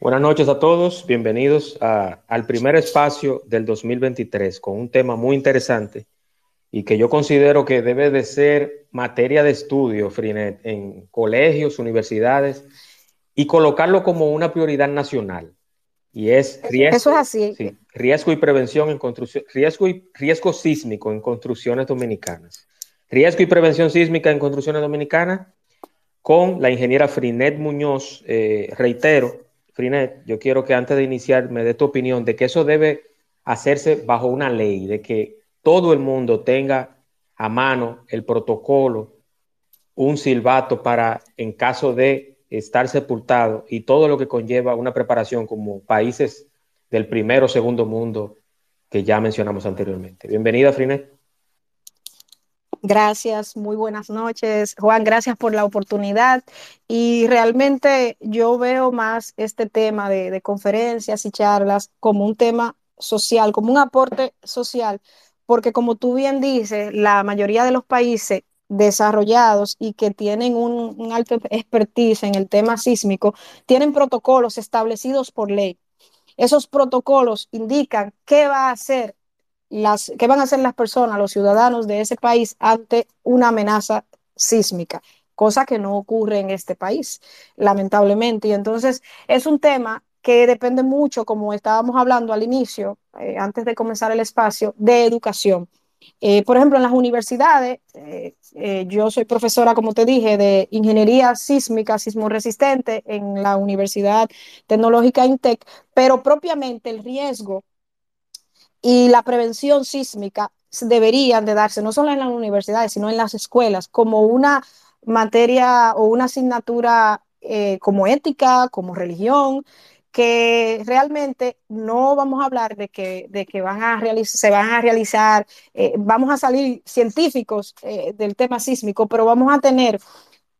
Buenas noches a todos, bienvenidos al primer espacio del 2023 con un tema muy interesante y que yo considero que debe de ser materia de estudio, Frinet, en colegios, universidades y colocarlo como una prioridad nacional. Y es riesgo, Eso es así. riesgo y prevención en construcción, riesgo y riesgo sísmico en construcciones dominicanas. Riesgo y prevención sísmica en construcciones dominicanas con la ingeniera Frinet Muñoz, eh, reitero, Frinet, yo quiero que antes de iniciar me dé tu opinión de que eso debe hacerse bajo una ley, de que todo el mundo tenga a mano el protocolo, un silbato para, en caso de estar sepultado y todo lo que conlleva una preparación como países del primero o segundo mundo que ya mencionamos anteriormente. Bienvenida, Frinet. Gracias, muy buenas noches. Juan, gracias por la oportunidad. Y realmente yo veo más este tema de, conferencias y charlas como un tema social, como un aporte social, porque como tú bien dices, la mayoría de los países desarrollados y que tienen un, un alto expertise en el tema sísmico, tienen protocolos establecidos por ley. Esos protocolos indican qué va a hacer las, qué van a hacer las personas, los ciudadanos de ese país ante una amenaza sísmica, cosa que no ocurre en este país, lamentablemente. Y entonces es un tema que depende mucho, como estábamos hablando al inicio, eh, antes de comenzar el espacio, de educación. Eh, por ejemplo, en las universidades, eh, yo soy profesora, como te dije, de ingeniería sísmica, sismo resistente en la Universidad Tecnológica INTEC, pero propiamente el riesgo y la prevención sísmica deberían de darse no solo en las universidades, sino en las escuelas, como una materia o una asignatura eh, como ética, como religión, que realmente no vamos a hablar de que, de que van a se van a realizar, eh, vamos a salir científicos eh, del tema sísmico, pero vamos a tener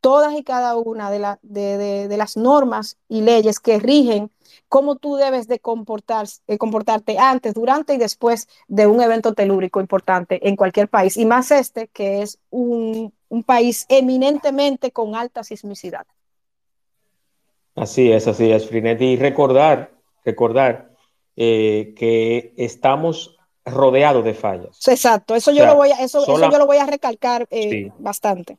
todas y cada una de, de las normas y leyes que rigen cómo tú debes de comportar, eh, comportarte antes, durante y después de un evento telúrico importante en cualquier país, y más este, que es un, un país eminentemente con alta sismicidad. Así es, así es, Frinet. Y recordar, recordar eh, que estamos rodeados de fallas. Exacto, eso, o sea, yo, lo voy a, eso, sola... eso yo lo voy a recalcar eh, sí. bastante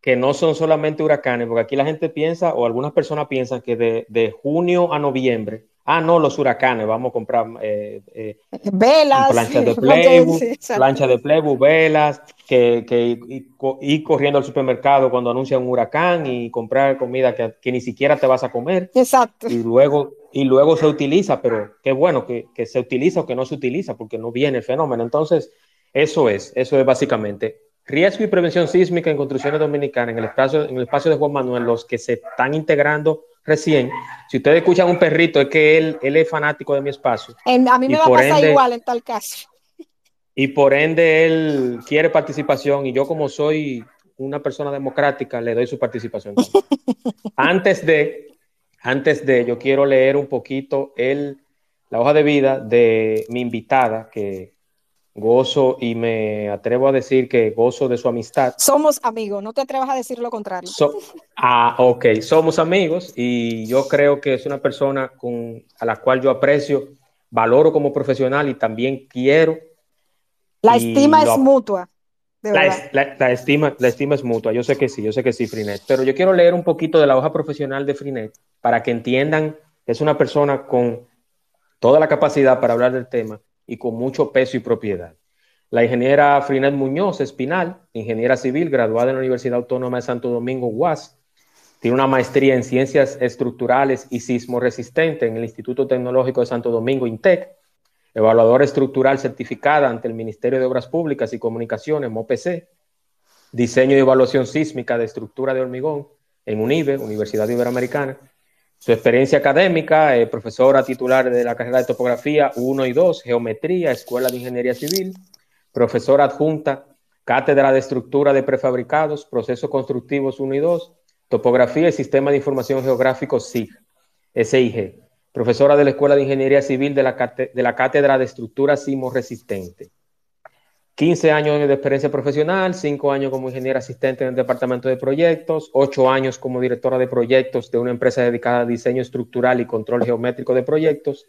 que no son solamente huracanes, porque aquí la gente piensa, o algunas personas piensan que de, de junio a noviembre, ah, no, los huracanes, vamos a comprar eh, eh, velas, planchas de playbook, planchas de playbook, velas, que, que ir corriendo al supermercado cuando anuncia un huracán y comprar comida que, que, ni siquiera te vas a comer. Exacto. Y luego, y luego se utiliza, pero qué bueno que, que se utiliza o que no se utiliza, porque no viene el fenómeno. Entonces, eso es, eso es básicamente riesgo y prevención sísmica en construcciones dominicanas, en el espacio, en el espacio de Juan Manuel, los que se están integrando recién. Si ustedes escuchan un perrito, es que él, él es fanático de mi espacio. En, a mí me va a pasar ende, igual en tal caso. Y por ende él quiere participación y yo como soy una persona democrática le doy su participación. antes de, antes de, yo quiero leer un poquito el, la hoja de vida de mi invitada que gozo y me atrevo a decir que gozo de su amistad. Somos amigos, no te atrevas a decir lo contrario. So, ah, ok, somos amigos y yo creo que es una persona con, a la cual yo aprecio, valoro como profesional y también quiero. La estima lo, es mutua. La, la, la, estima, la estima es mutua, yo sé que sí, yo sé que sí, Frinet, pero yo quiero leer un poquito de la hoja profesional de Frinet para que entiendan que es una persona con toda la capacidad para hablar del tema y con mucho peso y propiedad. La ingeniera Frinet Muñoz Espinal, ingeniera civil, graduada en la Universidad Autónoma de Santo Domingo, UAS, tiene una maestría en ciencias estructurales y sismo resistente en el Instituto Tecnológico de Santo Domingo, INTEC, evaluadora estructural certificada ante el Ministerio de Obras Públicas y Comunicaciones, MOPC, diseño y evaluación sísmica de estructura de hormigón en UNIBE, Universidad Iberoamericana, Su experiencia académica, eh, profesora titular de la carrera de topografía 1 y 2, geometría, Escuela de Ingeniería Civil, profesora adjunta, cátedra de estructura de prefabricados, procesos constructivos 1 y 2, topografía y sistema de información geográfico SIG, SIG, profesora de la Escuela de Ingeniería Civil de la, cátedra de estructura sismo resistente. 15 años de experiencia profesional, 5 años como ingeniera asistente en el departamento de proyectos, 8 años como directora de proyectos de una empresa dedicada a diseño estructural y control geométrico de proyectos.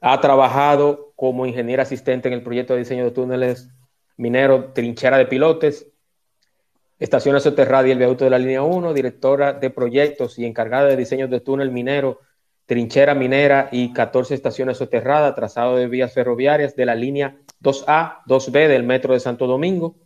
Ha trabajado como ingeniera asistente en el proyecto de diseño de túneles minero, trinchera de pilotes, estaciones soterradas y el viaducto de la línea 1, directora de proyectos y encargada de diseño de túnel minero, trinchera minera y 14 estaciones soterradas, trazado de vías ferroviarias de la línea 2A, 2B del Metro de Santo Domingo,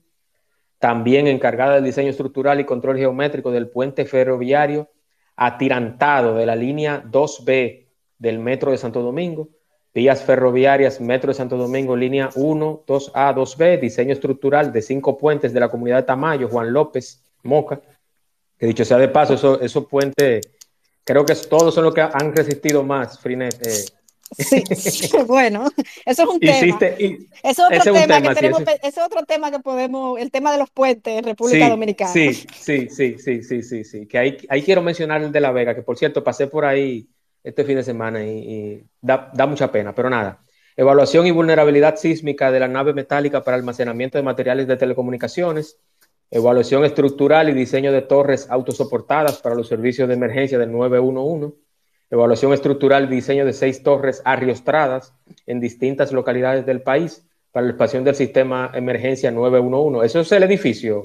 también encargada del diseño estructural y control geométrico del puente ferroviario atirantado de la línea 2B del Metro de Santo Domingo, vías ferroviarias Metro de Santo Domingo, línea 1, 2A, 2B, diseño estructural de cinco puentes de la comunidad de Tamayo, Juan López, Moca, que dicho sea de paso, esos, puentes, creo que todos son los que han resistido más, Frinet. Eh, Sí, bueno, eso es un tema. es otro tema, que tenemos, es otro tema que podemos, el tema de los puentes en República Dominicana. Sí, sí, sí, sí, sí, sí, sí. Que ahí, ahí, quiero mencionar el de La Vega, que por cierto pasé por ahí este fin de semana y, da, da, mucha pena, pero nada. Evaluación y vulnerabilidad sísmica de la nave metálica para almacenamiento de materiales de telecomunicaciones. Evaluación estructural y diseño de torres autosoportadas para los servicios de emergencia del 911 evaluación estructural, diseño de seis torres arriostradas en distintas localidades del país para la expansión del sistema emergencia 911. ¿Eso es el edificio?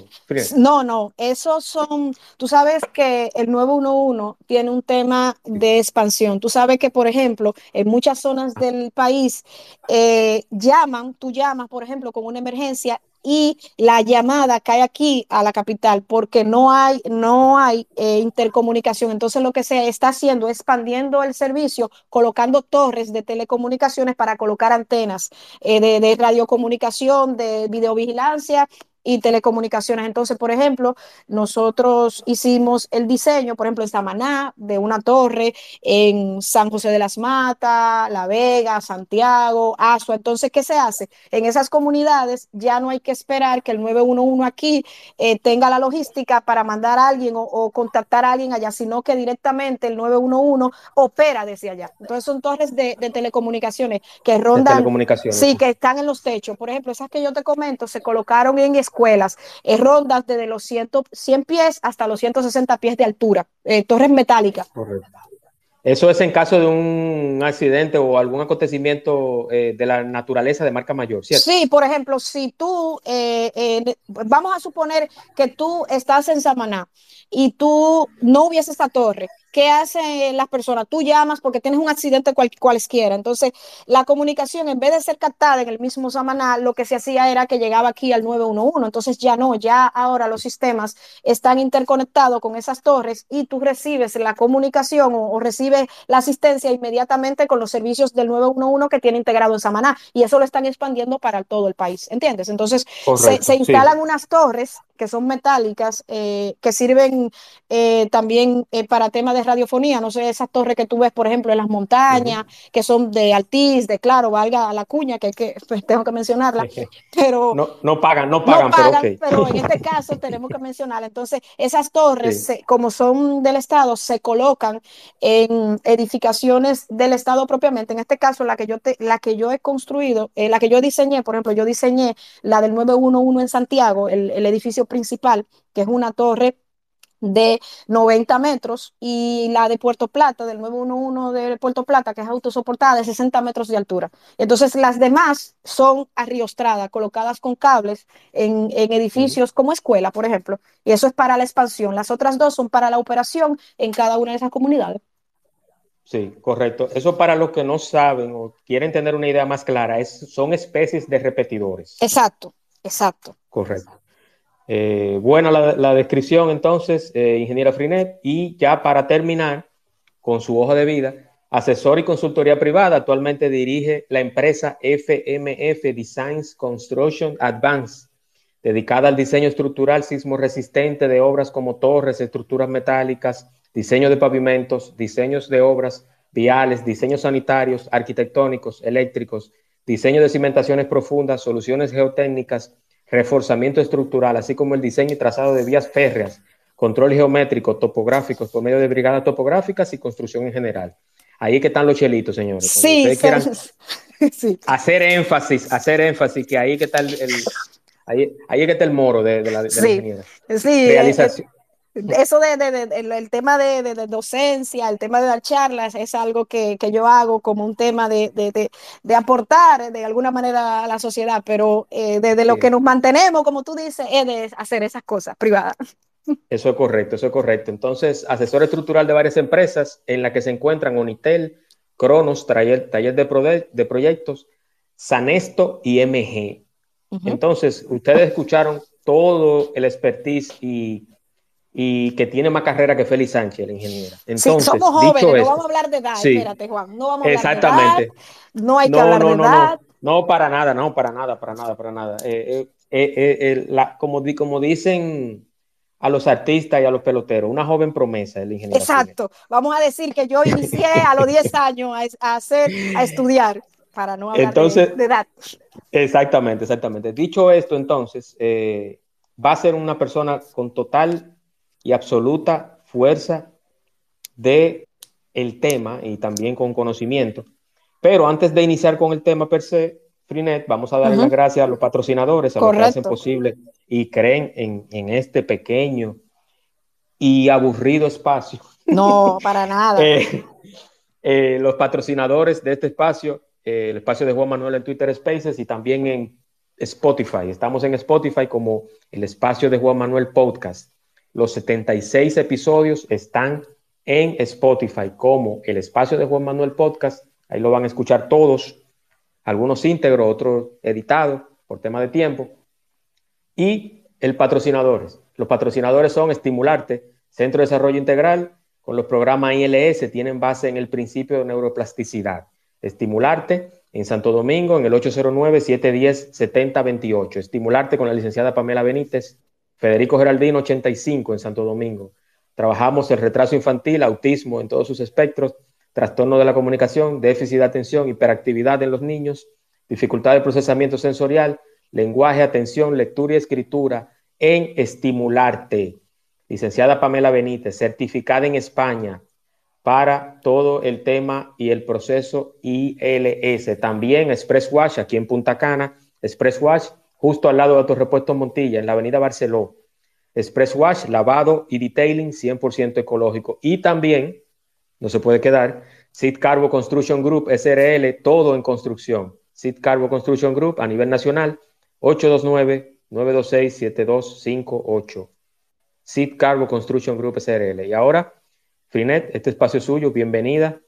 No, no, esos son, tú sabes que el 911 tiene un tema de expansión. Tú sabes que, por ejemplo, en muchas zonas del país eh, llaman, tú llamas, por ejemplo, con una emergencia y la llamada cae aquí a la capital porque no hay, no hay eh, intercomunicación. Entonces lo que se está haciendo es expandiendo el servicio, colocando torres de telecomunicaciones para colocar antenas eh, de, de radiocomunicación, de videovigilancia y telecomunicaciones. Entonces, por ejemplo, nosotros hicimos el diseño, por ejemplo, en Samaná, de una torre, en San José de las Matas, La Vega, Santiago, Asua. Entonces, ¿qué se hace? En esas comunidades ya no hay que esperar que el 911 aquí eh, tenga la logística para mandar a alguien o, contactar a alguien allá, sino que directamente el 911 opera desde allá. Entonces, son torres de, telecomunicaciones que rondan. Sí, que están en los techos. Por ejemplo, esas que yo te comento se colocaron en escuelas, eh, rondas desde los 100, 100, pies hasta los 160 pies de altura, eh, torres metálicas. Correcto. Eso es en caso de un accidente o algún acontecimiento eh, de la naturaleza de marca mayor, ¿cierto? Sí, por ejemplo, si tú, vamos a suponer que tú estás en Samaná y tú no hubiese esta torre ¿qué hacen las personas? Tú llamas porque tienes un accidente cual, cualesquiera. Entonces, la comunicación, en vez de ser captada en el mismo Samaná, lo que se hacía era que llegaba aquí al 911. Entonces, ya no, ya ahora los sistemas están interconectados con esas torres y tú recibes la comunicación o, recibes la asistencia inmediatamente con los servicios del 911 que tiene integrado en Samaná. Y eso lo están expandiendo para todo el país, ¿entiendes? Entonces, se, instalan unas torres que son metálicas, eh, que sirven eh, también eh, para temas de radiofonía, no sé, esas torres que tú ves, por ejemplo, en las montañas, que son de Altiz, de Claro, valga la cuña, que, que pues, tengo que mencionarla, pero... No, no pagan, no pagan, pero, pero, en este caso tenemos que mencionarla. Entonces, esas torres, como son del Estado, se colocan en edificaciones del Estado propiamente. En este caso, la que yo, te, la que yo he construido, eh, la que yo diseñé, por ejemplo, yo diseñé la del 911 en Santiago, el, el edificio principal, que es una torre de 90 metros y la de Puerto Plata, del 911 de Puerto Plata, que es autosoportada, de 60 metros de altura. Entonces las demás son arriostradas, colocadas con cables en, edificios como escuela, por ejemplo, y eso es para la expansión. Las otras dos son para la operación en cada una de esas comunidades. Sí, correcto. Eso para los que no saben o quieren tener una idea más clara, es, son especies de repetidores. Exacto, exacto. Correcto. Eh, buena la, descripción entonces, eh, ingeniera Frinet. Y ya para terminar con su hoja de vida, asesor y consultoría privada, actualmente dirige la empresa FMF Designs Construction Advance, dedicada al diseño estructural sismo resistente de obras como torres, estructuras metálicas, diseño de pavimentos, diseños de obras viales, diseños sanitarios, arquitectónicos, eléctricos, diseño de cimentaciones profundas, soluciones geotécnicas, reforzamiento estructural, así como el diseño y trazado de vías férreas, control geométrico, topográficos por medio de brigadas topográficas y construcción en general. Ahí que están los chelitos, señores. Sí, sí. hacer énfasis, hacer énfasis, que ahí que está el, ahí, ahí que está el moro de, la, de sí, Sí, Realización eso de, el, tema de, docencia, el tema de dar charlas, es algo que, yo hago como un tema de, aportar de alguna manera a la sociedad, pero desde eh, lo que nos mantenemos, como tú dices, es de hacer esas cosas privadas. Eso es correcto, eso es correcto. Entonces, asesor estructural de varias empresas en la que se encuentran Onitel, Cronos, Taller, de, de Proyectos, Sanesto y MG. Entonces, ustedes escucharon todo el expertise y y que tiene más carrera que Félix Sánchez, el ingeniero. Entonces, sí, somos jóvenes, no vamos a hablar de edad, espérate, Juan, no vamos a hablar exactamente. de edad, no hay que hablar de edad. No, para nada, no, para nada, para nada, para nada. Eh, eh, eh, la, como, como dicen a los artistas y a los peloteros, una joven promesa, el ingeniero. Exacto, vamos a decir que yo inicié a los 10 años a, hacer, a estudiar, para no hablar de, de, edad. Exactamente, exactamente. Dicho esto, entonces, va a ser una persona con total y absoluta fuerza de el tema y también con conocimiento. Pero antes de iniciar con el tema per se, Frinet, vamos a darle las gracias a los patrocinadores, a los que hacen posible y creen en, este pequeño y aburrido espacio. No, para nada. Eh, eh, los patrocinadores de este espacio, eh, el espacio de Juan Manuel en Twitter Spaces y también en Spotify. Estamos en Spotify como el espacio de Juan Manuel Podcast. Los 76 episodios están en Spotify como el espacio de Juan Manuel Podcast. Ahí lo van a escuchar todos, algunos íntegros, otros editados por tema de tiempo. Y el patrocinadores. Los patrocinadores son Estimularte, Centro de Desarrollo Integral, con los programas ILS, tienen base en el principio de neuroplasticidad. Estimularte en Santo Domingo en el 809-710-7028. Estimularte con la licenciada Pamela Benítez Federico Geraldino 85 en Santo Domingo. Trabajamos el retraso infantil, autismo en todos sus espectros, trastorno de la comunicación, déficit de atención, hiperactividad en los niños, dificultad de procesamiento sensorial, lenguaje, atención, lectura y escritura en Estimularte. Licenciada Pamela Benítez, certificada en España para todo el tema y el proceso ILS. También Express Wash aquí en Punta Cana, Express Wash justo al lado de Autorepuesto Montilla, en la avenida Barceló. Express Wash, lavado y detailing 100% ecológico. Y también, no se puede quedar, Sid Carbo Construction Group, SRL, todo en construcción. Sid Carbo Construction Group a nivel nacional, 829-926-7258. Sid Carbo Construction Group SRL. Y ahora, Frinet, este espacio es suyo, bienvenida.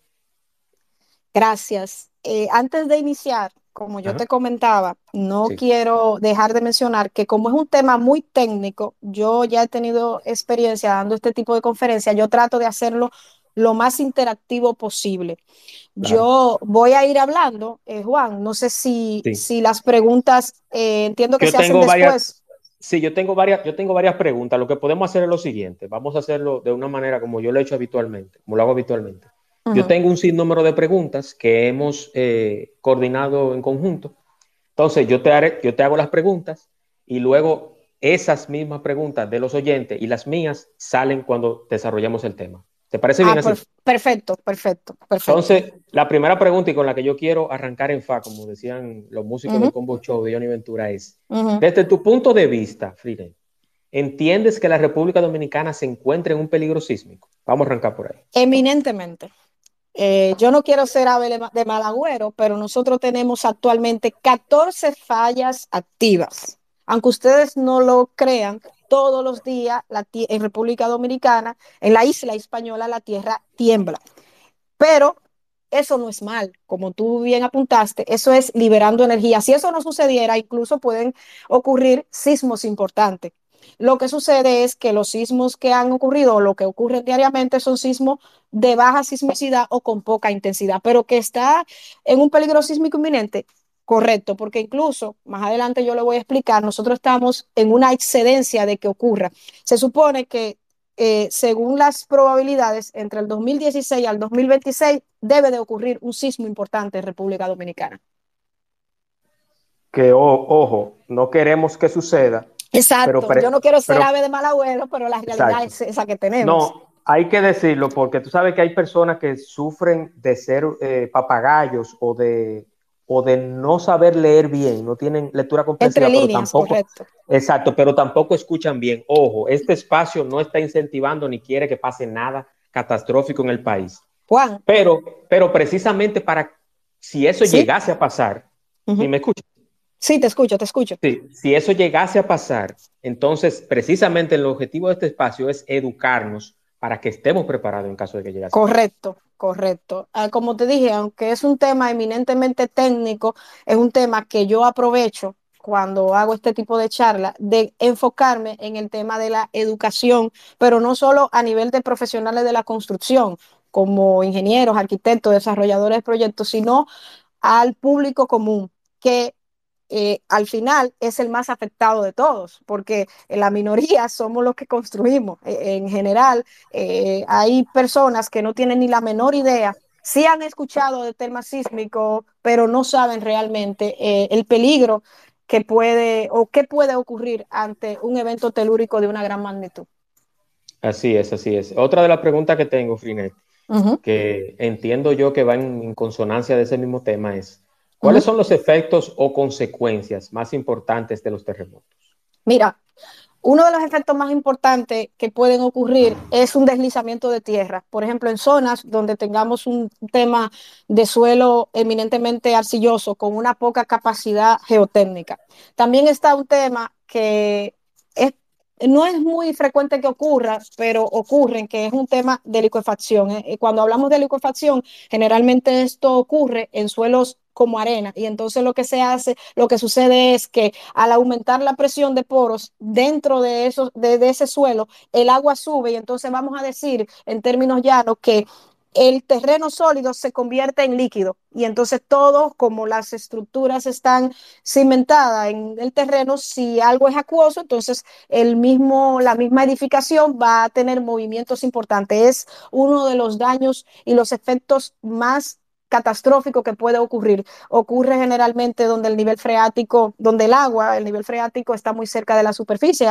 Gracias. Eh, antes de iniciar, como yo te comentaba, no quiero dejar de mencionar que como es un tema muy técnico, yo ya he tenido experiencia dando este tipo de conferencias, yo trato de hacerlo lo más interactivo posible. Yo voy a ir hablando, eh, Juan, no sé si, si las preguntas, eh, entiendo que se hacen después. Sí, yo tengo, varias, yo tengo varias preguntas. Lo que podemos hacer es lo siguiente, vamos a hacerlo de una manera como yo lo he hecho habitualmente, como lo hago habitualmente. Yo tengo un sinnúmero de preguntas que hemos eh, coordinado en conjunto. Entonces, yo te, haré, yo te hago las preguntas y luego esas mismas preguntas de los oyentes y las mías salen cuando desarrollamos el tema. ¿Te parece bien ah, así? Perfecto, perfecto, perfecto. Entonces, la primera pregunta y con la que yo quiero arrancar en fa, como decían los músicos del Combo Show de Johnny Ventura, es, desde tu punto de vista, Friden, ¿entiendes que la República Dominicana se encuentra en un peligro sísmico? Vamos a arrancar por ahí. Eminentemente. Eh, yo no quiero ser ave de mal agüero, pero nosotros tenemos actualmente 14 fallas activas. Aunque ustedes no lo crean, todos los días en República Dominicana, en la isla española, la tierra tiembla. Pero eso no es mal, como tú bien apuntaste, eso es liberando energía. Si eso no sucediera, incluso pueden ocurrir sismos importantes. Lo que sucede es que los sismos que han ocurrido o lo que ocurre diariamente son sismos de baja sismicidad o con poca intensidad, pero que está en un peligro sísmico inminente. Correcto, porque incluso más adelante yo le voy a explicar, nosotros estamos en una excedencia de que ocurra. Se supone que eh, según las probabilidades, entre el 2016 al 2026 debe de ocurrir un sismo importante en República Dominicana. Que, ojo, no queremos que suceda. Exacto, yo no quiero ser ave de mal agüero, pero la realidad es esa que tenemos. No, hay que decirlo porque tú sabes que hay personas que sufren de ser eh, papagayos o de o de no saber leer bien, no tienen lectura comprensiva, pero tampoco, exacto, pero tampoco escuchan bien. Ojo, este espacio no está incentivando ni quiere que pase nada catastrófico en el país. Juan. Pero, pero precisamente para, si eso llegase a pasar, ¿y me escuchas? Sí, te escucho, te escucho. Sí, si eso llegase a pasar, entonces precisamente el objetivo de este espacio es educarnos para que estemos preparados en caso de que llegue. Correcto, correcto. Ah, como te dije, aunque es un tema eminentemente técnico, es un tema que yo aprovecho cuando hago este tipo de charla, de enfocarme en el tema de la educación, pero no solo a nivel de profesionales de la construcción, como ingenieros, arquitectos, desarrolladores de proyectos, sino al público común, que eh, al final es el más afectado de todos, porque la minoría somos los que construimos. E, en general, eh, hay personas que no tienen ni la menor idea, sí han escuchado de tema sísmico, pero no saben realmente eh, el peligro que puede o qué puede ocurrir ante un evento telúrico de una gran magnitud. Así es, así es. Otra de las preguntas que tengo, Frinet, que entiendo yo que va en consonancia de ese mismo tema es, ¿Cuáles son los efectos o consecuencias más importantes de los terremotos? Mira, uno de los efectos más importantes que pueden ocurrir es un deslizamiento de tierra. Por ejemplo, en zonas donde tengamos un tema de suelo eminentemente arcilloso con una poca capacidad geotécnica. También está un tema que no es muy frecuente que ocurra, pero ocurren, que es un tema de liquefacción. ¿eh? Cuando hablamos de liquefacción, generalmente esto ocurre en suelos como arena. Y entonces lo que se hace, lo que sucede es que al aumentar la presión de poros dentro de, esos, de, ese suelo, el agua sube y entonces vamos a decir en términos llanos que el terreno sólido se convierte en líquido y entonces todo, como las estructuras están cimentadas en el terreno, si algo es acuoso, entonces el mismo, la misma edificación va a tener movimientos importantes. Es uno de los daños y los efectos más catastrófico que puede ocurrir. Ocurre generalmente donde el nivel freático, donde el agua, el nivel freático está muy cerca de la superficie,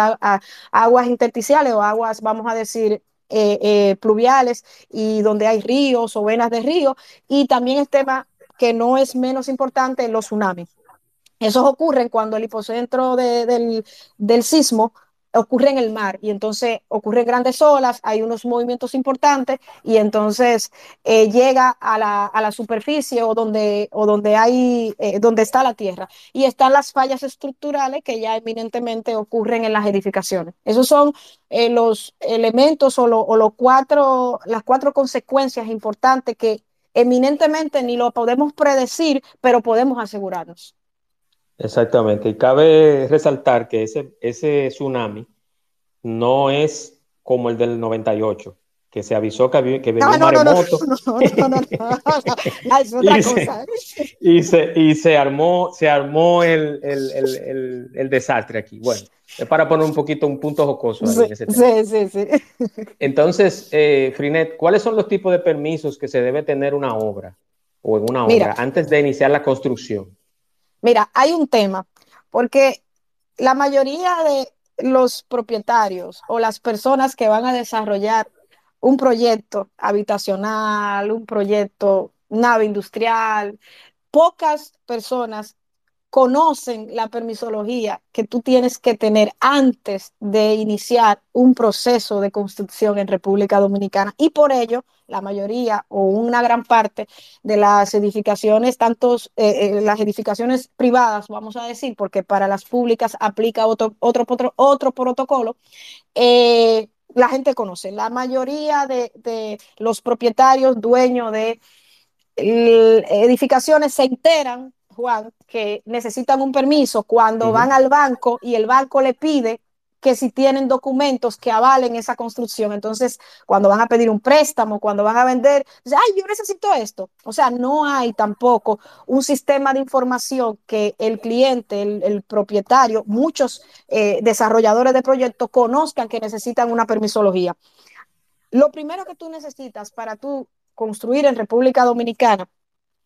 aguas intersticiales o aguas, vamos a decir, eh, eh, pluviales y donde hay ríos o venas de río. Y también es tema que no es menos importante, los tsunamis. Esos ocurren cuando el hipocentro del, del sismo ocurre en el mar y entonces ocurren grandes olas, hay unos movimientos importantes y entonces eh, llega a la, a la, superficie o donde, o donde, hay, eh, donde está la tierra. Y están las fallas estructurales que ya eminentemente ocurren en las edificaciones. Esos son eh, los elementos o, o los cuatro, las cuatro consecuencias importantes que eminentemente ni lo podemos predecir, pero podemos asegurarnos. Exactamente. Y cabe resaltar que ese, ese tsunami no es como el del 98, que se avisó que, había, que venía un maremoto. Y se, y se armó, se armó el, el, el, el, desastre aquí. Bueno, es para poner un poquito un punto jocoso ahí en ese tema. Sí, sí, sí. Entonces, eh, Frinet, ¿cuáles son los tipos de permisos que se debe tener una obra o en una obra antes de iniciar la construcción? Mira, hay un tema, porque la mayoría de los propietarios o las personas que van a desarrollar un proyecto habitacional, un proyecto nave industrial, pocas personas conocen la permisología que tú tienes que tener antes de iniciar un proceso de construcción en República Dominicana. Y por ello, la mayoría o una gran parte de las edificaciones, tantos eh, eh, las edificaciones privadas, vamos a decir, porque para las públicas aplica otro, otro, otro, protocolo, eh, la gente conoce. La mayoría de, de los propietarios, dueños de edificaciones se enteran Juan, que necesitan un permiso cuando van al banco y el banco le pide que si tienen documentos que avalen esa construcción. Entonces, cuando van a pedir un préstamo, cuando van a vender, ay, yo necesito esto. O sea, no hay tampoco un sistema de información que el cliente, el, propietario, muchos eh, desarrolladores de proyectos conozcan que necesitan una permisología. Lo primero que tú necesitas para tú construir en República Dominicana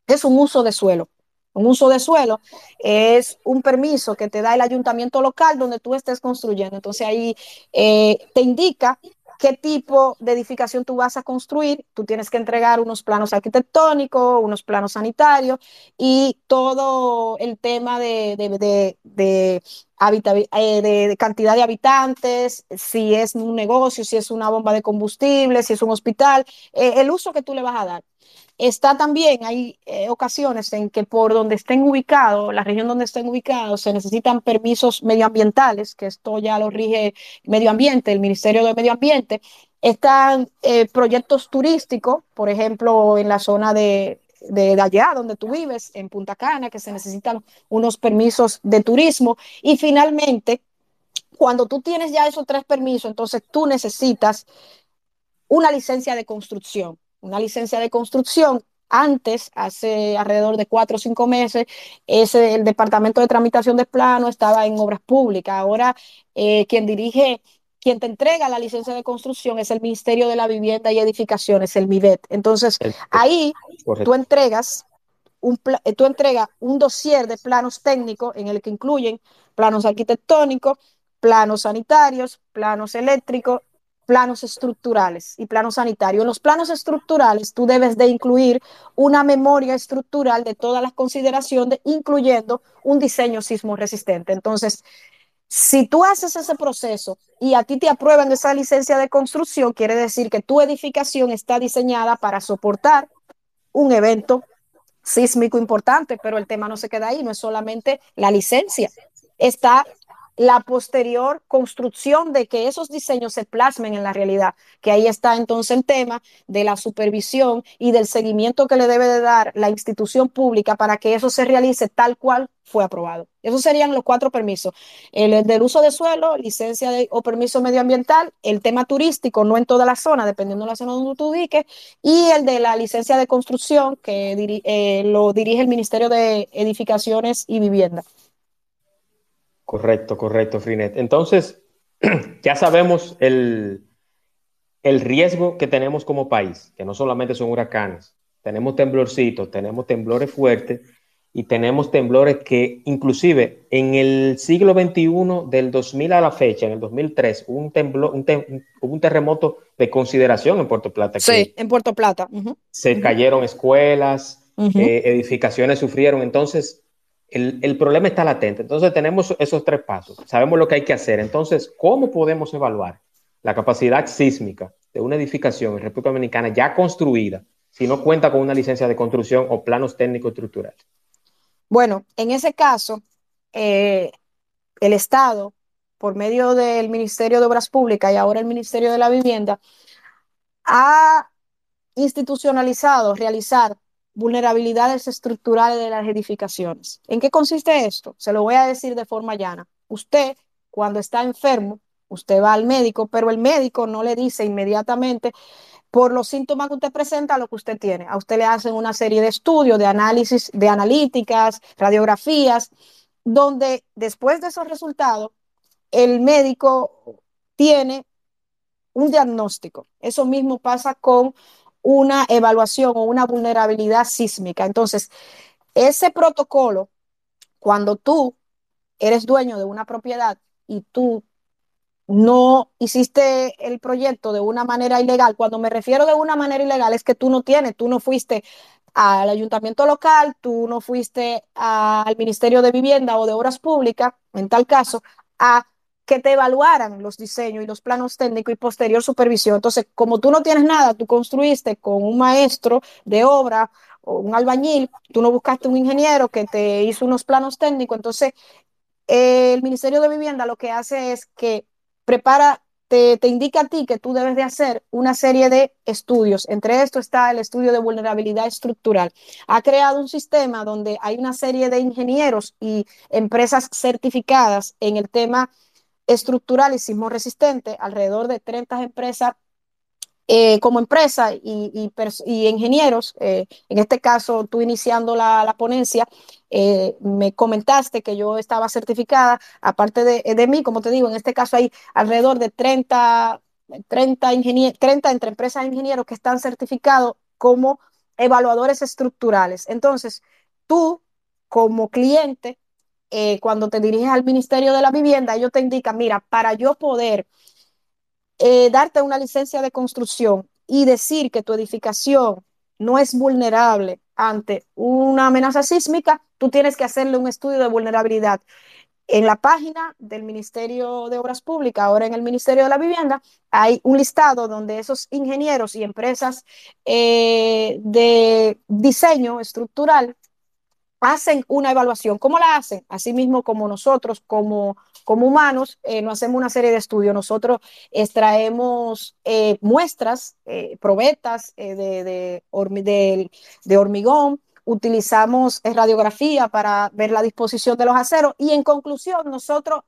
es un uso de suelo. Un uso de suelo es un permiso que te da el ayuntamiento local donde tú estés construyendo. Entonces ahí eh, te indica qué tipo de edificación tú vas a construir. Tú tienes que entregar unos planos arquitectónicos, unos planos sanitarios y todo el tema de, de, de, eh, cantidad de habitantes, si es un negocio, si es una bomba de combustible, si es un hospital, eh, el uso que tú le vas a dar. Está también, hay eh, ocasiones en que por donde estén ubicados, la región donde estén ubicados, se necesitan permisos medioambientales, que esto ya lo rige Medio Ambiente, el Ministerio de Medio Ambiente. Están eh, proyectos turísticos, por ejemplo, en la zona de, de, allá donde tú vives, en Punta Cana, que se necesitan unos permisos de turismo. Y finalmente, cuando tú tienes ya esos tres permisos, entonces tú necesitas una licencia de construcción una licencia de construcción. Antes, hace alrededor de cuatro o cinco meses, ese, el Departamento de Tramitación de Plano estaba en obras públicas. Ahora, eh, quien dirige, quien te entrega la licencia de construcción es el Ministerio de la Vivienda y Edificaciones, el MIVET. Entonces, ahí tú entregas un, eh, tú entregas un dossier de planos técnicos en el que incluyen planos arquitectónicos, planos sanitarios, planos eléctricos, planos estructurales y planos sanitarios. En los planos estructurales tú debes de incluir una memoria estructural de todas las consideraciones, incluyendo un diseño sismo resistente. Entonces, si tú haces ese proceso y a ti te aprueban esa licencia de construcción, quiere decir que tu edificación está diseñada para soportar un evento sísmico importante, pero el tema no se queda ahí, no es solamente la licencia, está la posterior construcción de que esos diseños se plasmen en la realidad, que ahí está entonces el tema de la supervisión y del seguimiento que le debe de dar la institución pública para que eso se realice tal cual fue aprobado. Esos serían los cuatro permisos. El del uso de suelo, licencia o permiso medioambiental, el tema turístico, no en toda la zona, dependiendo de la zona donde tú ubiques, y el de la licencia de construcción, que eh, lo dirige el Ministerio de Edificaciones y Vivienda. Correcto, correcto, Frinet. Entonces, ya sabemos el, el riesgo que tenemos como país, que no solamente son huracanes, tenemos temblorcitos, tenemos temblores fuertes y tenemos temblores que inclusive en el siglo XXI, del 2000 a la fecha, en el 2003, hubo un, temblor, un, un terremoto de consideración en Puerto Plata. Sí, en Puerto Plata. Se cayeron escuelas, eh, edificaciones sufrieron. Entonces, el, problema está latente. Entonces tenemos esos tres pasos. Sabemos lo que hay que hacer. Entonces, ¿cómo podemos evaluar la capacidad sísmica de una edificación en República Dominicana ya construida si no cuenta con una licencia de construcción o planos técnicos estructurales? Bueno, en ese caso, eh, el Estado, por medio del Ministerio de Obras Públicas y ahora el Ministerio de la Vivienda, ha institucionalizado realizar vulnerabilidades estructurales de las edificaciones. ¿En qué consiste esto? Se lo voy a decir de forma llana. Usted, cuando está enfermo, usted va al médico, pero el médico no le dice inmediatamente por los síntomas que usted presenta lo que usted tiene. A usted le hacen una serie de estudios, de análisis, de analíticas, radiografías, donde después de esos resultados, el médico tiene un diagnóstico. Eso mismo pasa con una evaluación o una vulnerabilidad sísmica. Entonces, ese protocolo, cuando tú eres dueño de una propiedad y tú no hiciste el proyecto de una manera ilegal, cuando me refiero de una manera ilegal es que tú no tienes, tú no fuiste al ayuntamiento local, tú no fuiste al Ministerio de Vivienda o de Obras Públicas, en tal caso, a que te evaluaran los diseños y los planos técnicos y posterior supervisión. Entonces, como tú no tienes nada, tú construiste con un maestro de obra o un albañil, tú no buscaste un ingeniero que te hizo unos planos técnicos, entonces el Ministerio de Vivienda lo que hace es que prepara, te, te indica a ti que tú debes de hacer una serie de estudios. Entre esto está el estudio de vulnerabilidad estructural. Ha creado un sistema donde hay una serie de ingenieros y empresas certificadas en el tema estructural y sismo resistente, alrededor de 30 empresas eh, como empresa y, ingenieros, eh, en este caso tú iniciando la, la ponencia, eh, me comentaste que yo estaba certificada, aparte de, de, mí, como te digo, en este caso hay alrededor de 30, 30, 30 entre empresas e ingenieros que están certificados como evaluadores estructurales. Entonces, tú como cliente, eh, cuando te diriges al Ministerio de la Vivienda, ellos te indican, mira, para yo poder eh, darte una licencia de construcción y decir que tu edificación no es vulnerable ante una amenaza sísmica, tú tienes que hacerle un estudio de vulnerabilidad. En la página del Ministerio de Obras Públicas, ahora en el Ministerio de la Vivienda, hay un listado donde esos ingenieros y empresas eh, de diseño estructural hacen una evaluación. ¿Cómo la hacen? Asimismo, como nosotros, como, como humanos, eh, no hacemos una serie de estudios. Nosotros extraemos eh, muestras, eh, probetas eh, de, de, hormigón, utilizamos radiografía para ver la disposición de los aceros y en conclusión, nosotros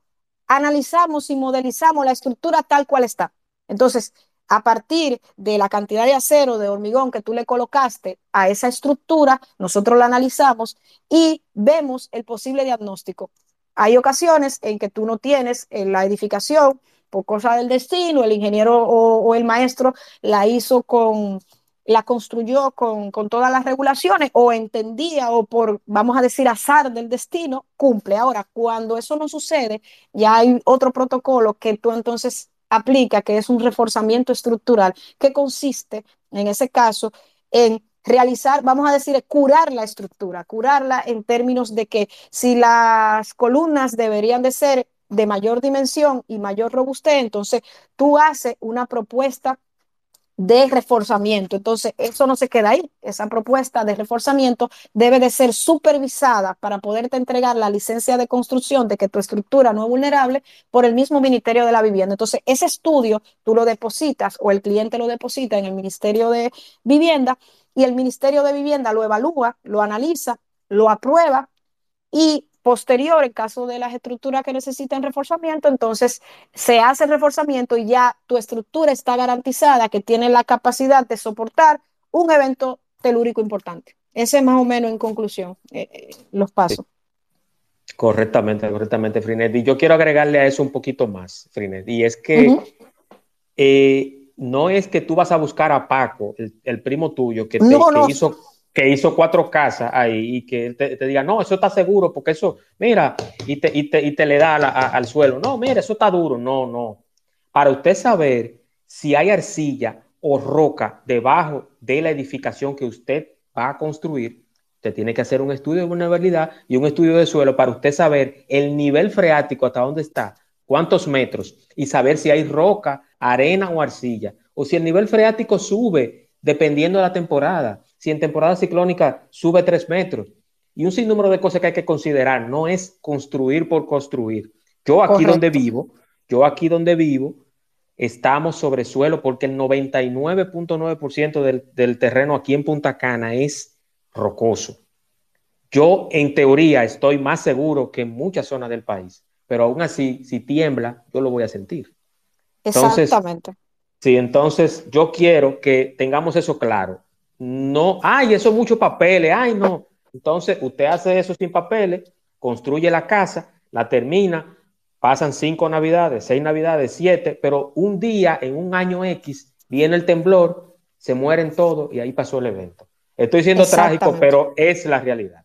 analizamos y modelizamos la estructura tal cual está. Entonces, a partir de la cantidad de acero, de hormigón que tú le colocaste a esa estructura, nosotros la analizamos y vemos el posible diagnóstico. Hay ocasiones en que tú no tienes en la edificación, por cosa del destino, el ingeniero o, o el maestro la hizo con, la construyó con, con, todas las regulaciones o entendía o por, vamos a decir, azar del destino, cumple. Ahora, cuando eso no sucede, ya hay otro protocolo que tú entonces aplica, que es un reforzamiento estructural, que consiste, en ese caso, en realizar, vamos a decir, curar la estructura, curarla en términos de que si las columnas deberían de ser de mayor dimensión y mayor robustez, entonces tú haces una propuesta de reforzamiento. Entonces, eso no se queda ahí. Esa propuesta de reforzamiento debe de ser supervisada para poderte entregar la licencia de construcción de que tu estructura no es vulnerable por el mismo Ministerio de la Vivienda. Entonces, ese estudio tú lo depositas o el cliente lo deposita en el Ministerio de Vivienda y el Ministerio de Vivienda lo evalúa, lo analiza, lo aprueba y posterior, en caso de las estructuras que necesitan reforzamiento, entonces se hace el reforzamiento y ya tu estructura está garantizada que tiene la capacidad de soportar un evento telúrico importante. Ese es más o menos en conclusión eh, eh, los pasos. Sí. Correctamente, correctamente, Frinet. Y yo quiero agregarle a eso un poquito más, Frinet. Y es que uh -huh. eh, no es que tú vas a buscar a Paco, el, el primo tuyo, que, te, no, no. que hizo que hizo cuatro casas ahí y que te, te, diga, no, eso está seguro, porque eso, mira, y te, y te, y te le da la, a, al suelo, no, mira, eso está duro, no, no. Para usted saber si hay arcilla o roca debajo de la edificación que usted va a construir, usted tiene que hacer un estudio de vulnerabilidad y un estudio de suelo para usted saber el nivel freático hasta dónde está, cuántos metros, y saber si hay roca, arena o arcilla, o si el nivel freático sube dependiendo de la temporada si en temporada ciclónica sube tres metros. Y un sinnúmero de cosas que hay que considerar. No es construir por construir. Yo aquí Correcto. donde vivo, yo aquí donde vivo, estamos sobre suelo porque el 99.9% del, del terreno aquí en Punta Cana es rocoso. Yo, en teoría, estoy más seguro que en muchas zonas del país, pero aún así, si tiembla, yo lo voy a sentir. Entonces, Exactamente. Sí, entonces yo quiero que tengamos eso claro no, ay, eso es mucho papeles, ay, no. Entonces, usted hace eso sin papeles, construye la casa, la termina, pasan cinco navidades, seis navidades, siete, pero un día, en un año X, viene el temblor, se mueren todos y ahí pasó el evento. Estoy siendo trágico, pero es la realidad.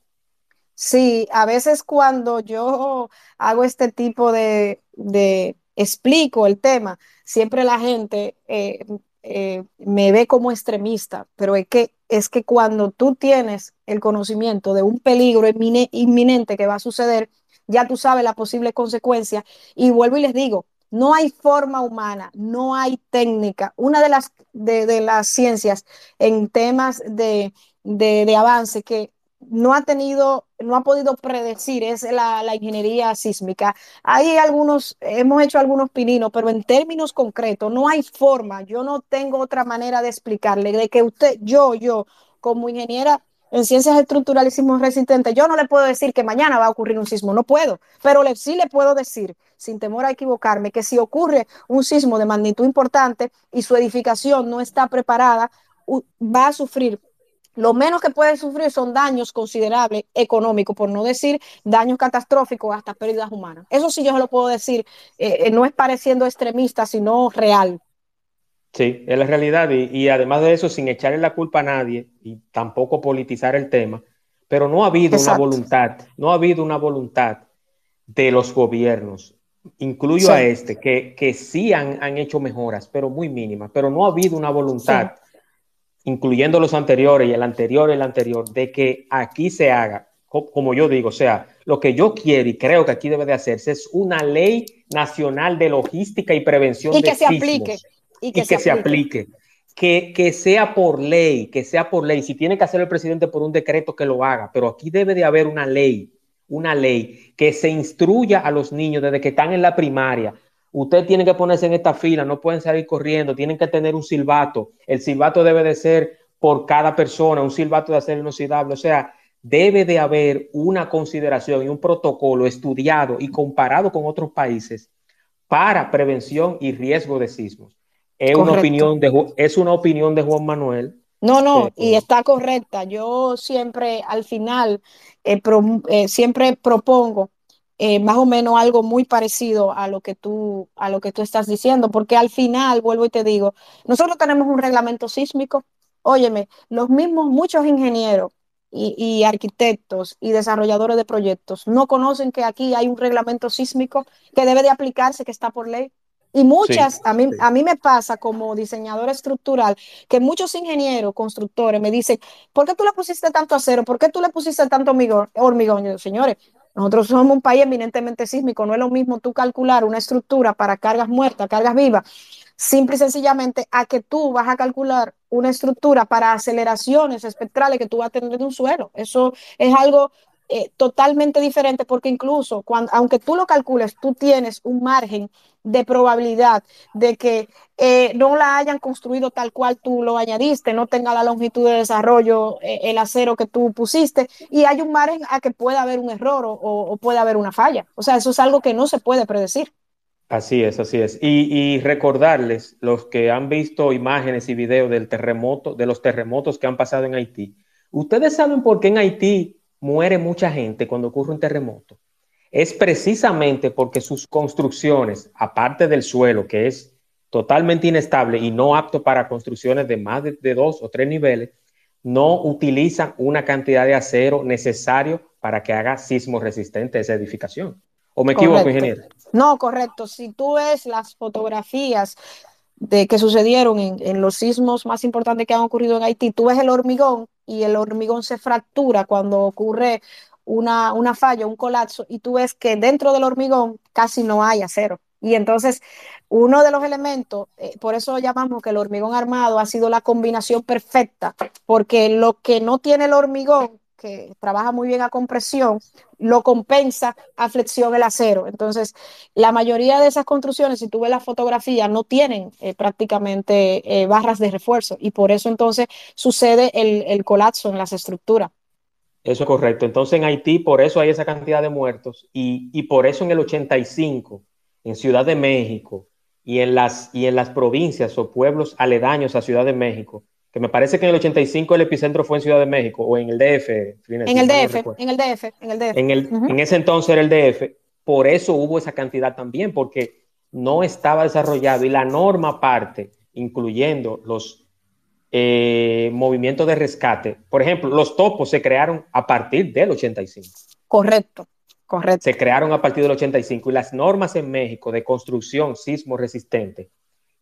Sí, a veces cuando yo hago este tipo de, de explico el tema, siempre la gente eh, eh, me ve como extremista, pero es que, es que cuando tú tienes el conocimiento de un peligro inminente que va a suceder, ya tú sabes la posible consecuencia. Y vuelvo y les digo, no hay forma humana, no hay técnica. Una de las, de, de las ciencias en temas de, de, de avance que no ha tenido, no ha podido predecir, es la, la, ingeniería sísmica. Hay algunos, hemos hecho algunos pininos, pero en términos concretos no hay forma, yo no tengo otra manera de explicarle, de que usted, yo, yo, como ingeniera en ciencias estructurales y sismos resistentes, yo no le puedo decir que mañana va a ocurrir un sismo, no puedo, pero sí le puedo decir, sin temor a equivocarme, que si ocurre un sismo de magnitud importante y su edificación no está preparada, va a sufrir lo menos que puede sufrir son daños considerables económicos, por no decir daños catastróficos hasta pérdidas humanas. Eso sí yo se lo puedo decir, eh, eh, no es pareciendo extremista, sino real. Sí, es la realidad y, además de eso, sin echarle la culpa a nadie y tampoco politizar el tema, pero no ha habido una voluntad, no ha habido una voluntad de los gobiernos, incluyo a este, que, que sí han, han, hecho mejoras, pero muy mínimas, pero no ha habido una voluntad, incluyendo los anteriores y el anterior y el anterior, de que aquí se haga, como yo digo, o sea, lo que yo quiero y creo que aquí debe de hacerse es una ley nacional de logística y prevención y que se aplique y que, se, aplique. Que, que, sea por ley, que sea por ley. Si tiene que hacer el presidente por un decreto, que lo haga, pero aquí debe de haber una ley, una ley que se instruya a los niños desde que están en la primaria. Usted tiene que ponerse en esta fila, no pueden salir corriendo, tienen que tener un silbato. El silbato debe de ser por cada persona, un silbato de acero inoxidable. O sea, debe de haber una consideración y un protocolo estudiado y comparado con otros países para prevención y riesgo de sismos. Es una, opinión de, es una opinión de Juan Manuel. No, no, eh, y está correcta. Yo siempre al final, eh, eh, siempre propongo más o menos algo muy parecido a lo que tú a lo que tú estás diciendo, porque al final vuelvo y te digo, nosotros tenemos un reglamento sísmico. Óyeme, los mismos muchos ingenieros y, y, arquitectos y desarrolladores de proyectos no conocen que aquí hay un reglamento sísmico que debe de aplicarse, que está por ley. Y muchas, a, mí, a mí me pasa como diseñadora estructural, que muchos ingenieros, constructores me dicen, ¿por qué tú le pusiste tanto acero? ¿Por qué tú le pusiste tanto hormigón? Yo, señores, nosotros somos un país eminentemente sísmico, no es lo mismo tú calcular una estructura para cargas muertas, cargas vivas, simple y sencillamente a que tú vas a calcular una estructura para aceleraciones espectrales que tú vas a tener en un suelo. Eso es algo eh, totalmente diferente porque incluso cuando, aunque tú lo calcules, tú tienes un margen de probabilidad de que eh, no la hayan construido tal cual tú lo añadiste, no tenga la longitud de desarrollo, eh, el acero que tú pusiste, y hay un margen a que pueda haber un error o, o puede haber una falla. O sea, eso es algo que no se puede predecir. Así es, así es. Y, y, recordarles, los que han visto imágenes y videos del terremoto, de los terremotos que han pasado en Haití, ustedes saben por qué en Haití muere mucha gente cuando ocurre un terremoto es precisamente porque sus construcciones, aparte del suelo, que es totalmente inestable y no apto para construcciones de más de, dos o tres niveles, no utilizan una cantidad de acero necesario para que haga sismo resistente esa edificación. ¿O me equivoco, ingeniero? No, correcto. Si tú ves las fotografías de que sucedieron en, en, los sismos más importantes que han ocurrido en Haití, tú ves el hormigón y el hormigón se fractura cuando ocurre una, una falla, un colapso, y tú ves que dentro del hormigón casi no hay acero. Y entonces, uno de los elementos, eh, por eso llamamos que el hormigón armado ha sido la combinación perfecta, porque lo que no tiene el hormigón, que trabaja muy bien a compresión, lo compensa a flexión el acero. Entonces, la mayoría de esas construcciones, si tú ves la fotografía, no tienen eh, prácticamente eh, barras de refuerzo y por eso entonces sucede el, el colapso en las estructuras. Eso es correcto. Entonces en Haití por eso hay esa cantidad de muertos y, por eso en el 85, en Ciudad de México y en, las, y en las provincias o pueblos aledaños a Ciudad de México, que me parece que en el 85 el epicentro fue en Ciudad de México o en el DF. En el DF, en el DF, en el DF. En, el, en ese entonces era el DF. Por eso hubo esa cantidad también, porque no estaba desarrollado y la norma aparte, incluyendo los eh, movimientos de rescate. Por ejemplo, los topos se crearon a partir del 85. Correcto, correcto. Se crearon a partir del 85 y las normas en México de construcción sismo resistente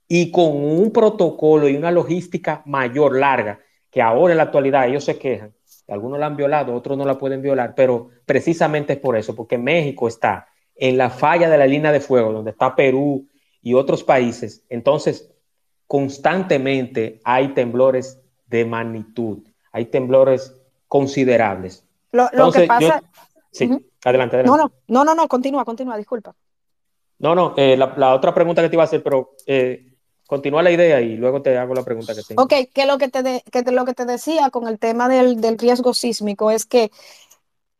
y con un protocolo y una logística mayor, larga, que ahora en la actualidad ellos se quejan. Algunos la han violado, otros no la pueden violar, pero precisamente es por eso, porque México está en la falla de la línea de fuego, donde está Perú y otros países. Entonces, constantemente hay temblores de magnitud, hay temblores considerables. Lo, que pasa... sí, adelante, adelante. No, no, no, no, continúa, continúa, disculpa. No, no, eh, la, otra pregunta que te iba a hacer, pero eh, continúa la idea y luego te hago la pregunta que tengo. Ok, que lo que te, de, que lo que te decía con el tema del, del riesgo sísmico es que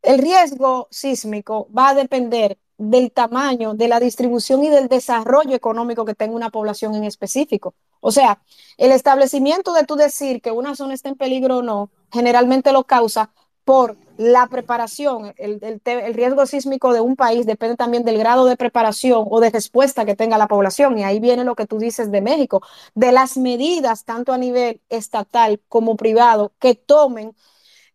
el riesgo sísmico va a depender del tamaño, de la distribución y del desarrollo económico que tenga una población en específico. O sea, el establecimiento de tú decir que una zona está en peligro o no, generalmente lo causa por la preparación, el, el, riesgo sísmico de un país depende también del grado de preparación o de respuesta que tenga la población. Y ahí viene lo que tú dices de México, de las medidas, tanto a nivel estatal como privado, que tomen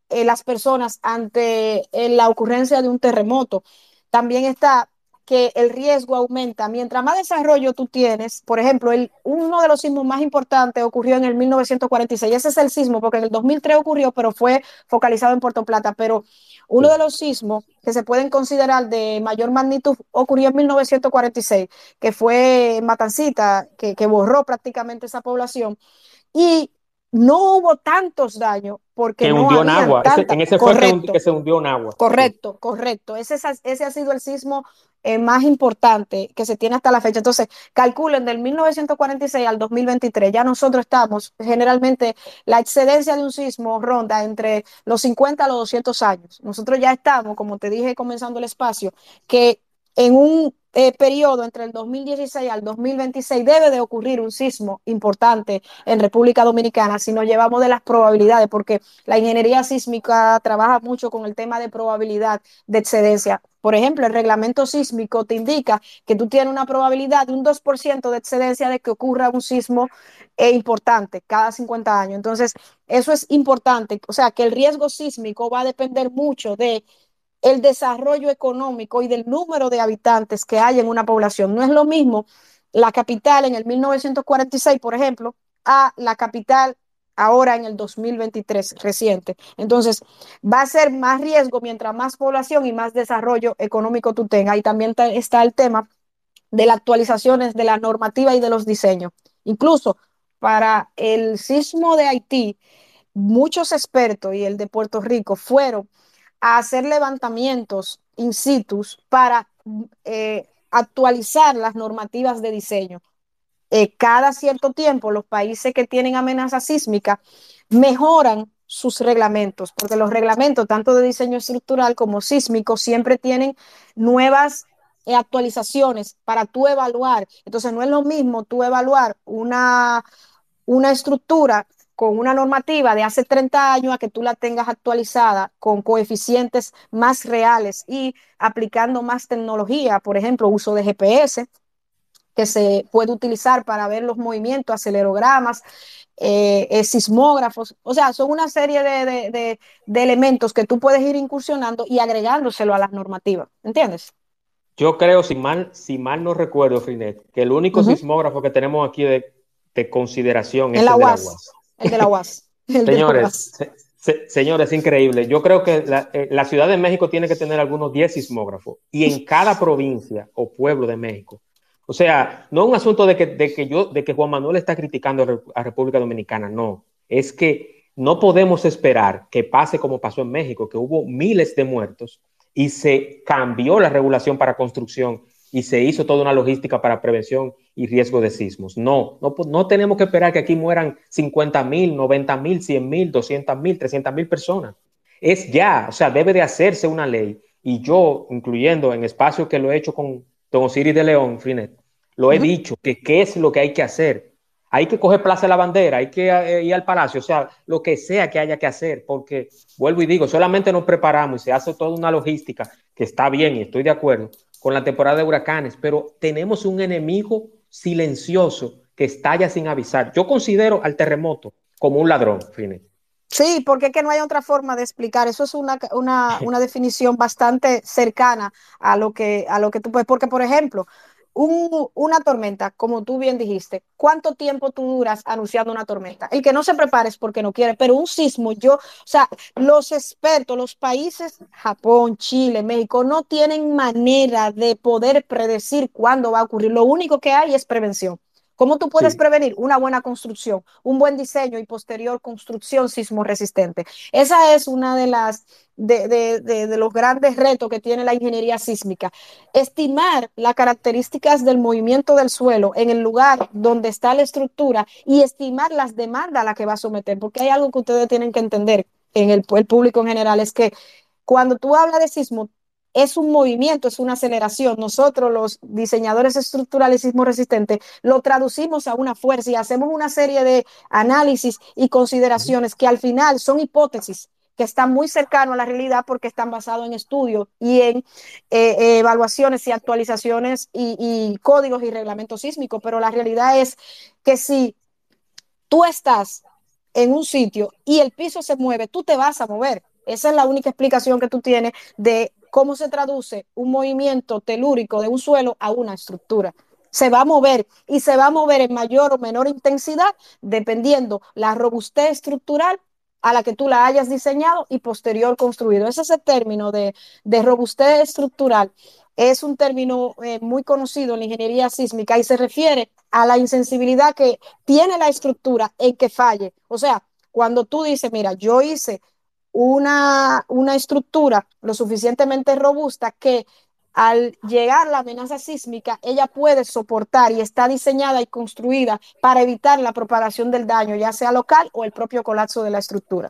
eh, las personas ante eh, la ocurrencia de un terremoto. También está que el riesgo aumenta. Mientras más desarrollo tú tienes, por ejemplo, el, uno de los sismos más importantes ocurrió en el 1946. Ese es el sismo, porque en el 2003 ocurrió, pero fue focalizado en Puerto Plata. Pero uno de los sismos que se pueden considerar de mayor magnitud ocurrió en 1946, que fue Matancita, que, que borró prácticamente esa población. Y no hubo tantos daños porque que no hundió en agua. Ese- en ese fue que, hundi- que se hundió en agua. Correcto, correcto. Ese, es- ese ha sido el sismo eh, más importante que se tiene hasta la fecha. Entonces, calculen del 1946 al 2023, ya nosotros estamos, generalmente la excedencia de un sismo ronda entre los 50 a los 200 años. Nosotros ya estamos, como te dije comenzando el espacio, que en un eh, periodo entre el 2016 al 2026 debe de ocurrir un sismo importante en República Dominicana si nos llevamos de las probabilidades, porque la ingeniería sísmica trabaja mucho con el tema de probabilidad de excedencia. Por ejemplo, el reglamento sísmico te indica que tú tienes una probabilidad de un 2% de excedencia de que ocurra un sismo eh, importante cada 50 años. Entonces, eso es importante. O sea, que el riesgo sísmico va a depender mucho de el desarrollo económico y del número de habitantes que hay en una población. No es lo mismo la capital en el 1946, por ejemplo, a la capital ahora en el 2023 reciente. Entonces, va a ser más riesgo mientras más población y más desarrollo económico tú tengas. Y también está el tema de las actualizaciones de la normativa y de los diseños. Incluso para el sismo de Haití, muchos expertos y el de Puerto Rico fueron a hacer levantamientos in situ para eh, actualizar las normativas de diseño. Eh, cada cierto tiempo los países que tienen amenaza sísmica mejoran sus reglamentos, porque los reglamentos, tanto de diseño estructural como sísmico, siempre tienen nuevas eh, actualizaciones para tú evaluar. Entonces, no es lo mismo tú evaluar una, una estructura con una normativa de hace 30 años a que tú la tengas actualizada con coeficientes más reales y aplicando más tecnología, por ejemplo, uso de GPS, que se puede utilizar para ver los movimientos, acelerogramas, eh, eh, sismógrafos, o sea, son una serie de, de, de, de, elementos que tú puedes ir incursionando y agregándoselo a las normativas, ¿entiendes? Yo creo, si mal, si mal no recuerdo, Frinet, que el único uh -huh. sismógrafo que tenemos aquí de, de consideración es el, el UAS, de la UAS. El de la UAS. El señores, se, se, señores, es increíble. Yo creo que la, eh, la, Ciudad de México tiene que tener algunos 10 sismógrafos y en cada provincia o pueblo de México. O sea, no es un asunto de que, de que yo, de que Juan Manuel está criticando a República Dominicana, no. Es que no podemos esperar que pase como pasó en México, que hubo miles de muertos y se cambió la regulación para construcción y se hizo toda una logística para prevención y riesgo de sismos. No, no, no tenemos que esperar que aquí mueran 50 mil, 90 mil, 100 mil, 200 mil, 300 mil personas. Es ya, o sea, debe de hacerse una ley. Y yo, incluyendo en espacio que lo he hecho con Don Osiris de León, Frinet, lo he uh -huh. dicho, que qué es lo que hay que hacer. Hay que coger Plaza de la Bandera, hay que eh, ir al Palacio, o sea, lo que sea que haya que hacer, porque, vuelvo y digo, solamente nos preparamos y se hace toda una logística que está bien y estoy de acuerdo con la temporada de huracanes, pero tenemos un enemigo silencioso que estalla sin avisar. Yo considero al terremoto como un ladrón, Frinet. Sí, porque es que no hay otra forma de explicar. Eso es una, una, una definición bastante cercana a lo que, a lo que tú puedes. Porque, por ejemplo, un, una tormenta, como tú bien dijiste, ¿cuánto tiempo tú duras anunciando una tormenta? El que no se prepare es porque no quiere, pero un sismo, yo, o sea, los expertos, los países, Japón, Chile, México, no tienen manera de poder predecir cuándo va a ocurrir. Lo único que hay es prevención. ¿Cómo tú puedes sí. prevenir una buena construcción, un buen diseño y posterior construcción sismo resistente? Esa es una de las de, de, de, de, los grandes retos que tiene la ingeniería sísmica. Estimar las características del movimiento del suelo en el lugar donde está la estructura y estimar las demandas a las que va a someter, porque hay algo que ustedes tienen que entender en el, el público en general, es que cuando tú hablas de sismo, es un movimiento, es una aceleración. Nosotros, los diseñadores estructurales sismo resistentes, lo traducimos a una fuerza y hacemos una serie de análisis y consideraciones que al final son hipótesis que están muy cercanos a la realidad porque están basados en estudios y en eh, eh, evaluaciones y actualizaciones y códigos y reglamentos sísmicos. Pero la realidad es que si tú estás en un sitio y el piso se mueve, tú te vas a mover. Esa es la única explicación que tú tienes de cómo se traduce un movimiento telúrico de un suelo a una estructura. Se va a mover y se va a mover en mayor o menor intensidad dependiendo la robustez estructural a la que tú la hayas diseñado y posterior construido. Ese es el término de, de robustez estructural. Es un término eh, muy conocido en la ingeniería sísmica y se refiere a la insensibilidad que tiene la estructura en que falle. O sea, cuando tú dices, mira, yo hice una, una estructura lo suficientemente robusta que al llegar la amenaza sísmica, ella puede soportar y está diseñada y construida para evitar la propagación del daño, ya sea local o el propio colapso de la estructura.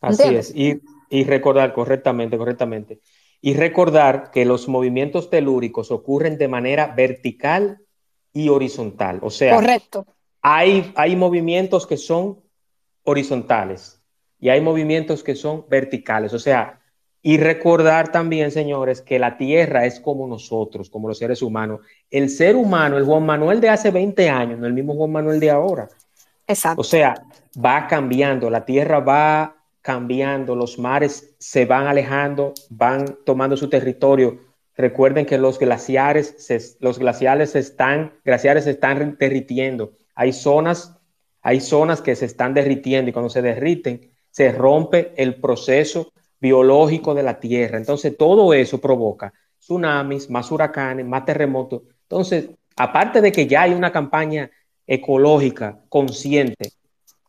Así ¿Entiendes? es, y, y, recordar correctamente, correctamente, y recordar que los movimientos telúricos ocurren de manera vertical y horizontal, o sea, Correcto. Hay, hay movimientos que son horizontales, y hay movimientos que son verticales. O sea, y recordar también, señores, que la Tierra es como nosotros, como los seres humanos. El ser humano, el Juan Manuel de hace 20 años, no el mismo Juan Manuel de ahora. Exacto. O sea, va cambiando, la Tierra va cambiando, los mares se van alejando, van tomando su territorio. Recuerden que los glaciares, se, los glaciares se están, glaciares se están derritiendo. Hay zonas, hay zonas que se están derritiendo y cuando se derriten, se rompe el proceso biológico de la Tierra. Entonces, todo eso provoca tsunamis, más huracanes, más terremotos. Entonces, aparte de que ya hay una campaña ecológica consciente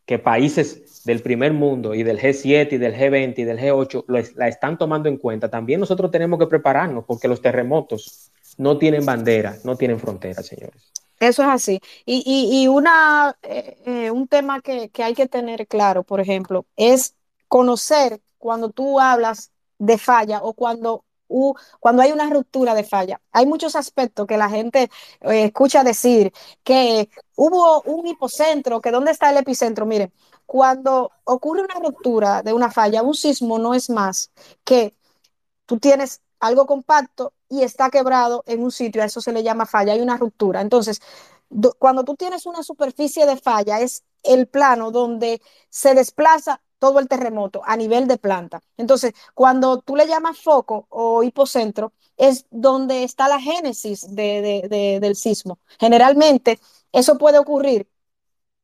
que países del primer mundo y del G7 y del G20 y del G8 lo, la están tomando en cuenta, también nosotros tenemos que prepararnos porque los terremotos no tienen bandera, no tienen frontera, señores. Eso es así. Y, y, una, eh, eh, un tema que, que, hay que tener claro, por ejemplo, es conocer cuando tú hablas de falla o cuando, uh, cuando hay una ruptura de falla. Hay muchos aspectos que la gente eh, escucha decir que hubo un hipocentro, que dónde está el epicentro. Miren, cuando ocurre una ruptura de una falla, un sismo no es más que tú tienes algo compacto y está quebrado en un sitio, a eso se le llama falla, hay una ruptura. Entonces, do, cuando tú tienes una superficie de falla, es el plano donde se desplaza todo el terremoto a nivel de planta. Entonces, cuando tú le llamas foco o hipocentro, es donde está la génesis de, de, de, del sismo. Generalmente, eso puede ocurrir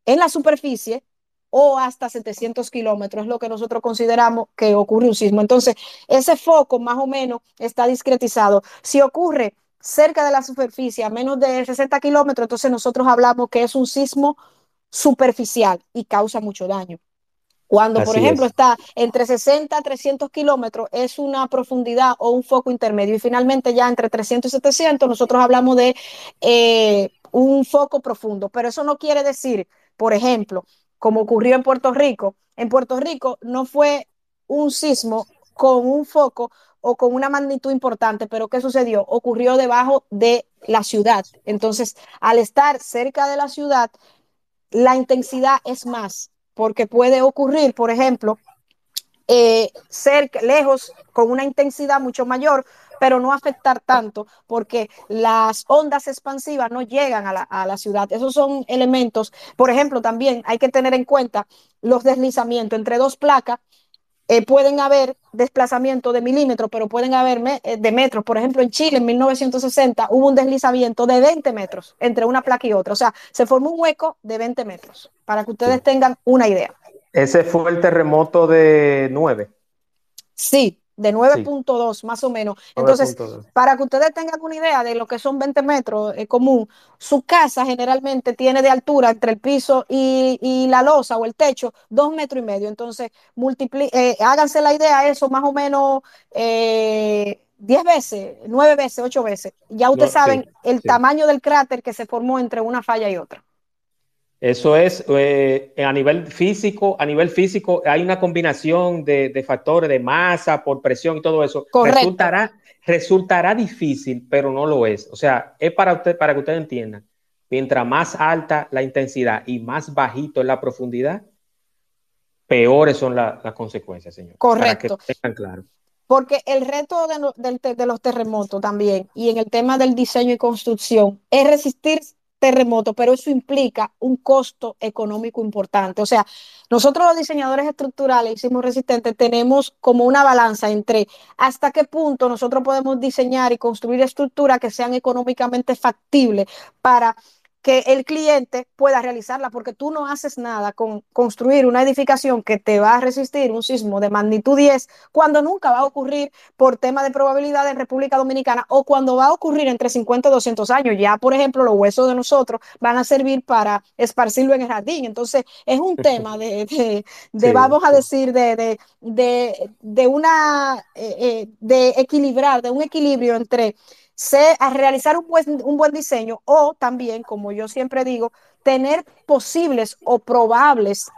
en la superficie o hasta 700 kilómetros, es lo que nosotros consideramos que ocurre un sismo. Entonces, ese foco más o menos está discretizado. Si ocurre cerca de la superficie, a menos de 60 kilómetros, entonces nosotros hablamos que es un sismo superficial y causa mucho daño. Cuando, Así por ejemplo, es. está entre 60 a 300 kilómetros, es una profundidad o un foco intermedio. Y finalmente ya entre 300 y 700, nosotros hablamos de eh, un foco profundo. Pero eso no quiere decir, por ejemplo, como ocurrió en Puerto Rico. En Puerto Rico no fue un sismo con un foco o con una magnitud importante, pero ¿qué sucedió? Ocurrió debajo de la ciudad. Entonces, al estar cerca de la ciudad, la intensidad es más, porque puede ocurrir, por ejemplo, eh, cerca, lejos, con una intensidad mucho mayor, pero no afectar tanto porque las ondas expansivas no llegan a la, a la, ciudad. Esos son elementos. Por ejemplo, también hay que tener en cuenta los deslizamientos entre dos placas. Eh, pueden haber desplazamiento de milímetros, pero pueden haber me eh, de metros. Por ejemplo, en Chile en 1960 hubo un deslizamiento de 20 metros entre una placa y otra. O sea, se formó un hueco de 20 metros, para que ustedes tengan una idea. Ese fue el terremoto de 9. Sí, de 9.2 más o menos. Entonces, para que ustedes tengan una idea de lo que son 20 metros eh, común, su casa generalmente tiene de altura entre el piso y, la losa o el techo dos metros y medio. Entonces, eh, háganse la idea eso más o menos eh, 10 veces, 9 veces, 8 veces. Ya ustedes saben el tamaño del cráter que se formó entre una falla y otra. Eso es, eh, a nivel físico, a nivel físico hay una combinación de, factores de masa, por presión y todo eso. Resultará, resultará difícil, pero no lo es. O sea, es para usted, para que ustedes entiendan. Mientras más alta la intensidad y más bajito es la profundidad, peores son las consecuencias, señor. Correcto. Para que tengan claro. Porque el reto de, de, los terremotos también, y en el tema del diseño y construcción, es resistir terremoto, pero eso implica un costo económico importante. O sea, nosotros los diseñadores estructurales hicimos resistentes, tenemos como una balanza entre hasta qué punto nosotros podemos diseñar y construir estructuras que sean económicamente factibles para que el cliente pueda realizarla, porque tú no haces nada con construir una edificación que te va a resistir un sismo de magnitud 10 cuando nunca va a ocurrir por tema de probabilidad en República Dominicana o cuando va a ocurrir entre 50 y 200 años. Ya, por ejemplo, los huesos de nosotros van a servir para esparcirlo en el jardín. Entonces, es un tema de, vamos a decir, de, de, una, eh, eh, de equilibrar, de un equilibrio entre a realizar un buen, un buen diseño o también, como yo siempre digo, tener posibles o probables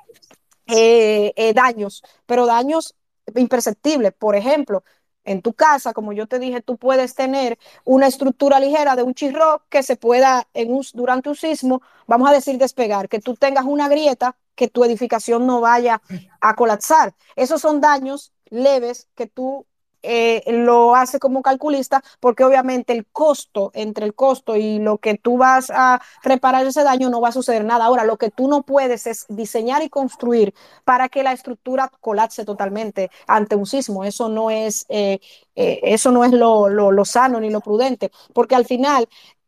eh, eh, daños, pero daños imperceptibles. Por ejemplo, en tu casa, como yo te dije, tú puedes tener una estructura ligera de un chirro que se pueda en un, durante un sismo, vamos a decir despegar, que tú tengas una grieta, que tu edificación no vaya a colapsar. Esos son daños leves que tú eh, lo hace como calculista porque obviamente el costo, entre el costo y lo que tú vas a reparar ese daño no va a suceder nada. Ahora, lo que tú no puedes es diseñar y construir para que la estructura colapse totalmente ante un sismo. Eso no es, eh, eh, eso no es lo, lo sano ni lo prudente, porque al final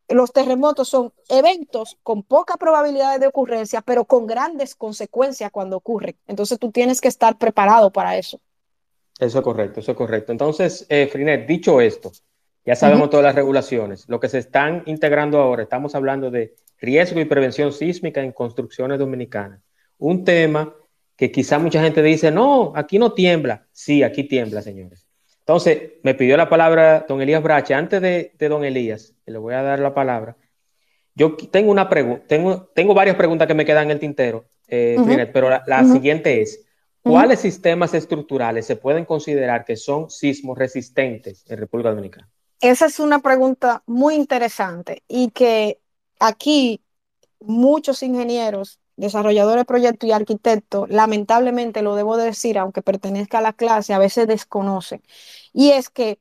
los terremotos son eventos con poca probabilidad de ocurrencia, pero con grandes consecuencias cuando ocurren. Entonces tú tienes que estar preparado para eso. Eso es correcto, eso es correcto. Entonces, eh, Frinet, dicho esto, ya sabemos todas las regulaciones. Lo que se están integrando ahora, estamos hablando de riesgo y prevención sísmica en construcciones dominicanas. Un tema que quizá mucha gente dice, no, aquí no tiembla. Sí, aquí tiembla, señores. Entonces, me pidió la palabra don Elías Brache. Antes de, don Elías, le voy a dar la palabra. Yo tengo una pregunta, tengo, tengo varias preguntas que me quedan en el tintero, eh, pero la, siguiente es, ¿Cuáles sistemas estructurales se pueden considerar que son sismos resistentes en República Dominicana? Esa es una pregunta muy interesante y que aquí muchos ingenieros, desarrolladores de proyectos y arquitectos, lamentablemente lo debo decir, aunque pertenezca a la clase, a veces desconocen. Y es que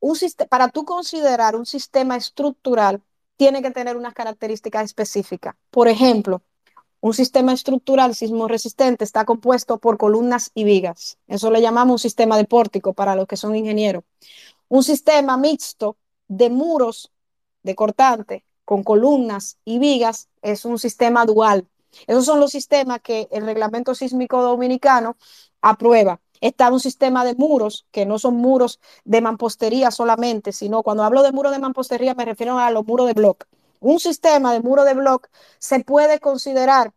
un para tú considerar un sistema estructural, tiene que tener unas características específicas. Por ejemplo, un sistema estructural sismo resistente está compuesto por columnas y vigas. Eso le llamamos un sistema de pórtico para los que son ingenieros. Un sistema mixto de muros de cortante con columnas y vigas es un sistema dual. Esos son los sistemas que el reglamento sísmico dominicano aprueba. Está un sistema de muros, que no son muros de mampostería solamente, sino cuando hablo de muros de mampostería me refiero a los muros de bloque un sistema de muro de bloque se puede considerar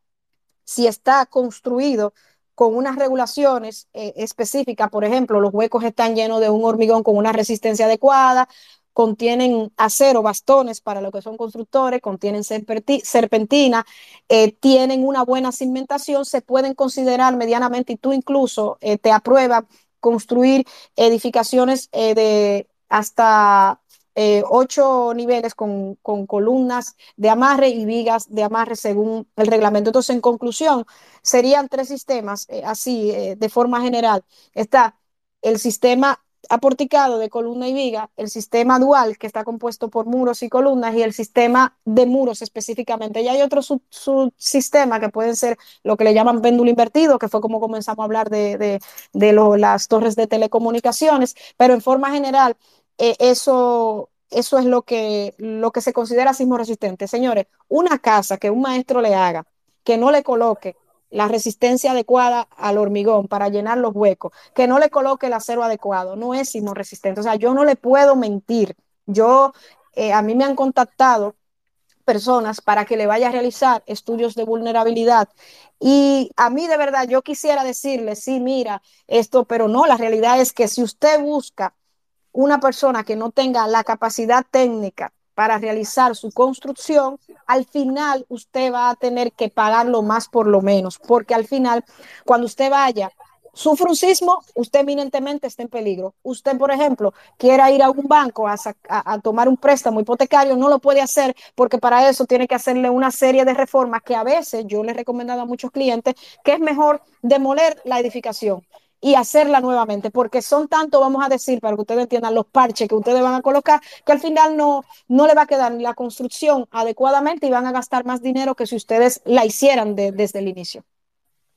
si está construido con unas regulaciones eh, específicas, por ejemplo, los huecos están llenos de un hormigón con una resistencia adecuada, contienen acero, bastones para lo que son constructores, contienen serpentina, eh, tienen una buena cimentación, se pueden considerar medianamente y tú incluso eh, te apruebas construir edificaciones de hasta eh, ocho niveles con, columnas de amarre y vigas de amarre según el reglamento. Entonces, en conclusión, serían tres sistemas, eh, así, eh, de forma general. Está el sistema aporticado de columna y viga, el sistema dual que está compuesto por muros y columnas y el sistema de muros específicamente. Y hay otros subsistemas que pueden ser lo que le llaman péndulo invertido, que fue como comenzamos a hablar de, las torres de telecomunicaciones, pero en forma general eh, eso, eso es lo que, lo que se considera sismo resistente. Señores, una casa que un maestro le haga, que no le coloque la resistencia adecuada al hormigón para llenar los huecos, que no le coloque el acero adecuado, no es sismo resistente. O sea, yo no le puedo mentir. Yo, eh, a mí me han contactado personas para que le vaya a realizar estudios de vulnerabilidad. Y a mí de verdad yo quisiera decirle, sí, mira, esto, pero no, la realidad es que si usted busca una persona que no tenga la capacidad técnica para realizar su construcción, al final usted va a tener que pagarlo más por lo menos, porque al final, cuando usted vaya sufre un sismo, usted eminentemente está en peligro. Usted, por ejemplo, quiera ir a un banco a, a, tomar un préstamo hipotecario, no lo puede hacer porque para eso tiene que hacerle una serie de reformas que a veces yo le he recomendado a muchos clientes que es mejor demoler la edificación y hacerla nuevamente, porque son tanto, vamos a decir, para que ustedes entiendan, los parches que ustedes van a colocar, que al final no, no le va a quedar la construcción adecuadamente y van a gastar más dinero que si ustedes la hicieran desde el inicio.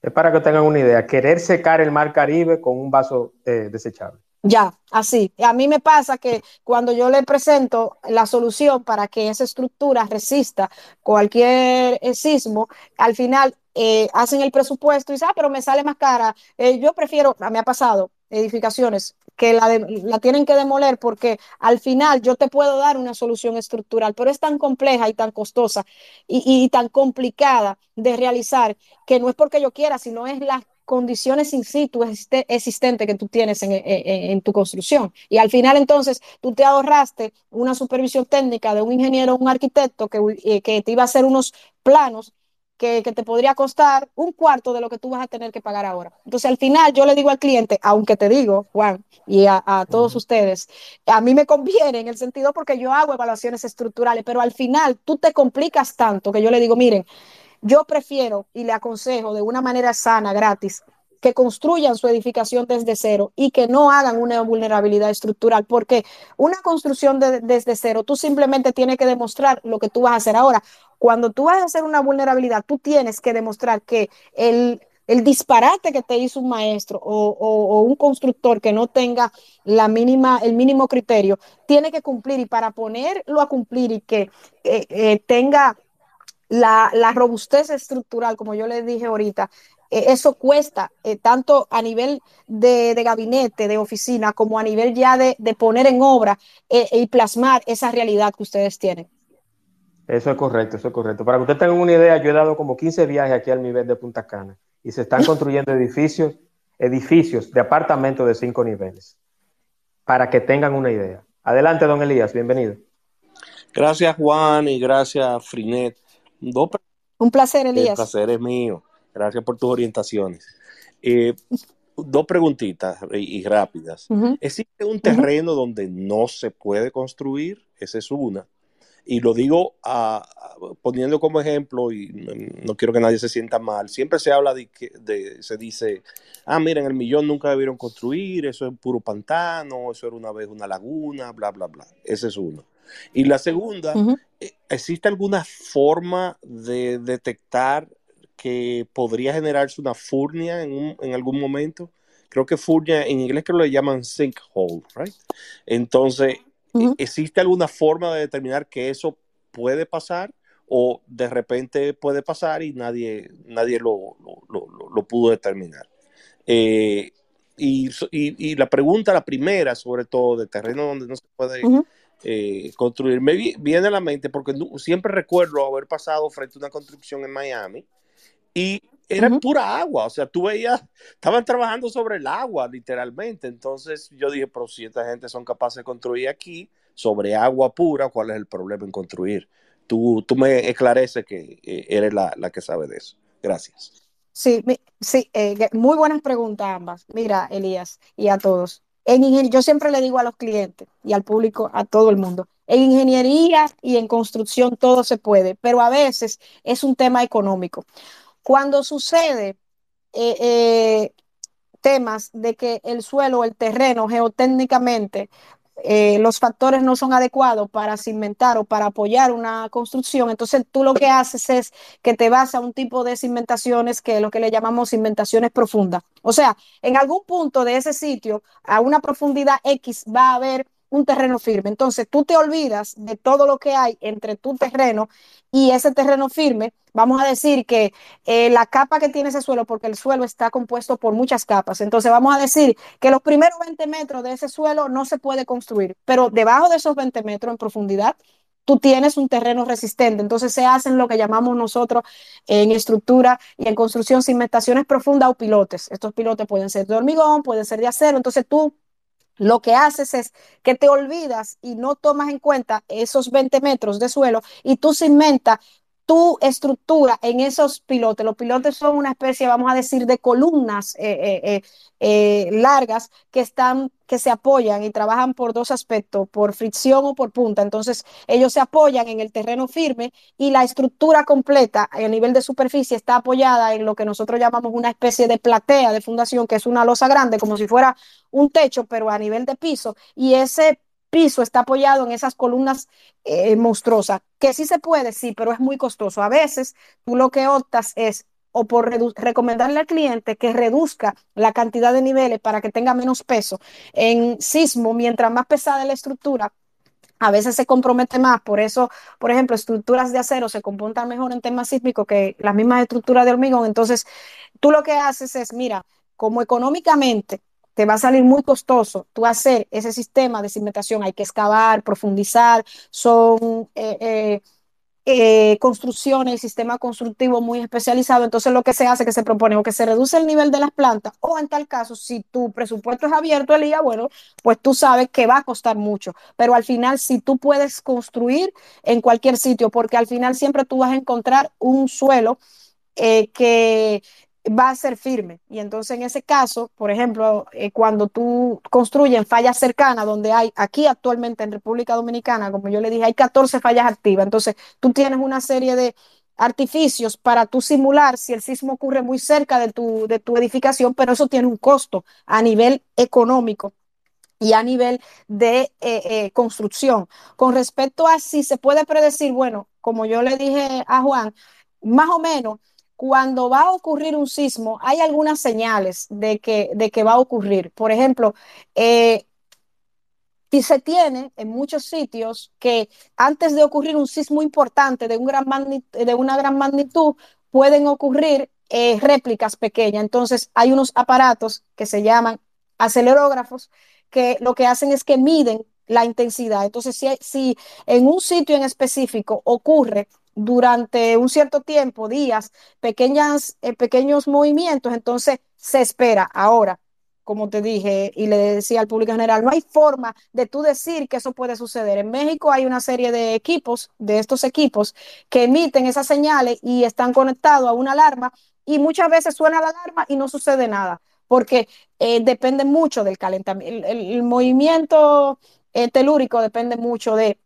Es para que tengan una idea, querer secar el mar Caribe con un vaso eh, desechable. Ya, así. A mí me pasa que cuando yo le presento la solución para que esa estructura resista cualquier eh, sismo, al final eh, hacen el presupuesto y dicen, ah, pero me sale más cara. yo prefiero, me ha pasado, edificaciones que la, la, tienen que demoler porque al final yo te puedo dar una solución estructural, pero es tan compleja y tan costosa y, y tan complicada de realizar que no es porque yo quiera, sino es las condiciones in situ existentes que tú tienes en, en, tu construcción. Y al final entonces tú te ahorraste una supervisión técnica de un ingeniero un arquitecto que, eh, que te iba a hacer unos planos que, te podría costar un cuarto de lo que tú vas a tener que pagar ahora. Entonces, al final, yo le digo al cliente, aunque te digo, Juan, y a, todos ustedes, a mí me conviene en el sentido porque yo hago evaluaciones estructurales, pero al final tú te complicas tanto que yo le digo, miren, yo prefiero y le aconsejo de una manera sana, gratis, que construyan su edificación desde cero y que no hagan una vulnerabilidad estructural, porque una construcción desde cero, tú simplemente tienes que demostrar lo que tú vas a hacer ahora. Cuando tú vas a hacer una vulnerabilidad, tú tienes que demostrar que el, el disparate que te hizo un maestro o, un constructor que no tenga la mínima, el mínimo criterio, tiene que cumplir y para ponerlo a cumplir y que eh, eh, tenga la, la, robustez estructural, como yo les dije ahorita, eh, eso cuesta tanto a nivel de, de, gabinete, de oficina, como a nivel ya de, de poner en obra y plasmar esa realidad que ustedes tienen. Eso es correcto, eso es correcto. Para que usted tenga una idea, yo he dado como 15 viajes aquí al nivel de Punta Cana y se están construyendo edificios, edificios de apartamentos de cinco niveles. Para que tengan una idea. Adelante, don Elías, bienvenido. Gracias, Juan, y gracias, Frinet. Un placer, Elías. El placer es mío. Gracias por tus orientaciones. Eh, dos preguntitas y, rápidas. ¿Existe un terreno donde no se puede construir? Esa es una. Y lo digo poniendo como ejemplo, y no, quiero que nadie se sienta mal, siempre se habla de que se dice, ah, miren, el millón nunca debieron construir, eso es puro pantano, eso era una vez una laguna, bla, bla, bla. Ese es uno. Y la segunda, ¿existe alguna forma de detectar que podría generarse una furnia en, en algún momento? Creo que furnia en inglés que lo llaman sinkhole, right? Entonces, ¿Existe alguna forma de determinar que eso puede pasar o de repente puede pasar y nadie, nadie lo, lo, pudo determinar? Eh, y, y, la pregunta, la primera, sobre todo, de terreno donde no se puede eh, construir, me viene a la mente porque siempre recuerdo haber pasado frente a una construcción en Miami y era pura agua, o sea, tú veías, estaban trabajando sobre el agua, literalmente. Entonces yo dije, pero si esta gente son capaces de construir aquí sobre agua pura, ¿cuál es el problema en construir? Tú, tú me esclareces que eh, eres la, que sabe de eso. Gracias. Sí, sí eh, muy buenas preguntas ambas. Mira, Elías, y a todos. En yo siempre le digo a los clientes y al público, a todo el mundo, en ingeniería y en construcción todo se puede, pero a veces es un tema económico. Cuando sucede eh, eh, temas de que el suelo, el terreno, geotécnicamente, eh, los factores no son adecuados para cimentar o para apoyar una construcción, entonces tú lo que haces es que te vas a un tipo de cimentaciones que es lo que le llamamos cimentaciones profundas. O sea, en algún punto de ese sitio, a una profundidad X, va a haber un terreno firme. Entonces tú te olvidas de todo lo que hay entre tu terreno y ese terreno firme. Vamos a decir que eh, la capa que tiene ese suelo, porque el suelo está compuesto por muchas capas. Entonces vamos a decir que los primeros 20 metros de ese suelo no se puede construir, pero debajo de esos 20 metros en profundidad tú tienes un terreno resistente. Entonces se hacen lo que llamamos nosotros en estructura y en construcción cimentaciones profundas o pilotes. Estos pilotes pueden ser de hormigón, pueden ser de acero. Entonces tú lo que haces es que te olvidas y no tomas en cuenta esos 20 metros de suelo y tú cimentas tu estructura en esos pilotes. Los pilotes son una especie, vamos a decir, de columnas eh, eh, eh, largas que están, que se apoyan y trabajan por dos aspectos, por fricción o por punta. Entonces, ellos se apoyan en el terreno firme y la estructura completa a nivel de superficie está apoyada en lo que nosotros llamamos una especie de platea de fundación, que es una losa grande, como si fuera un techo, pero a nivel de piso. Y ese piso está apoyado en esas columnas eh, monstruosas, que sí se puede, sí, pero es muy costoso. A veces tú lo que optas es o por recomendarle al cliente que reduzca la cantidad de niveles para que tenga menos peso. En sismo, mientras más pesada la estructura, a veces se compromete más, por eso, por ejemplo, estructuras de acero se comportan mejor en temas sísmicos que las mismas estructuras de hormigón. Entonces, tú lo que haces es, mira, como económicamente te va a salir muy costoso tú hacer ese sistema de cimentación, hay que excavar, profundizar, son eh, eh, eh, construcciones, sistema constructivo muy especializado, entonces lo que se hace, que se propone o que se reduce el nivel de las plantas, o en tal caso, si tu presupuesto es abierto, Elía, bueno, pues tú sabes que va a costar mucho, pero al final si tú puedes construir en cualquier sitio, porque al final siempre tú vas a encontrar un suelo que va a ser firme. Y entonces en ese caso, por ejemplo, eh, cuando tú construyes fallas cercanas, donde hay aquí actualmente en República Dominicana, como yo le dije, hay 14 fallas activas. Entonces tú tienes una serie de artificios para tú simular si el sismo ocurre muy cerca de tu, de tu edificación, pero eso tiene un costo a nivel económico y a nivel de eh, eh, construcción. Con respecto a si se puede predecir, bueno, como yo le dije a Juan, más o menos cuando va a ocurrir un sismo, hay algunas señales de que, de que va a ocurrir. Por ejemplo, eh, y se tiene en muchos sitios que antes de ocurrir un sismo importante de, una gran magnitud, pueden ocurrir eh, réplicas pequeñas. Entonces, hay unos aparatos que se llaman acelerógrafos que lo que hacen es que miden la intensidad. Entonces, si, si en un sitio en específico ocurre durante un cierto tiempo, días, pequeñas, eh, pequeños movimientos, entonces se espera. Ahora, como te dije y le decía al público general, no hay forma de tú decir que eso puede suceder. En México hay una serie de equipos, de estos equipos, que emiten esas señales y están conectados a una alarma y muchas veces suena la alarma y no sucede nada, porque eh, depende mucho del calentamiento. El, movimiento eh, telúrico depende mucho de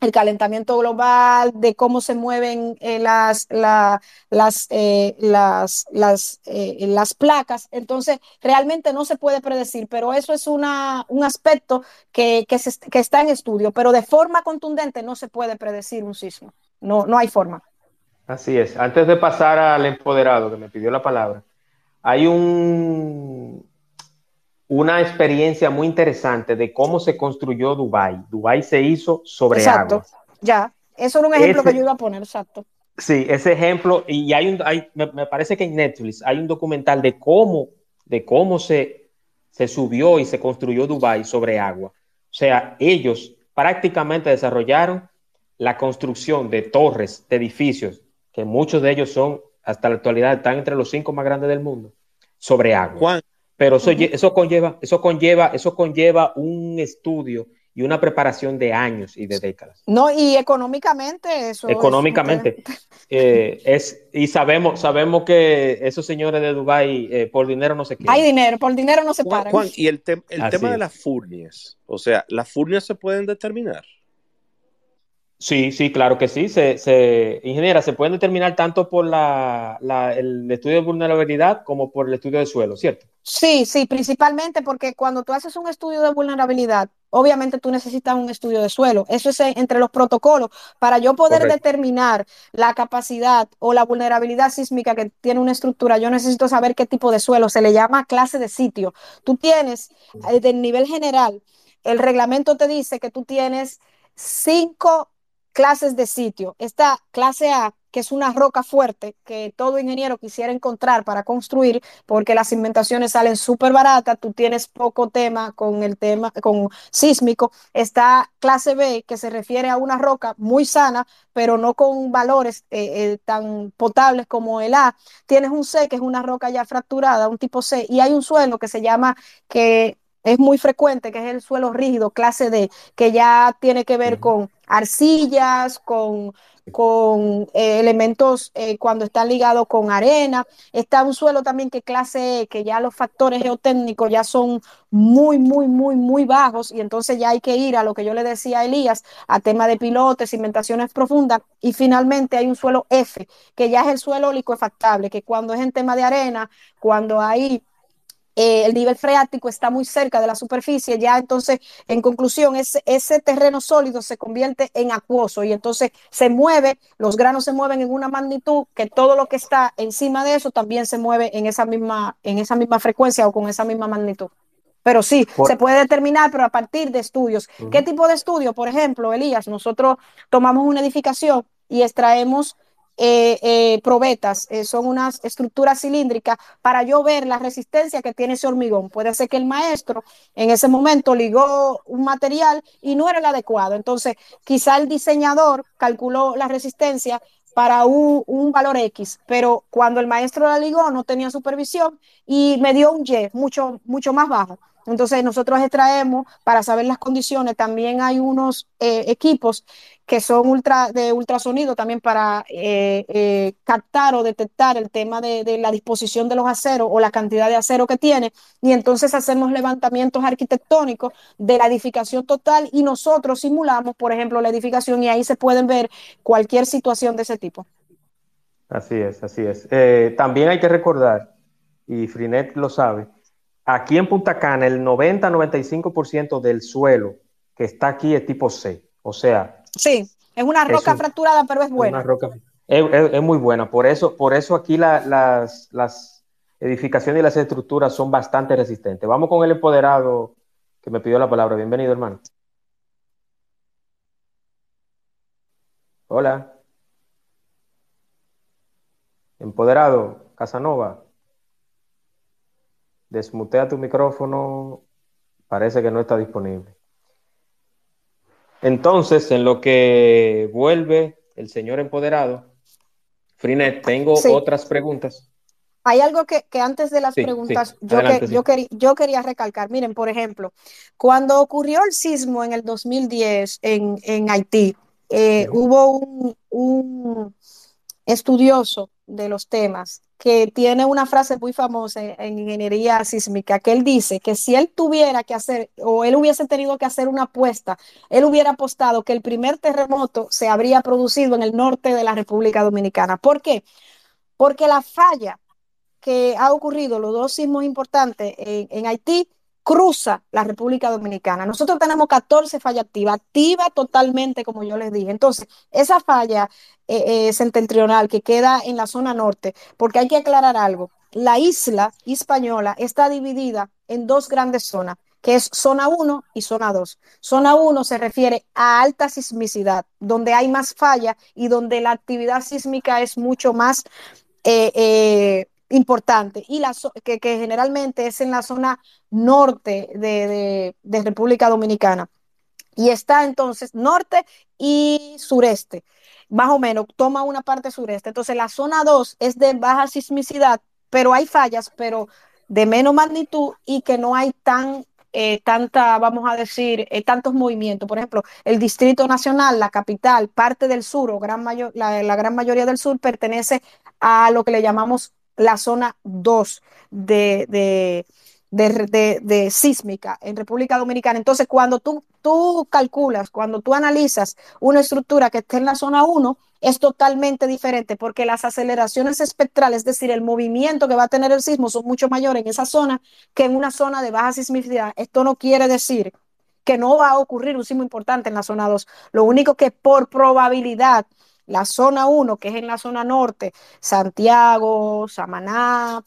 el calentamiento global, de cómo se mueven eh, las, las, eh, las, las, eh, las, placas. Entonces, realmente no se puede predecir, pero eso es una, un aspecto que, que, que, está en estudio, pero de forma contundente no se puede predecir un sismo. No, no hay forma. Así es. Antes de pasar al empoderado que me pidió la palabra, hay un, una experiencia muy interesante de cómo se construyó Dubai. Dubai se hizo sobre exacto, Ya, eso era un ejemplo que yo iba a poner, exacto. Sí, ese ejemplo, y hay un, hay, me, parece que en Netflix hay un documental de cómo, de cómo se, se subió y se construyó Dubai sobre agua. O sea, ellos prácticamente desarrollaron la construcción de torres, de edificios, que muchos de ellos son, hasta la actualidad, están entre los cinco más grandes del mundo, sobre agua. Juan, pero eso, eso, conlleva, eso, conlleva, eso conlleva un estudio y una preparación de años y de décadas. No, y económicamente eso. Económicamente. Eh, es, y sabemos, sabemos que esos señores de Dubái eh, por dinero no se quedan. Hay dinero, por dinero no se paran. Juan, y el, el tema de las furnias, o sea, ¿las furnias se pueden determinar? Sí, sí, claro que sí. Se, se, ingeniera, se pueden determinar tanto por la, el estudio de vulnerabilidad como por el estudio de suelo, ¿cierto? Sí, sí, principalmente porque cuando tú haces un estudio de vulnerabilidad, obviamente tú necesitas un estudio de suelo. Eso es entre los protocolos. Para yo poder determinar la capacidad o la vulnerabilidad sísmica que tiene una estructura, yo necesito saber qué tipo de suelo. Se le llama clase de sitio. Tú tienes, eh, del nivel general, el reglamento te dice que tú tienes cinco clases de sitio. Esta clase A, que es una roca fuerte que todo ingeniero quisiera encontrar para construir, porque las inventaciones salen súper baratas, tú tienes poco tema con el tema con sísmico. Está clase B, que se refiere a una roca muy sana, pero no con valores eh, eh, tan potables como el A. Tienes un C, que es una roca ya fracturada, un tipo C, y hay un suelo que se llama que es muy frecuente, que es el suelo rígido, clase D, que ya tiene que ver con arcillas, con, con eh, elementos eh, cuando están ligados con arena. Está un suelo también que clase E, que ya los factores geotécnicos ya son muy, muy, muy, muy bajos y entonces ya hay que ir a lo que yo le decía a Elías, a tema de pilotes, cimentaciones profundas. Y finalmente hay un suelo F, que ya es el suelo liquefactable, que cuando es en tema de arena, cuando hay eh, el nivel freático está muy cerca de la superficie, ya entonces, en conclusión, ese, ese terreno sólido se convierte en acuoso y entonces se mueve, los granos se mueven en una magnitud que todo lo que está encima de eso también se mueve en esa misma, en esa misma frecuencia o con esa misma magnitud. Pero sí, Por... se puede determinar, pero a partir de estudios. Uh -huh. ¿Qué tipo de estudio? Por ejemplo, Elías, nosotros tomamos una edificación y extraemos eh, eh, probetas, eh, son unas estructuras cilíndricas para yo ver la resistencia que tiene ese hormigón. Puede ser que el maestro en ese momento ligó un material y no era el adecuado. Entonces, quizá el diseñador calculó la resistencia para un, un, valor X, pero cuando el maestro la ligó no tenía supervisión y me dio un Y mucho, mucho más bajo. Entonces nosotros extraemos para saber las condiciones. También hay unos eh, equipos que son ultra, de ultrasonido también para eh, eh, captar o detectar el tema de, de, la disposición de los aceros o la cantidad de acero que tiene. Y entonces hacemos levantamientos arquitectónicos de la edificación total y nosotros simulamos, por ejemplo, la edificación y ahí se pueden ver cualquier situación de ese tipo. Así es, así es. También hay que recordar, y Frinet lo sabe, aquí en Punta Cana el 90-95% del suelo que está aquí es tipo C. O sea... Sí, es una roca es un, fracturada, pero es buena. Una roca, es, es, es, muy buena. Por eso, por eso aquí la, las, las, edificaciones y las estructuras son bastante resistentes. Vamos con el empoderado que me pidió la palabra. Bienvenido, hermano. Hola. Empoderado, Casanova. Desmutea tu micrófono. Parece que no está disponible. Entonces, en lo que vuelve el señor empoderado, Frinet, tengo sí. otras preguntas. Hay algo que, que antes de las sí, preguntas sí. Yo, Adelante, que, yo, quería, yo, quería recalcar. Miren, por ejemplo, cuando ocurrió el sismo en el 2010 en, en Haití, eh, hubo un, un estudioso de los temas que tiene una frase muy famosa en ingeniería sísmica, que él dice que si él tuviera que hacer, o él hubiese tenido que hacer una apuesta, él hubiera apostado que el primer terremoto se habría producido en el norte de la República Dominicana. ¿Por qué? Porque la falla que ha ocurrido, los dos sismos importantes en, en Haití, cruza la República Dominicana. Nosotros tenemos 14 fallas activas, activa totalmente, como yo les dije. Entonces, esa falla eh, eh, septentrional que queda en la zona norte, porque hay que aclarar algo, la isla española está dividida en dos grandes zonas, que es zona 1 y zona 2. Zona 1 se refiere a alta sismicidad, donde hay más falla y donde la actividad sísmica es mucho más... Eh, importante y la que, que, generalmente es en la zona norte de, República Dominicana. Y está entonces norte y sureste, más o menos, toma una parte sureste. Entonces la zona 2 es de baja sismicidad, pero hay fallas, pero de menos magnitud y que no hay tan eh, tanta, vamos a decir, eh, tantos movimientos. Por ejemplo, el Distrito Nacional, la capital, parte del sur o gran mayor, la gran mayoría del sur pertenece a lo que le llamamos la zona 2 de, de, de, de, sísmica en República Dominicana. Entonces, cuando tú, tú calculas, cuando tú analizas una estructura que esté en la zona 1, es totalmente diferente porque las aceleraciones espectrales, es decir, el movimiento que va a tener el sismo son mucho mayores en esa zona que en una zona de baja sismicidad. Esto no quiere decir que no va a ocurrir un sismo importante en la zona 2. Lo único que por probabilidad la zona 1, que es en la zona norte, Santiago, Samaná,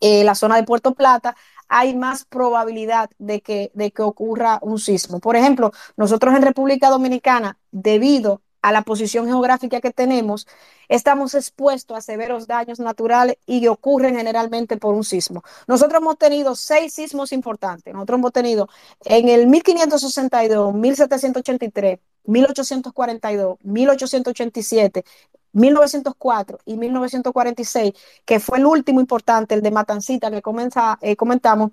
eh, la zona de Puerto Plata, hay más probabilidad de que, de que ocurra un sismo. Por ejemplo, nosotros en República Dominicana, debido a la posición geográfica que tenemos, estamos expuestos a severos daños naturales y que ocurren generalmente por un sismo. Nosotros hemos tenido seis sismos importantes. Nosotros hemos tenido en el 1562, 1783, 1842, 1887, 1904 y 1946, que fue el último importante, el de Matancita que comenta, eh, comentamos,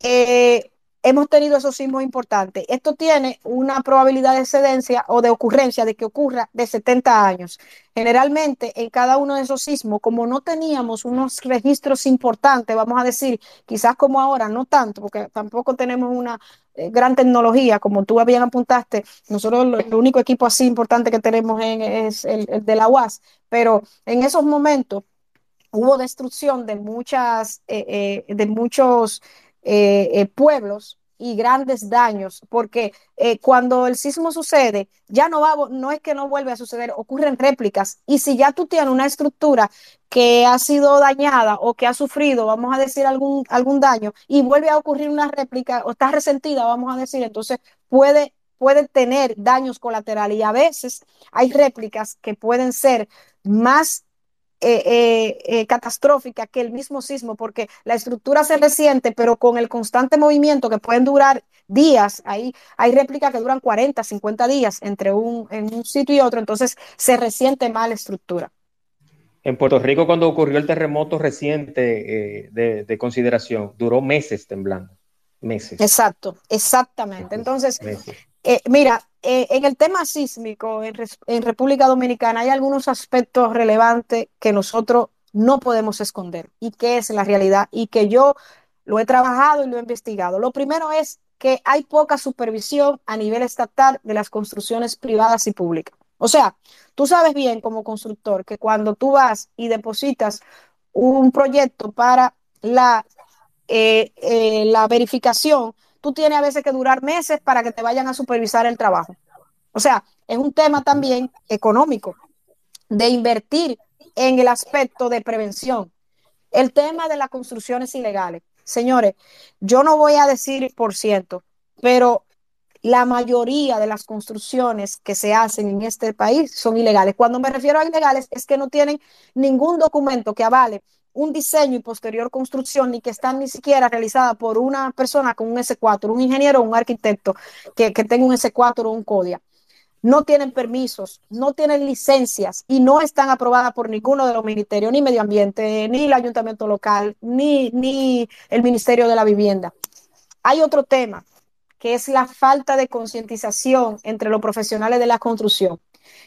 eh, hemos tenido esos sismos importantes. Esto tiene una probabilidad de excedencia o de ocurrencia de que ocurra de 70 años. Generalmente, en cada uno de esos sismos, como no teníamos unos registros importantes, vamos a decir, quizás como ahora, no tanto, porque tampoco tenemos una eh, gran tecnología, como tú bien apuntaste, nosotros el único equipo así importante que tenemos es el, el de la UAS, pero en esos momentos hubo destrucción de muchas, eh, eh, de muchos eh, eh, pueblos y grandes daños, porque eh, cuando el sismo sucede, ya no va, no es que no vuelve a suceder, ocurren réplicas. Y si ya tú tienes una estructura que ha sido dañada o que ha sufrido, vamos a decir, algún, algún daño, y vuelve a ocurrir una réplica o está resentida, vamos a decir, entonces puede puede tener daños colaterales y a veces hay réplicas que pueden ser más eh, eh, eh, catastrófica que el mismo sismo, porque la estructura se resiente, pero con el constante movimiento que pueden durar días, ahí hay réplicas que duran 40, 50 días entre un, en un sitio y otro, entonces se resiente más la estructura. En Puerto Rico, cuando ocurrió el terremoto reciente de, de, consideración, duró meses temblando. Meses. Exacto, exactamente. Entonces, eh, mira, eh, en el tema sísmico en, en, República Dominicana hay algunos aspectos relevantes que nosotros no podemos esconder y que es la realidad y que yo lo he trabajado y lo he investigado. Lo primero es que hay poca supervisión a nivel estatal de las construcciones privadas y públicas. O sea, tú sabes bien como constructor que cuando tú vas y depositas un proyecto para la, eh, eh, la verificación, tú tienes a veces que durar meses para que te vayan a supervisar el trabajo. O sea, es un tema también económico de invertir en el aspecto de prevención. El tema de las construcciones ilegales. Señores, yo no voy a decir por ciento, pero la mayoría de las construcciones que se hacen en este país son ilegales. Cuando me refiero a ilegales es que no tienen ningún documento que avale un diseño y posterior construcción ni que están ni siquiera realizadas por una persona con un S4, un ingeniero o un arquitecto que, que tenga un S4 o un CODIA. No tienen permisos, no tienen licencias y no están aprobadas por ninguno de los ministerios, ni medio ambiente, ni el ayuntamiento local, ni, ni el Ministerio de la Vivienda. Hay otro tema, que es la falta de concientización entre los profesionales de la construcción.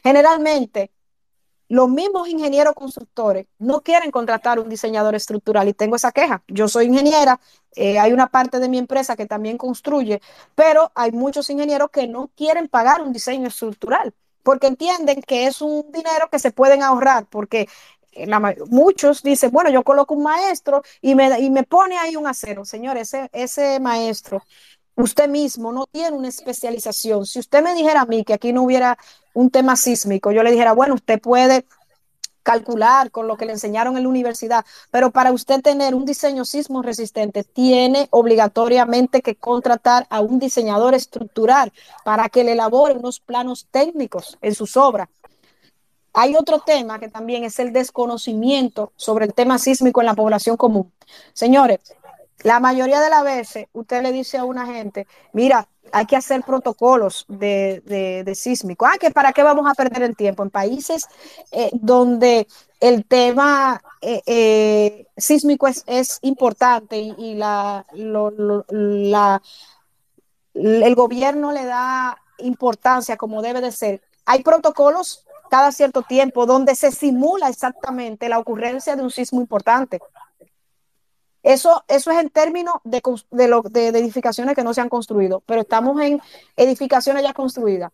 Generalmente, los mismos ingenieros constructores no quieren contratar un diseñador estructural y tengo esa queja. Yo soy ingeniera, eh, hay una parte de mi empresa que también construye, pero hay muchos ingenieros que no quieren pagar un diseño estructural porque entienden que es un dinero que se pueden ahorrar, porque la, muchos dicen, bueno, yo coloco un maestro y me, y me pone ahí un acero. Señor, ese, ese maestro usted mismo no tiene una especialización. Si usted me dijera a mí que aquí no hubiera un tema sísmico, yo le dijera, bueno, usted puede calcular con lo que le enseñaron en la universidad, pero para usted tener un diseño sismo resistente, tiene obligatoriamente que contratar a un diseñador estructural para que le elabore unos planos técnicos en sus obras. Hay otro tema que también es el desconocimiento sobre el tema sísmico en la población común. Señores, la mayoría de las veces usted le dice a una gente, mira, hay que hacer protocolos de, de, sísmico. Ah, que para qué vamos a perder el tiempo. En países eh, donde el tema eh, eh, sísmico es, importante y, la, el gobierno le da importancia como debe de ser, hay protocolos cada cierto tiempo donde se simula exactamente la ocurrencia de un sismo importante. Eso, eso es en términos de, de, lo, de, edificaciones que no se han construido, pero estamos en edificaciones ya construidas.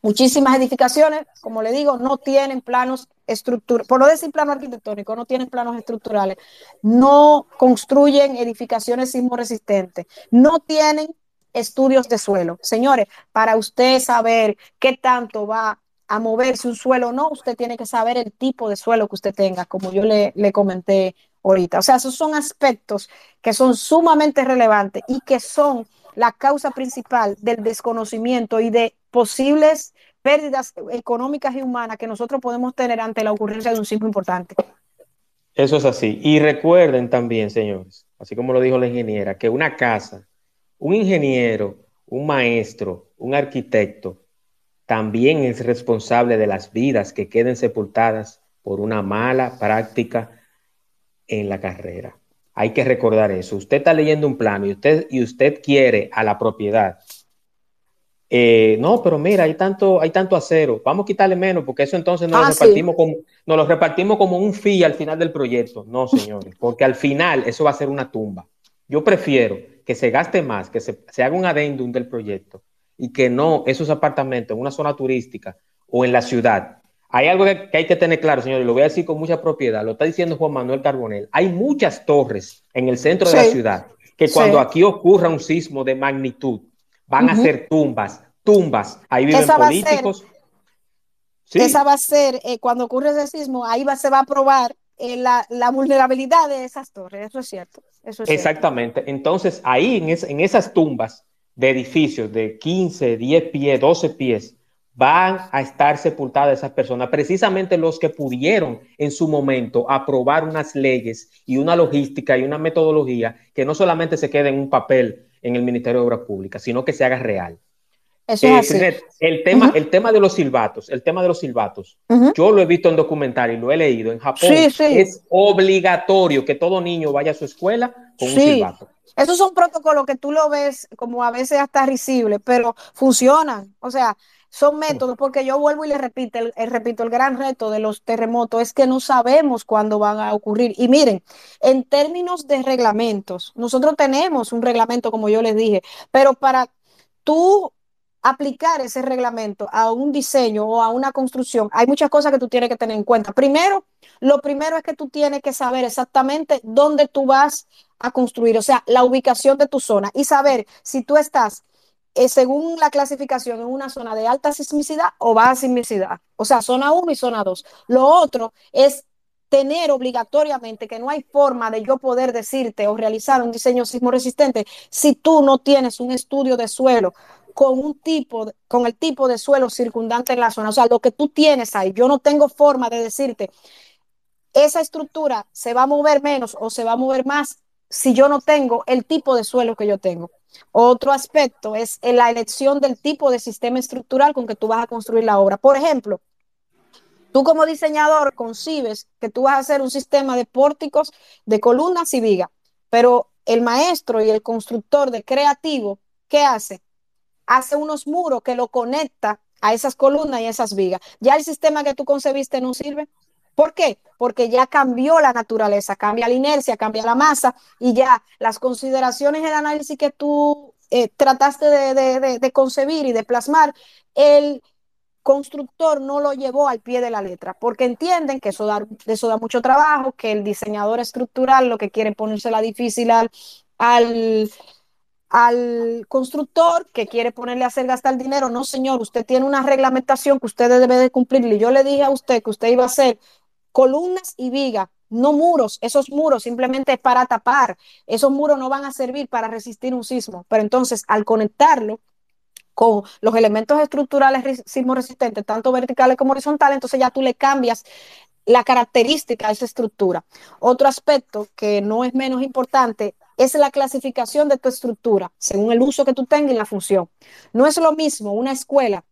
Muchísimas edificaciones, como le digo, no tienen planos estructurales, por no decir plano arquitectónico, no tienen planos estructurales, no construyen edificaciones sismo resistentes, no tienen estudios de suelo. Señores, para usted saber qué tanto va a moverse un suelo o no, usted tiene que saber el tipo de suelo que usted tenga, como yo le, le comenté ahorita. O sea, esos son aspectos que son sumamente relevantes y que son la causa principal del desconocimiento y de posibles pérdidas económicas y humanas que nosotros podemos tener ante la ocurrencia de un sismo importante. Eso es así. Y recuerden también, señores, así como lo dijo la ingeniera, que una casa, un ingeniero, un maestro, un arquitecto, también es responsable de las vidas que queden sepultadas por una mala práctica en la carrera. Hay que recordar eso. Usted está leyendo un plano y usted, y usted quiere a la propiedad. Eh, no, pero mira, hay tanto, hay tanto acero. Vamos a quitarle menos porque eso entonces nos, lo, ah, repartimos como, nos lo repartimos como un fee al final del proyecto. No, señores, porque al final eso va a ser una tumba. Yo prefiero que se gaste más, que se, se haga un adendum del proyecto y que no esos apartamentos en una zona turística o en la ciudad hay algo que, hay que tener claro, señor, y lo voy a decir con mucha propiedad, lo está diciendo Juan Manuel Carbonel. Hay muchas torres en el centro de la ciudad que cuando aquí ocurra un sismo de magnitud van a ser tumbas, tumbas. Ahí viven políticos. Esa va a ser, eh, cuando ocurre ese sismo, ahí va, se va a probar eh, la, vulnerabilidad de esas torres, eso es cierto. Exactamente. Entonces, ahí en, en esas tumbas de edificios de 15, 10 pies, 12 pies, van a estar sepultadas esas personas, precisamente los que pudieron en su momento aprobar unas leyes y una logística y una metodología que no solamente se quede en un papel en el Ministerio de Obras Públicas, sino que se haga real. Eso es eh, el, tema, el tema de los silbatos, el tema de los silbatos, yo lo he visto en documental y lo he leído. En Japón es obligatorio que todo niño vaya a su escuela con un silbato. Esos son protocolos que tú lo ves como a veces hasta risibles, pero funcionan. O sea, son métodos, porque yo vuelvo y le repito el, repito, el gran reto de los terremotos es que no sabemos cuándo van a ocurrir. Y miren, en términos de reglamentos, nosotros tenemos un reglamento, como yo les dije, pero para tú aplicar ese reglamento a un diseño o a una construcción, hay muchas cosas que tú tienes que tener en cuenta. Primero, lo primero es que tú tienes que saber exactamente dónde tú vas a construir, o sea, la ubicación de tu zona y saber si tú estás eh, según la clasificación, en una zona de alta sismicidad o baja sismicidad. O sea, zona 1 y zona 2. Lo otro es tener obligatoriamente que no hay forma de yo poder decirte o realizar un diseño sismo resistente si tú no tienes un estudio de suelo con un tipo, con el tipo de suelo circundante en la zona. O sea, lo que tú tienes ahí, yo no tengo forma de decirte esa estructura se va a mover menos o se va a mover más si yo no tengo el tipo de suelo que yo tengo. Otro aspecto es la elección del tipo de sistema estructural con que tú vas a construir la obra. Por ejemplo, tú como diseñador concibes que tú vas a hacer un sistema de pórticos, de columnas y vigas, pero el maestro y el constructor de creativo, ¿qué hace? Hace unos muros que lo conecta a esas columnas y esas vigas. Ya el sistema que tú concebiste no sirve. ¿Por qué? Porque ya cambió la naturaleza, cambia la inercia, cambia la masa y ya las consideraciones, el análisis que tú eh, trataste de, concebir y de plasmar, el constructor no lo llevó al pie de la letra, porque entienden que eso da, eso da mucho trabajo, que el diseñador estructural lo que quiere ponérsela difícil al constructor que quiere ponerle a hacer gastar dinero. No, señor, usted tiene una reglamentación que usted debe de cumplir. Y yo le dije a usted que usted iba a hacer columnas y vigas, no muros. Esos muros simplemente es para tapar. Esos muros no van a servir para resistir un sismo. Pero entonces, al conectarlo con los elementos estructurales sismo resistentes, tanto verticales como horizontales, entonces ya tú le cambias la característica de esa estructura. Otro aspecto que no es menos importante es la clasificación de tu estructura, según el uso que tú tengas y la función. No es lo mismo una escuela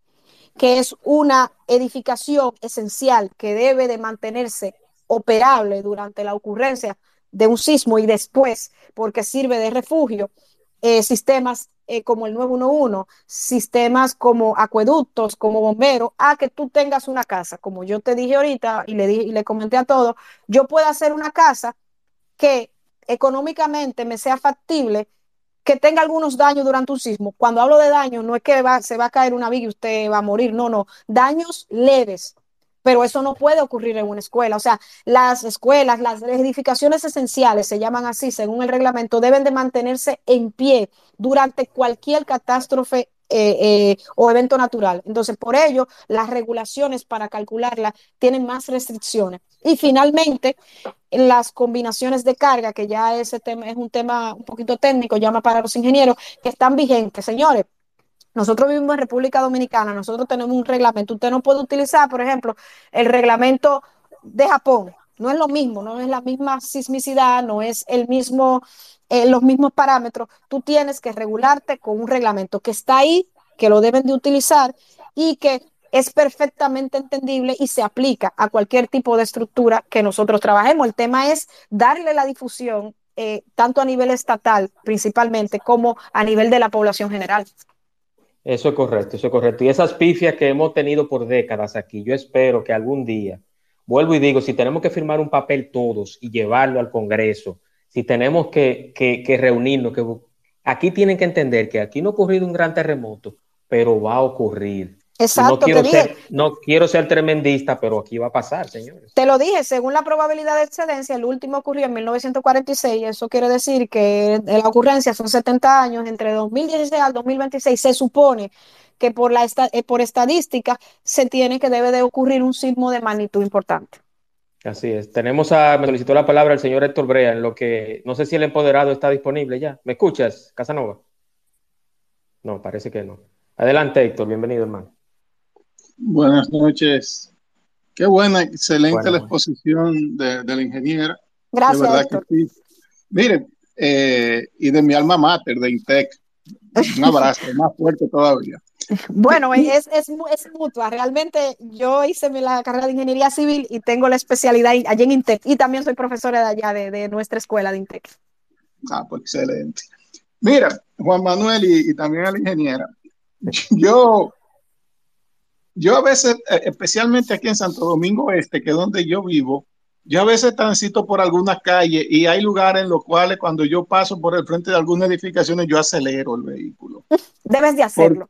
que es una edificación esencial que debe de mantenerse operable durante la ocurrencia de un sismo y después, porque sirve de refugio, eh, sistemas eh, como el 911, sistemas como acueductos, como bomberos, a que tú tengas una casa, como yo te dije ahorita y le, dije, y le comenté a todos, yo puedo hacer una casa que económicamente me sea factible que tenga algunos daños durante un sismo. Cuando hablo de daños, no es que se va a caer una viga y usted va a morir, no, no, daños leves. Pero eso no puede ocurrir en una escuela. O sea, las escuelas, las edificaciones esenciales, se llaman así según el reglamento, deben de mantenerse en pie durante cualquier catástrofe eh, eh, o evento natural. Entonces, por ello, las regulaciones para calcularla tienen más restricciones. Y finalmente, las combinaciones de carga, que ya ese tema es un tema un poquito técnico, llama para los ingenieros, que están vigentes. Señores, nosotros vivimos en República Dominicana, nosotros tenemos un reglamento. Usted no puede utilizar, por ejemplo, el reglamento de Japón. No es lo mismo, no es la misma sismicidad, no es el mismo, eh, los mismos parámetros. Tú tienes que regularte con un reglamento que está ahí, que lo deben de utilizar y que es perfectamente entendible y se aplica a cualquier tipo de estructura que nosotros trabajemos. El tema es darle la difusión eh, tanto a nivel estatal principalmente como a nivel de la población general. Eso es correcto, eso es correcto. Y esas pifias que hemos tenido por décadas aquí, yo espero que algún día, vuelvo y digo, si tenemos que firmar un papel todos y llevarlo al Congreso, si tenemos que, que, reunirnos, que aquí tienen que entender que aquí no ha ocurrido un gran terremoto, pero va a ocurrir. Exacto, no quiero, ser, no quiero ser tremendista, pero aquí va a pasar, señores. Te lo dije, según la probabilidad de excedencia, el último ocurrió en 1946, eso quiere decir que la ocurrencia son 70 años, entre 2016 al 2026 se supone que por, la, eh, por estadística se tiene que debe de ocurrir un sismo de magnitud importante. Así es. Tenemos a, me solicitó la palabra el señor Héctor Brea, en lo que no sé si el empoderado está disponible ya. ¿Me escuchas, Casanova? No, parece que no. Adelante, Héctor, bienvenido, hermano. Buenas noches. Qué buena, excelente la exposición de, la ingeniera. Gracias. De verdad que sí. Miren, eh, y de mi alma mater, de INTEC. Un abrazo, más fuerte todavía. Bueno, es, es, es, mutua. Realmente yo hice la carrera de ingeniería civil y tengo la especialidad allí en INTEC y también soy profesora de allá, de, de nuestra escuela de INTEC. Ah, pues excelente. Mira, Juan Manuel y, y también a la ingeniera. Yo yo a veces, eh, especialmente aquí en Santo Domingo Este, que es donde yo vivo, yo a veces transito por algunas calles y hay lugares en los cuales cuando yo paso por el frente de algunas edificaciones yo acelero el vehículo. Debes de hacerlo.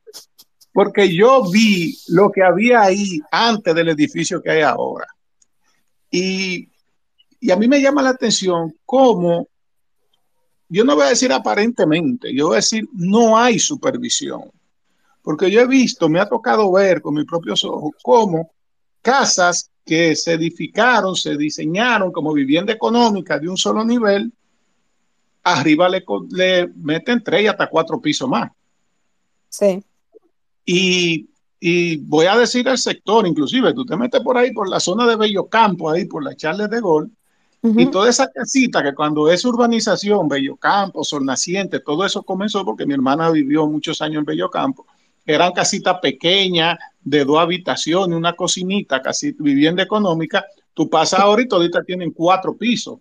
Porque yo vi lo que había ahí antes del edificio que hay ahora. Y, y a mí me llama la atención cómo, yo no voy a decir aparentemente, yo voy a decir no hay supervisión. Porque yo he visto, me ha tocado ver con mis propios ojos cómo casas que se edificaron, se diseñaron como vivienda económica de un solo nivel, arriba le, meten tres y hasta cuatro pisos más. Sí. Y, voy a decir el sector, inclusive, tú te metes por ahí, por la zona de Bello Campo, ahí por la Charles de Gol, y toda esa casita que cuando es urbanización, Bello Campo, Sol Naciente, todo eso comenzó porque mi hermana vivió muchos años en Bello Campo eran casitas pequeñas de dos habitaciones, una cocinita, casi vivienda económica. Tú pasas ahora y todavía tienen cuatro pisos,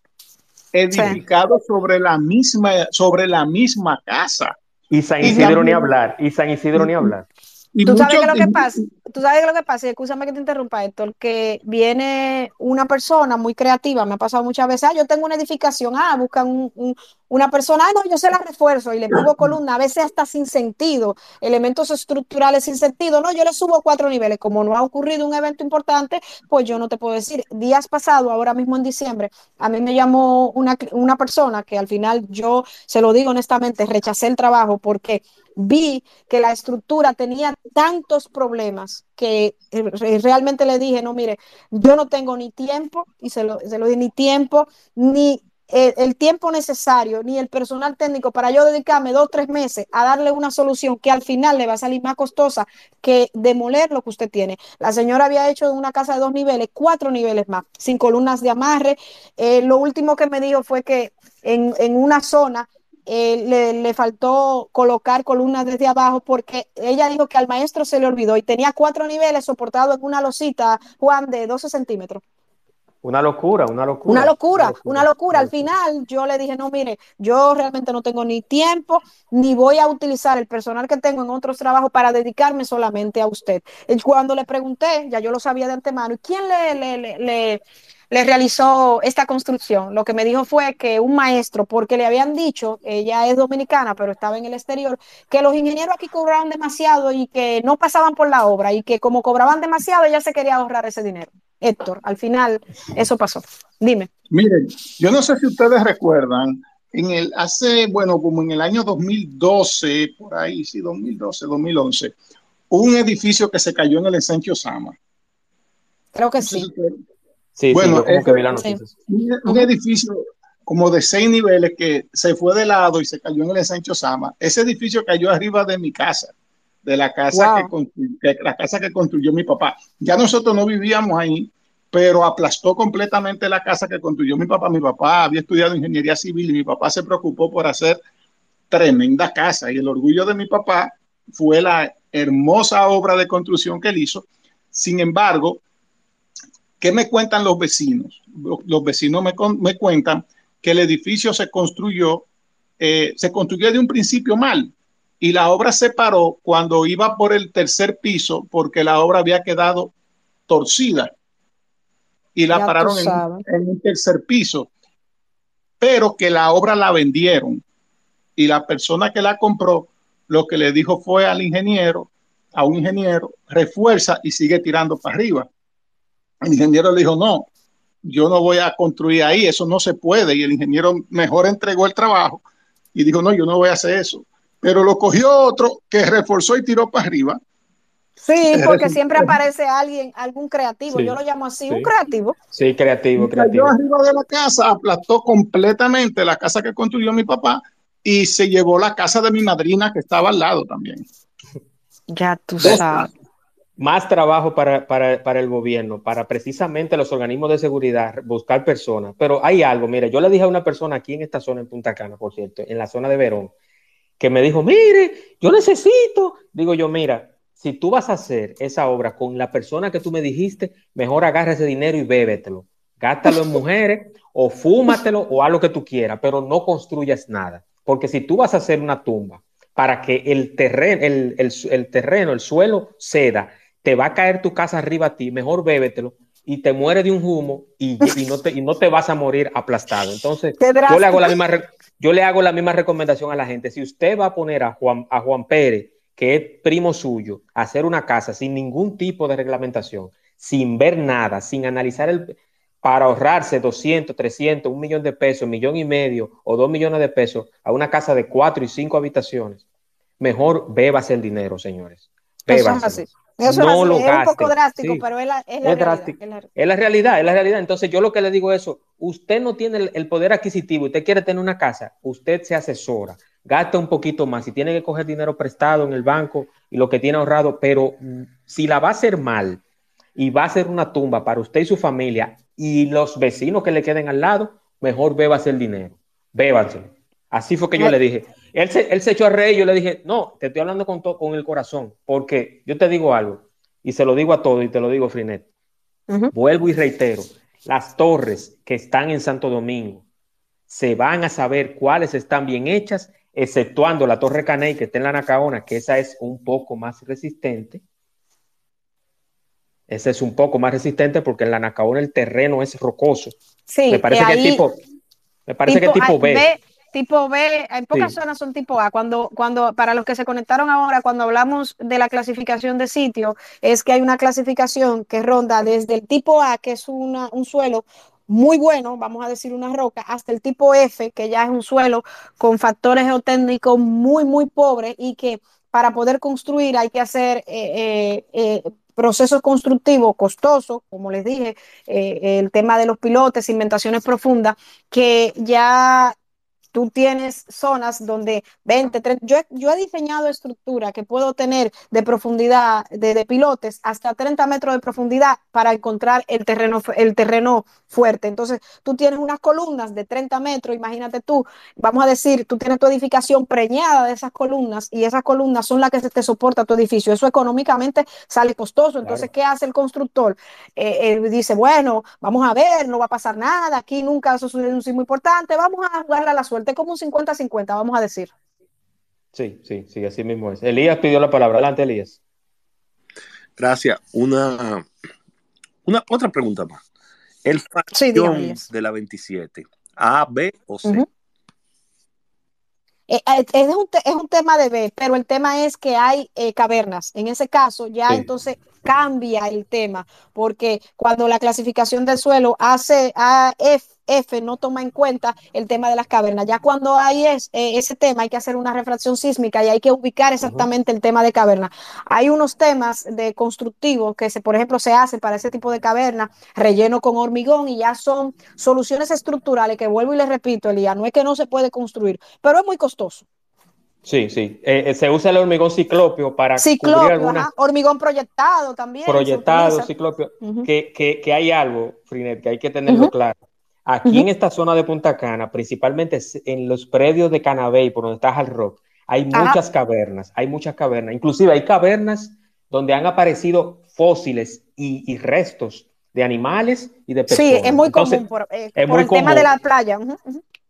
edificados sobre la misma, sobre la misma casa. Y San Isidro ni hablar, y San Isidro ni hablar. ¿Tú sabes lo que pasa? Tú sabes lo que pasa, y escúchame que te interrumpa, Héctor, que viene una persona muy creativa, me ha pasado muchas veces, ah, yo tengo una edificación, ah, buscan un, una persona, ah, no, yo se la refuerzo y le pongo columna, a veces hasta sin sentido, elementos estructurales sin sentido, no, yo le subo cuatro niveles, como no ha ocurrido un evento importante, pues yo no te puedo decir. Días pasados, ahora mismo en diciembre, a mí me llamó una, una persona que al final yo, se lo digo honestamente, rechacé el trabajo porque vi que la estructura tenía tantos problemas que eh, realmente le dije, no, mire, yo no tengo ni tiempo, y se lo, se lo dije, ni tiempo, ni el, tiempo necesario, ni el personal técnico para yo dedicarme dos o tres meses a darle una solución que al final le va a salir más costosa que demoler lo que usted tiene. La señora había hecho una casa de dos niveles, cuatro niveles más, sin columnas de amarre. Eh, lo último que me dijo fue que en, en una zona eh, le, faltó colocar columnas desde abajo porque ella dijo que al maestro se le olvidó y tenía cuatro niveles soportados en una losita, Juan, de 12 centímetros. Una locura, una locura. Una locura, una locura. Al final yo le dije, no, mire, yo realmente no tengo ni tiempo, ni voy a utilizar el personal que tengo en otros trabajos para dedicarme solamente a usted. Cuando le pregunté, ya yo lo sabía de antemano, ¿y quién le, le, le le realizó esta construcción. Lo que me dijo fue que un maestro, porque le habían dicho, ella es dominicana, pero estaba en el exterior, que los ingenieros aquí cobraban demasiado y que no pasaban por la obra y que como cobraban demasiado, ella se quería ahorrar ese dinero. Héctor, al final eso pasó. Dime. Miren, yo no sé si ustedes recuerdan en el, hace, bueno, como en el año 2012, por ahí, sí, 2012, 2011, hubo un edificio que se cayó en el ensanche Osama. Creo que sí. Sí, bueno, sí, que vi la sí. un, un, edificio como de seis niveles que se fue de lado y se cayó en el ensanche Osama. Ese edificio cayó arriba de mi casa, de la casa, wow. que, que, la casa que construyó mi papá. Ya nosotros no vivíamos ahí, pero aplastó completamente la casa que construyó mi papá. Mi papá había estudiado ingeniería civil y mi papá se preocupó por hacer tremenda casa. Y el orgullo de mi papá fue la hermosa obra de construcción que él hizo. Sin embargo, ¿qué me cuentan los vecinos? Los vecinos me, me cuentan que el edificio se construyó, eh, se construyó de un principio mal. Y la obra se paró cuando iba por el tercer piso porque la obra había quedado torcida y la ya pararon en, en, un tercer piso, pero que la obra la vendieron y la persona que la compró lo que le dijo fue al ingeniero, a un ingeniero, refuerza y sigue tirando para arriba. El ingeniero le dijo, no, yo no voy a construir ahí, eso no se puede. Y el ingeniero mejor entregó el trabajo y dijo, no, yo no voy a hacer eso. Pero lo cogió otro que reforzó y tiró para arriba Sí, porque siempre aparece alguien, algún creativo, sí, yo lo llamo así, sí. un creativo. Sí, creativo, creativo. Cayó arriba de la casa, aplastó completamente la casa que construyó mi papá y se llevó la casa de mi madrina que estaba al lado también. Ya tú sabes. Más trabajo para, para, para, el gobierno, para precisamente los organismos de seguridad, buscar personas. Pero hay algo, mire, yo le dije a una persona aquí en esta zona, en Punta Cana, por cierto, en la zona de Verón, que me dijo, mire, yo necesito, digo yo, mira, si tú vas a hacer esa obra con la persona que tú me dijiste, mejor agarra ese dinero y bébetelo. Gástalo en mujeres o fúmatelo o haz lo que tú quieras, pero no construyas nada. Porque si tú vas a hacer una tumba para que el terreno, el, el, el terreno, el suelo ceda, te va a caer tu casa arriba a ti, mejor bébetelo y te muere de un humo y, y, no, te, y no te vas a morir aplastado. Entonces, yo le, hago la misma, yo le hago la misma recomendación a la gente. Si usted va a poner a Juan, a Juan Pérez que es primo suyo, hacer una casa sin ningún tipo de reglamentación, sin ver nada, sin analizar el, para ahorrarse 200, 300, un millón de pesos, un millón y medio o dos millones de pesos a una casa de cuatro y cinco habitaciones, mejor bébase el dinero, señores. Bébase. Eso no lo es un poco drástico, sí. pero es la, es, la es, realidad, es, la, es, la, realidad, es la realidad. Entonces yo lo que le digo es eso, usted no tiene el, el poder adquisitivo, usted quiere tener una casa, usted se asesora, gasta un poquito más, si tiene que coger dinero prestado en el banco y lo que tiene ahorrado, pero si la va a hacer mal y va a ser una tumba para usted y su familia y los vecinos que le queden al lado, mejor bébase el dinero, bébanse. Así fue que yo le dije. Él se, él se echó a reír, yo le dije, no, te estoy hablando con, con el corazón, porque yo te digo algo, y se lo digo a todos, y te lo digo, Frinet. Uh -huh. Vuelvo y reitero, las torres que están en Santo Domingo, se van a saber cuáles están bien hechas exceptuando la Torre Caney que está en la Nacaona, que esa es un poco más resistente. Esa es un poco más resistente porque en la Nacaona el terreno es rocoso. Sí, me parece que es tipo, me parece tipo, que es tipo B. B. Tipo B, en pocas sí. zonas son tipo A. Cuando, cuando, para los que se conectaron ahora, cuando hablamos de la clasificación de sitio, es que hay una clasificación que ronda desde el tipo A, que es una, un suelo muy bueno, vamos a decir una roca, hasta el tipo F, que ya es un suelo con factores geotécnicos muy, muy pobres y que para poder construir hay que hacer eh, eh, eh, procesos constructivos costosos, como les dije, eh, el tema de los pilotes, cimentaciones profundas, que ya tú tienes zonas donde 20, 30, yo, yo he diseñado estructura que puedo tener de profundidad de, de, pilotes hasta 30 metros de profundidad para encontrar el terreno, el terreno fuerte. Entonces, tú tienes unas columnas de 30 metros, imagínate tú, vamos a decir, tú tienes tu edificación preñada de esas columnas y esas columnas son las que te soporta tu edificio. Eso económicamente sale costoso. Entonces, claro. ¿qué hace el constructor? Eh, eh, dice, bueno, vamos a ver, no va a pasar nada, aquí nunca eso es un sismo importante, vamos a jugar a la suerte como un 50-50, vamos a decir. Sí, sí, sí, así mismo es. Elías pidió la palabra. Adelante, Elías. Gracias. Una, una otra pregunta más. El facción sí, de la 27, A, B o C. Uh -huh. Eh, es, un es, un tema de B, pero el tema es que hay eh, cavernas. En ese caso, ya sí. entonces cambia el tema, porque cuando la clasificación del suelo hace a F, F no toma en cuenta el tema de las cavernas. Ya cuando hay es, eh, ese tema hay que hacer una refracción sísmica y hay que ubicar exactamente el tema de caverna. Hay unos temas de constructivos que, se, por ejemplo, se hacen para ese tipo de caverna, relleno con hormigón y ya son soluciones estructurales que vuelvo y les repito, Elía, no es que no se puede construir, pero es muy costoso. Sí, sí. Eh, eh, se usa el hormigón ciclopio para ciclopio, cubrir algunas... hormigón proyectado también. Proyectado, ciclopio. que, que, que, hay algo, Frinet, que hay que tenerlo claro. Aquí en esta zona de Punta Cana, principalmente en los predios de Canabey, por donde está Hard Rock, hay muchas cavernas, hay muchas cavernas. Inclusive hay cavernas donde han aparecido fósiles y, y restos de animales y de personas. Sí, es muy común por, eh, es muy el tema de la playa.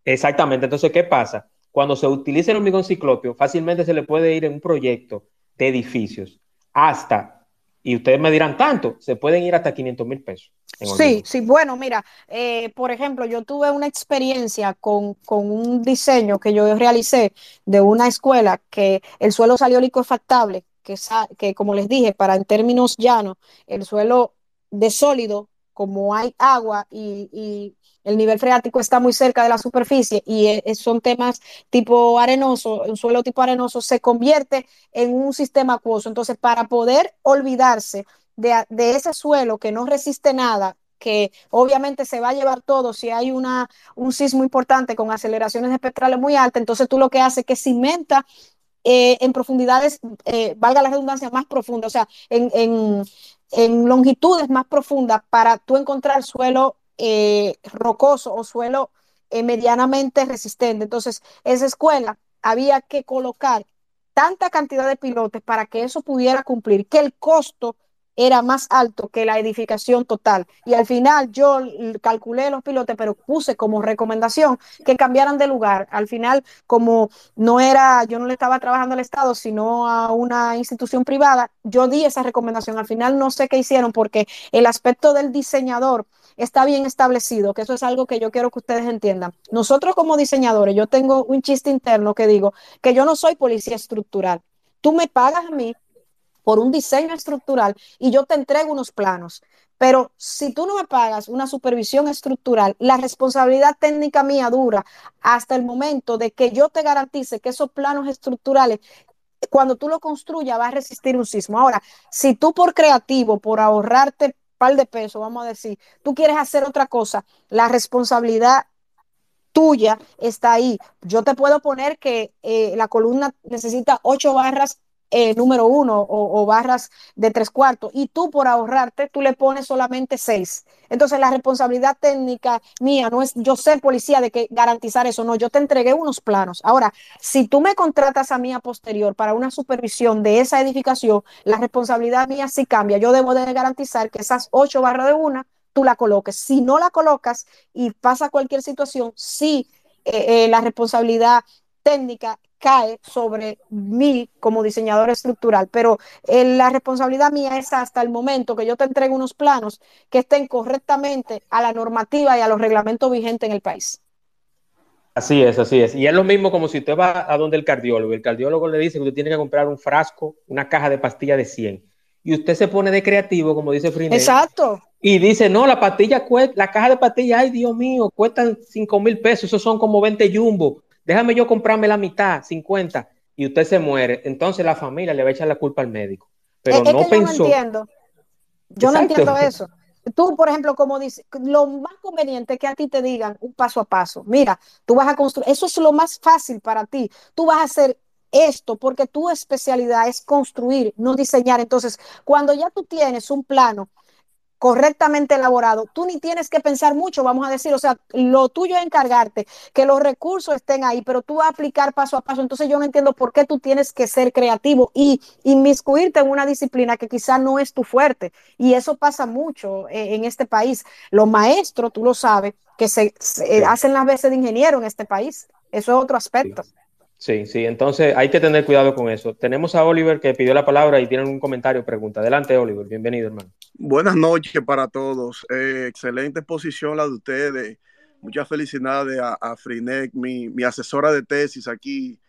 Exactamente. Entonces, ¿qué pasa? cuando se utiliza el hormigón ciclopio, fácilmente se le puede ir en un proyecto de edificios hasta, y ustedes me dirán tanto, se pueden ir hasta 500 mil pesos. Sí, sí, bueno, mira, eh, por ejemplo, yo tuve una experiencia con, un diseño que yo realicé de una escuela que el suelo salió liquefactable, que, que como les dije, para en términos llanos, el suelo de sólido, como hay agua y el nivel freático está muy cerca de la superficie y e, son temas tipo arenoso, un suelo tipo arenoso se convierte en un sistema acuoso. Entonces, para poder olvidarse de, ese suelo que no resiste nada, que obviamente se va a llevar todo si hay una, un sismo importante con aceleraciones espectrales muy altas, entonces tú lo que haces es que cimenta eh, en profundidades, eh, valga la redundancia, más profundas, o sea, en, en, en longitudes más profundas para tú encontrar suelo eh, rocoso o suelo medianamente resistente. Entonces, esa escuela había que colocar tanta cantidad de pilotes para que eso pudiera cumplir, que el costo era más alto que la edificación total. Y al final yo calculé los pilotes, pero puse como recomendación que cambiaran de lugar. Al final, como no era, yo no le estaba trabajando al Estado, sino a una institución privada, yo di esa recomendación. Al final no sé qué hicieron porque el aspecto del diseñador está bien establecido, que eso es algo que yo quiero que ustedes entiendan. Nosotros como diseñadores, yo tengo un chiste interno que digo que yo no soy policía estructural. Tú me pagas a mí por un diseño estructural y yo te entrego unos planos. Pero si tú no me pagas una supervisión estructural, la responsabilidad técnica mía dura hasta el momento de que yo te garantice que esos planos estructurales, cuando tú lo construyas, va a resistir un sismo. Ahora, si tú por creativo, por ahorrarte par de pesos, vamos a decir, tú quieres hacer otra cosa, la responsabilidad tuya está ahí. Yo te puedo poner que eh, la columna necesita ocho barras eh, número uno o, barras de tres cuartos y tú por ahorrarte, tú le pones solamente seis. Entonces la responsabilidad técnica mía no es yo ser policía de que garantizar eso, no, yo te entregué unos planos. Ahora, si tú me contratas a mí a posterior para una supervisión de esa edificación, la responsabilidad mía sí cambia. Yo debo de garantizar que esas ocho barras de una, tú la coloques. Si no la colocas y pasa cualquier situación, sí eh, eh, la responsabilidad técnica cae sobre mí como diseñador estructural, pero eh, la responsabilidad mía es hasta el momento que yo te entregue unos planos que estén correctamente a la normativa y a los reglamentos vigentes en el país. Así es, así es. Y es lo mismo como si usted va a donde el cardiólogo. El cardiólogo le dice que usted tiene que comprar un frasco, una caja de pastilla de 100. Y usted se pone de creativo, como dice Frinet. Exacto. Y dice, no, la pastilla cuesta, la caja de pastillas, ay Dios mío, cuestan 5 mil pesos, esos son como 20 jumbo déjame yo comprarme la mitad, 50, y usted se muere, entonces la familia le va a echar la culpa al médico. Pero no pensó. Yo no entiendo. Yo no entiendo eso. Tú, por ejemplo, como dices, lo más conveniente es que a ti te digan un paso a paso. Mira, tú vas a construir, eso es lo más fácil para ti. Tú vas a hacer esto porque tu especialidad es construir, no diseñar. Entonces, cuando ya tú tienes un plano correctamente elaborado, tú ni tienes que pensar mucho, vamos a decir, o sea, lo tuyo es encargarte, que los recursos estén ahí, pero tú vas a aplicar paso a paso. Entonces yo no entiendo por qué tú tienes que ser creativo y inmiscuirte en una disciplina que quizá no es tu fuerte. Y eso pasa mucho eh, en este país. Los maestros, tú lo sabes, que se, hacen las veces de ingeniero en este país. Eso es otro aspecto. Sí, sí, entonces hay que tener cuidado con eso. Tenemos a Oliver que pidió la palabra y tiene un comentario, pregunta. Adelante, Oliver, bienvenido, hermano. Buenas noches para todos. Eh, excelente exposición la de ustedes. Muchas felicidades a, a Frinek, mi, asesora de tesis aquí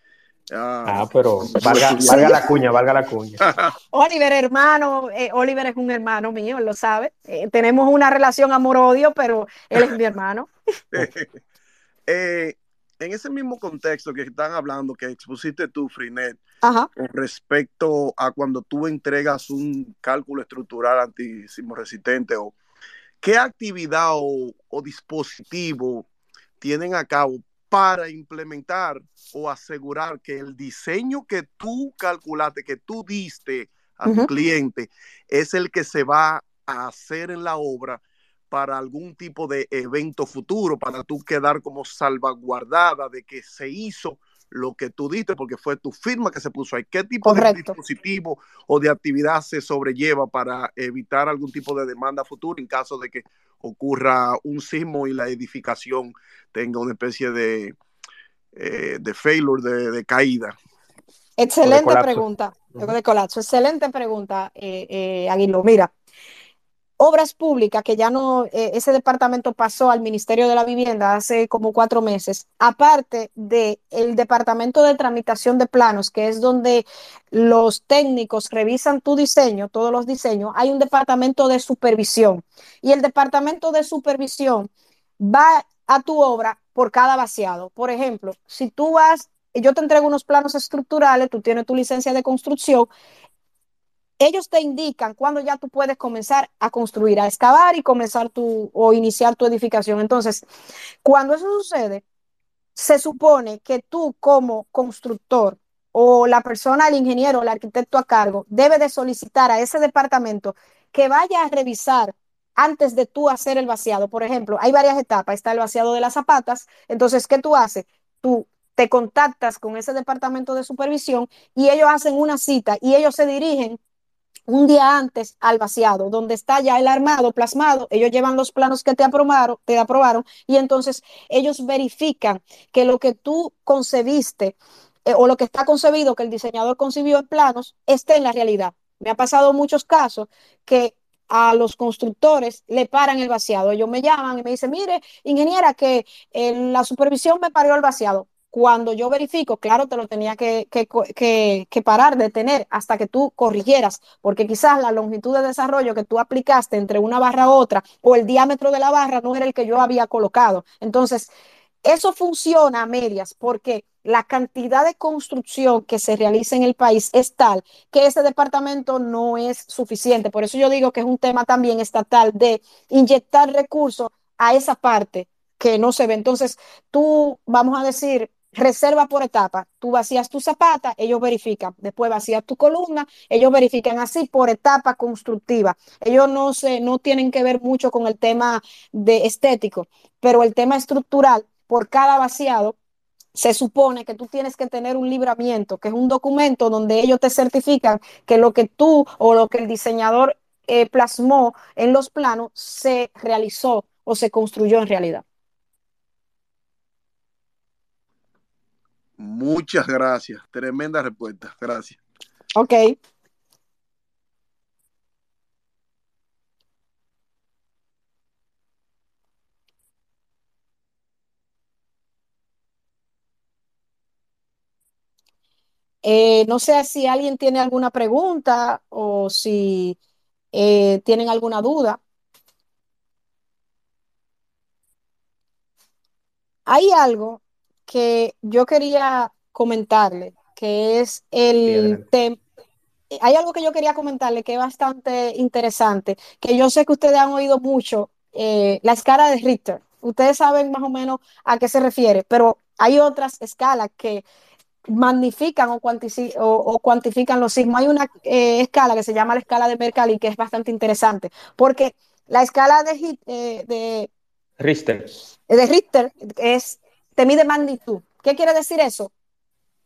Ah, pero valga, la cuña, valga la cuña. Oliver, hermano, eh, Oliver es un hermano mío, lo sabe. Eh, tenemos una relación amor-odio, pero él es mi hermano. Eh, en ese mismo contexto que están hablando, que expusiste tú, Frinet, con respecto a cuando tú entregas un cálculo estructural antisismo resistente, o qué actividad o, o dispositivo tienen a cabo para implementar o asegurar que el diseño que tú calculaste, que tú diste a tu cliente, es el que se va a hacer en la obra para algún tipo de evento futuro, para tú quedar como salvaguardada de que se hizo lo que tú diste, porque fue tu firma que se puso ahí. ¿Qué tipo de dispositivo o de actividad se sobrelleva para evitar algún tipo de demanda futura en caso de que ocurra un sismo y la edificación tenga una especie de, eh, de failure, de, caída? Excelente pregunta, de colapso. Excelente pregunta, eh, eh, Aguilo. Mira, Obras Públicas, que ya no, eh, ese departamento pasó al Ministerio de la Vivienda hace como cuatro meses, aparte del el departamento de tramitación de planos, que es donde los técnicos revisan tu diseño, todos los diseños, hay un departamento de supervisión. Y el departamento de supervisión va a tu obra por cada vaciado. Por ejemplo, si tú vas, yo te entrego unos planos estructurales, tú tienes tu licencia de construcción, ellos te indican cuándo ya tú puedes comenzar a construir, a excavar y comenzar tu o iniciar tu edificación. Entonces, cuando eso sucede, se supone que tú como constructor o la persona, el ingeniero, el arquitecto a cargo, debe de solicitar a ese departamento que vaya a revisar antes de tú hacer el vaciado. Por ejemplo, hay varias etapas. Está el vaciado de las zapatas. Entonces, ¿qué tú haces? Tú te contactas con ese departamento de supervisión y ellos hacen una cita y ellos se dirigen un día antes al vaciado, donde está ya el armado plasmado, ellos llevan los planos que te aprobaron, te aprobaron y entonces ellos verifican que lo que tú concebiste eh, o lo que está concebido, que el diseñador concibió en planos, esté en la realidad. Me ha pasado muchos casos que a los constructores le paran el vaciado. Ellos me llaman y me dicen, mire, ingeniera, que en la supervisión me parió el vaciado cuando yo verifico, claro, te lo tenía que, que, parar, detener hasta que tú corrigieras, porque quizás la longitud de desarrollo que tú aplicaste entre una barra a otra o el diámetro de la barra no era el que yo había colocado. Entonces, eso funciona a medias porque la cantidad de construcción que se realiza en el país es tal que ese departamento no es suficiente. Por eso yo digo que es un tema también estatal de inyectar recursos a esa parte que no se ve. Entonces, tú, vamos a decir, reserva por etapa. Tú vacías tu zapata, ellos verifican. Después vacías tu columna, ellos verifican así por etapa constructiva. Ellos no se, no tienen que ver mucho con el tema de estético, pero el tema estructural, por cada vaciado, se supone que tú tienes que tener un libramiento, que es un documento donde ellos te certifican que lo que tú o lo que el diseñador eh, plasmó en los planos se realizó o se construyó en realidad. Muchas gracias. Tremenda respuesta. Gracias. Ok. Eh, no sé si alguien tiene alguna pregunta o si eh, tienen alguna duda. Hay algo que yo quería comentarle, que es el tema. Hay algo que yo quería comentarle que es bastante interesante, que yo sé que ustedes han oído mucho, eh, la escala de Richter. Ustedes saben más o menos a qué se refiere, pero hay otras escalas que magnifican o, cuantifican los sismos. Hay una eh, escala que se llama la escala de Mercalli que es bastante interesante, porque la escala de, eh, de Richter. De Richter es te mide magnitud. ¿Qué quiere decir eso?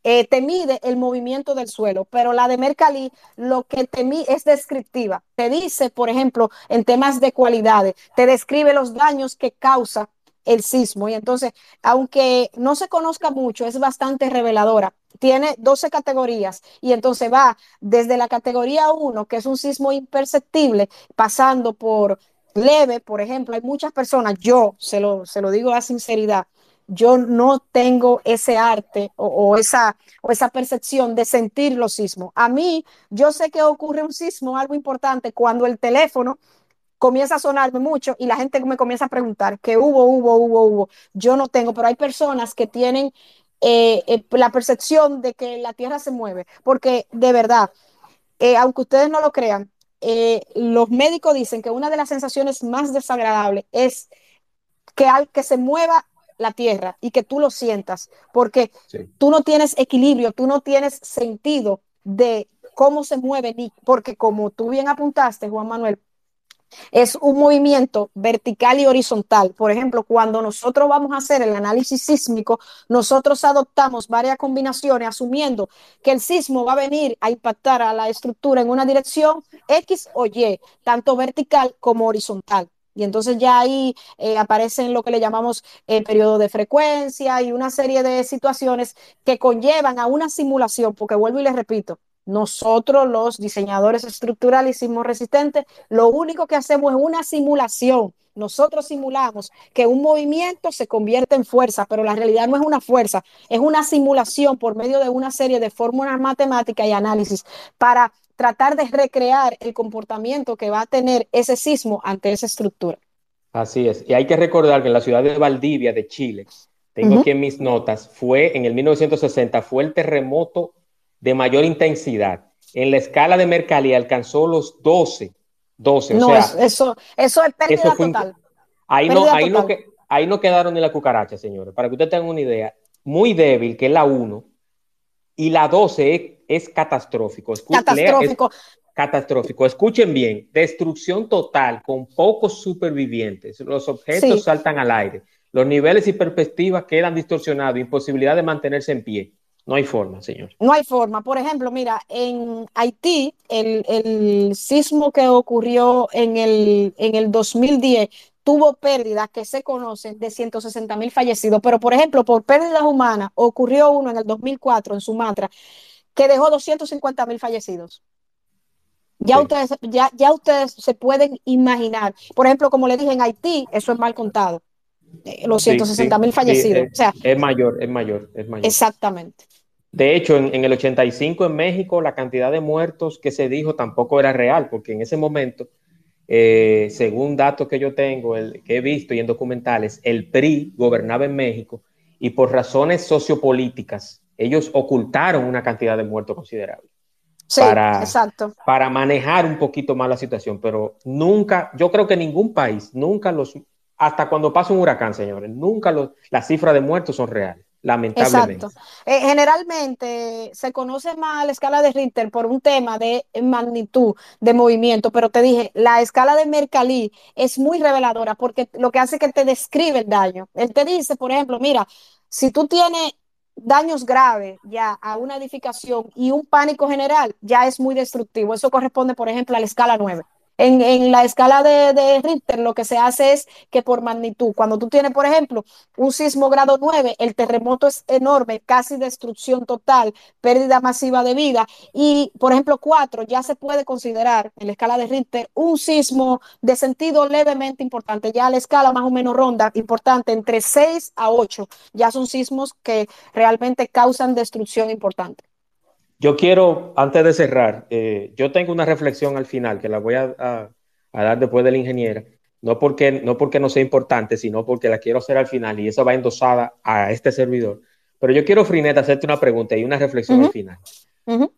Eh, te mide el movimiento del suelo, pero la de Mercalli lo que te mide es descriptiva. Te dice, por ejemplo, en temas de cualidades, te describe los daños que causa el sismo. Y entonces, aunque no se conozca mucho, es bastante reveladora. Tiene 12 categorías y entonces va desde la categoría 1, que es un sismo imperceptible, pasando por leve, por ejemplo, hay muchas personas, yo se lo, se lo digo a sinceridad, yo no tengo ese arte o, esa, o esa percepción de sentir los sismos. A mí, yo sé que ocurre un sismo, algo importante, cuando el teléfono comienza a sonarme mucho y la gente me comienza a preguntar que hubo, hubo, hubo, hubo. Yo no tengo, pero hay personas que tienen eh, eh, la percepción de que la Tierra se mueve, porque de verdad, eh, aunque ustedes no lo crean, los médicos dicen que una de las sensaciones más desagradables es que al que se mueva la tierra y que tú lo sientas, porque tú no tienes equilibrio, tú no tienes sentido de cómo se mueve, ni porque como tú bien apuntaste, Juan Manuel, es un movimiento vertical y horizontal. Por ejemplo, cuando nosotros vamos a hacer el análisis sísmico, nosotros adoptamos varias combinaciones asumiendo que el sismo va a venir a impactar a la estructura en una dirección X o Y, tanto vertical como horizontal. Y entonces ya ahí eh, aparecen lo que le llamamos el periodo de frecuencia y una serie de situaciones que conllevan a una simulación, porque vuelvo y les repito, nosotros los diseñadores estructurales y sismos resistentes, lo único que hacemos es una simulación. Nosotros simulamos que un movimiento se convierte en fuerza, pero la realidad no es una fuerza, es una simulación por medio de una serie de fórmulas matemáticas y análisis para tratar de recrear el comportamiento que va a tener ese sismo ante esa estructura. Así es. Y hay que recordar que en la ciudad de Valdivia, de Chile, tengo aquí en mis notas, fue en el 1960, fue el terremoto de mayor intensidad. En la escala de Mercalli alcanzó los 12. 12 no, o sea, eso, eso es pérdida total. Ahí, no, ahí, No que, ahí no quedaron ni la cucaracha, señores. Para que ustedes tengan una idea, muy débil, que es la 1, y la 12 es, catastrófico. catastrófico. catastrófico. Escuchen bien, destrucción total con pocos supervivientes. Los objetos saltan al aire. Los niveles y perspectivas quedan distorsionados, imposibilidad de mantenerse en pie. No hay forma, señor. No hay forma. Por ejemplo, mira, en Haití, el, sismo que ocurrió en el, en el 2010 tuvo pérdidas que se conocen de 160 mil fallecidos, pero por ejemplo, por pérdidas humanas, ocurrió uno en el 2004 en Sumatra que dejó 250 mil fallecidos. Ya, ustedes, ya, ya ustedes se pueden imaginar. Por ejemplo, como le dije, en Haití, eso es mal contado. Eh, los 160 mil fallecidos. o sea, es mayor, es mayor, es mayor. Exactamente. De hecho, en, el 85 en México la cantidad de muertos que se dijo tampoco era real, porque en ese momento, eh, según datos que yo tengo, el, que he visto y en documentales, el PRI gobernaba en México y por razones sociopolíticas, ellos ocultaron una cantidad de muertos considerable. Sí, para, exacto. Para manejar un poquito más la situación, pero nunca, yo creo que ningún país, nunca los, hasta cuando pasa un huracán, señores, nunca los, las cifras de muertos son reales lamentablemente. Exacto. Eh, generalmente se conoce más la escala de Richter por un tema de magnitud de movimiento, pero te dije, la escala de Mercalli es muy reveladora porque lo que hace es que te describe el daño. Él te dice, por ejemplo, mira, si tú tienes daños graves ya a una edificación y un pánico general, ya es muy destructivo. Eso corresponde, por ejemplo, a la escala 9. En, la escala de, Richter lo que se hace es que por magnitud, cuando tú tienes, por ejemplo, un sismo grado 9, el terremoto es enorme, casi destrucción total, pérdida masiva de vida, y por ejemplo 4 ya se puede considerar en la escala de Richter un sismo de sentido levemente importante, ya la escala más o menos ronda, importante, entre 6 a 8, ya son sismos que realmente causan destrucción importante. Yo quiero, antes de cerrar, eh, yo tengo una reflexión al final que la voy a, dar después de la ingeniera, no porque, no porque no sea importante, sino porque la quiero hacer al final y eso va endosada a este servidor. Pero yo quiero, Frinet, hacerte una pregunta y una reflexión al final.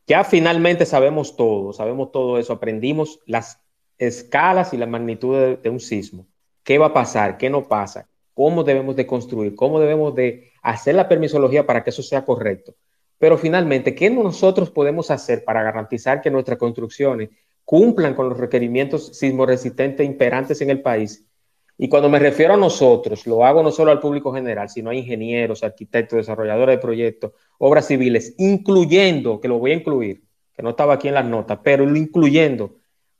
Ya finalmente sabemos todo, sabemos todo eso, aprendimos las escalas y la magnitud de, de un sismo. ¿Qué va a pasar? ¿Qué no pasa? ¿Cómo debemos de construir? ¿Cómo debemos de hacer la permisología para que eso sea correcto? Pero finalmente, ¿qué nosotros podemos hacer para garantizar que nuestras construcciones cumplan con los requerimientos sismoresistentes imperantes en el país? Y cuando me refiero a nosotros, lo hago no solo al público general, sino a ingenieros, arquitectos, desarrolladores de proyectos, obras civiles, incluyendo, que lo voy a incluir, que no estaba aquí en las notas, pero incluyendo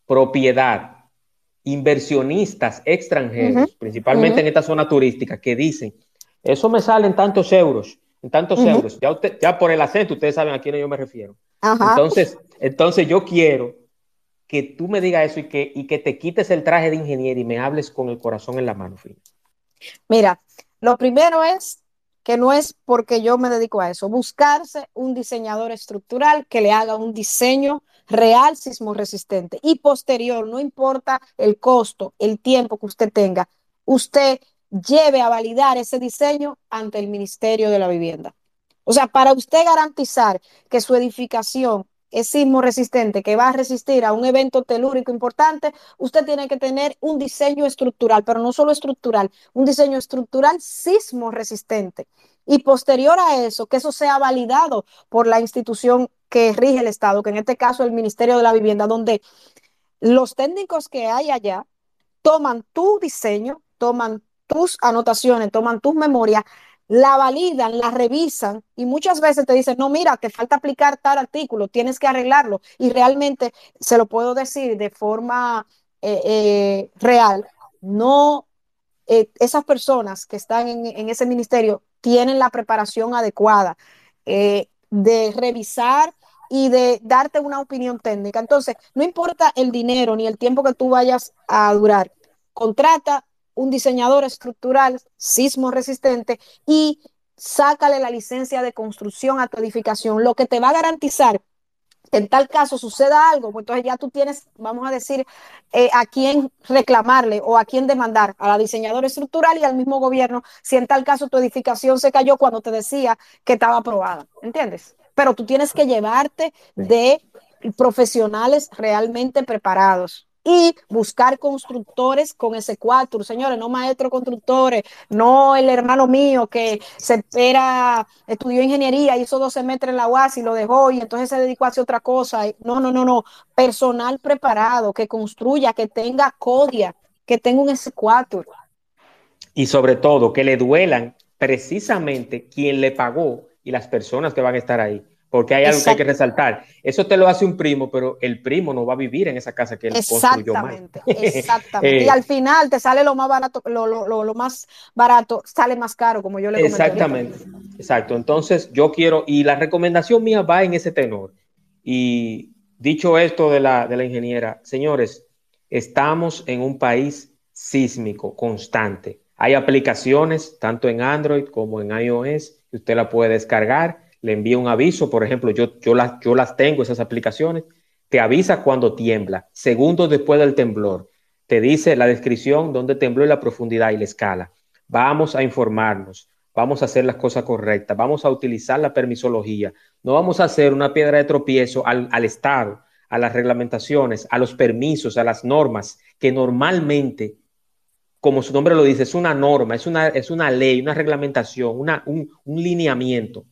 propiedad, inversionistas extranjeros, principalmente en esta zona turística, que dicen, eso me salen tantos euros, en tantos euros. Ya, usted, ya por el acento ustedes saben a quién yo me refiero. Entonces, entonces yo quiero que tú me digas eso y que, y que te quites el traje de ingeniero y me hables con el corazón en la mano. Mira, lo primero es que no es porque yo me dedico a eso, buscarse un diseñador estructural que le haga un diseño real sismo resistente y posterior, no importa el costo, el tiempo que usted tenga, usted lleve a validar ese diseño ante el Ministerio de la Vivienda. O sea, para usted garantizar que su edificación es sismo resistente, que va a resistir a un evento telúrico importante, usted tiene que tener un diseño estructural, pero no solo estructural, un diseño estructural sismo resistente. Y posterior a eso, que eso sea validado por la institución que rige el Estado, que en este caso es el Ministerio de la Vivienda, donde los técnicos que hay allá toman tu diseño, toman tus anotaciones, toman tus memorias, la validan, la revisan y muchas veces te dicen, no, mira, te falta aplicar tal artículo, tienes que arreglarlo. Y realmente, se lo puedo decir de forma eh, eh, real, no, eh, esas personas que están en, ese ministerio tienen la preparación adecuada de revisar y de darte una opinión técnica. Entonces, no importa el dinero ni el tiempo que tú vayas a durar, contrata un diseñador estructural sismo resistente y sácale la licencia de construcción a tu edificación, lo que te va a garantizar en tal caso suceda algo, pues entonces ya tú tienes, vamos a decir, eh, a quién reclamarle o a quién demandar, a la diseñadora estructural y al mismo gobierno, si en tal caso tu edificación se cayó cuando te decía que estaba aprobada, ¿entiendes? Pero tú tienes que llevarte de profesionales realmente preparados y buscar constructores con ese cuatro, señores, no maestros constructores, no el hermano mío que se espera, estudió ingeniería, hizo 12 metros en la UAS y lo dejó y entonces se dedicó a hacer otra cosa. No, no, no, no, personal preparado, que construya, que tenga codia, que tenga un S4. Y sobre todo, que le duelan precisamente quien le pagó y las personas que van a estar ahí porque hay algo que hay que resaltar. Eso te lo hace un primo, pero el primo no va a vivir en esa casa que él construyó Exactamente, exactamente. y eh, al final te sale lo más barato, lo, lo, lo, más barato sale más caro, como yo le comenté. Exactamente, exacto. Entonces yo quiero, y la recomendación mía va en ese tenor. Y dicho esto de la, de la ingeniera, señores, estamos en un país sísmico constante. Hay aplicaciones, tanto en Android como en iOS, que usted la puede descargar le envía un aviso, por ejemplo, yo, yo, las, yo las tengo, esas aplicaciones, te avisa cuando tiembla, segundos después del temblor, te dice la descripción dónde tembló y la profundidad y la escala. Vamos a informarnos, vamos a hacer las cosas correctas, vamos a utilizar la permisología, no vamos a hacer una piedra de tropiezo al, al Estado, a las reglamentaciones, a los permisos, a las normas que normalmente como su nombre lo dice, es una norma, es una, es una ley, una reglamentación, una, un, un lineamiento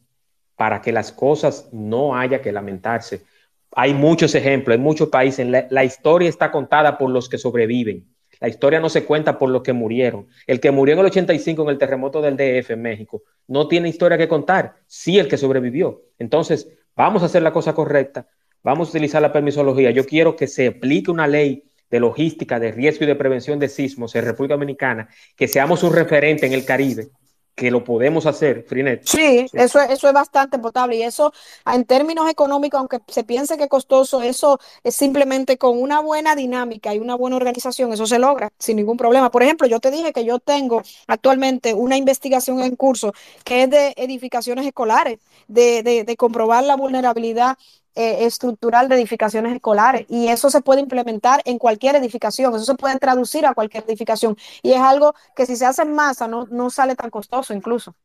para que las cosas no haya que lamentarse. Hay muchos ejemplos, en muchos países. La, historia está contada por los que sobreviven. La historia no se cuenta por los que murieron. El que murió en el 85 en el terremoto del DF en México no tiene historia que contar, sí el que sobrevivió. Entonces, vamos a hacer la cosa correcta, vamos a utilizar la permisología. Yo quiero que se aplique una ley de logística, de riesgo y de prevención de sismos en República Dominicana, que seamos un referente en el Caribe, que lo podemos hacer, Frinet. Sí, Eso, eso es bastante potable y eso en términos económicos, aunque se piense que es costoso, eso es simplemente con una buena dinámica y una buena organización, eso se logra sin ningún problema. Por ejemplo, yo te dije que yo tengo actualmente una investigación en curso que es de edificaciones escolares, de, de, de comprobar la vulnerabilidad eh, estructural de edificaciones escolares y eso se puede implementar en cualquier edificación, eso se puede traducir a cualquier edificación y es algo que si se hace en masa no, no sale tan costoso incluso.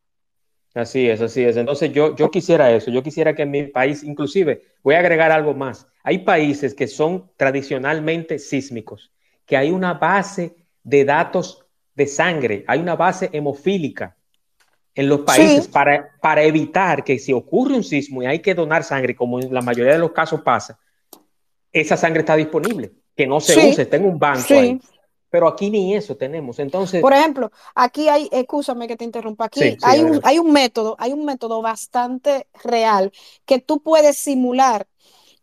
Así es, así es. Entonces yo, yo quisiera eso, yo quisiera que en mi país, inclusive, voy a agregar algo más. Hay países que son tradicionalmente sísmicos, que hay una base de datos de sangre, hay una base hemofílica en los países para, para evitar que si ocurre un sismo y hay que donar sangre, como en la mayoría de los casos pasa, esa sangre está disponible, que no se use, está en un banco ahí. Pero aquí ni eso tenemos. Entonces, por ejemplo, aquí hay, escúchame que te interrumpa, aquí hay, un, hay un método, hay un método bastante real que tú puedes simular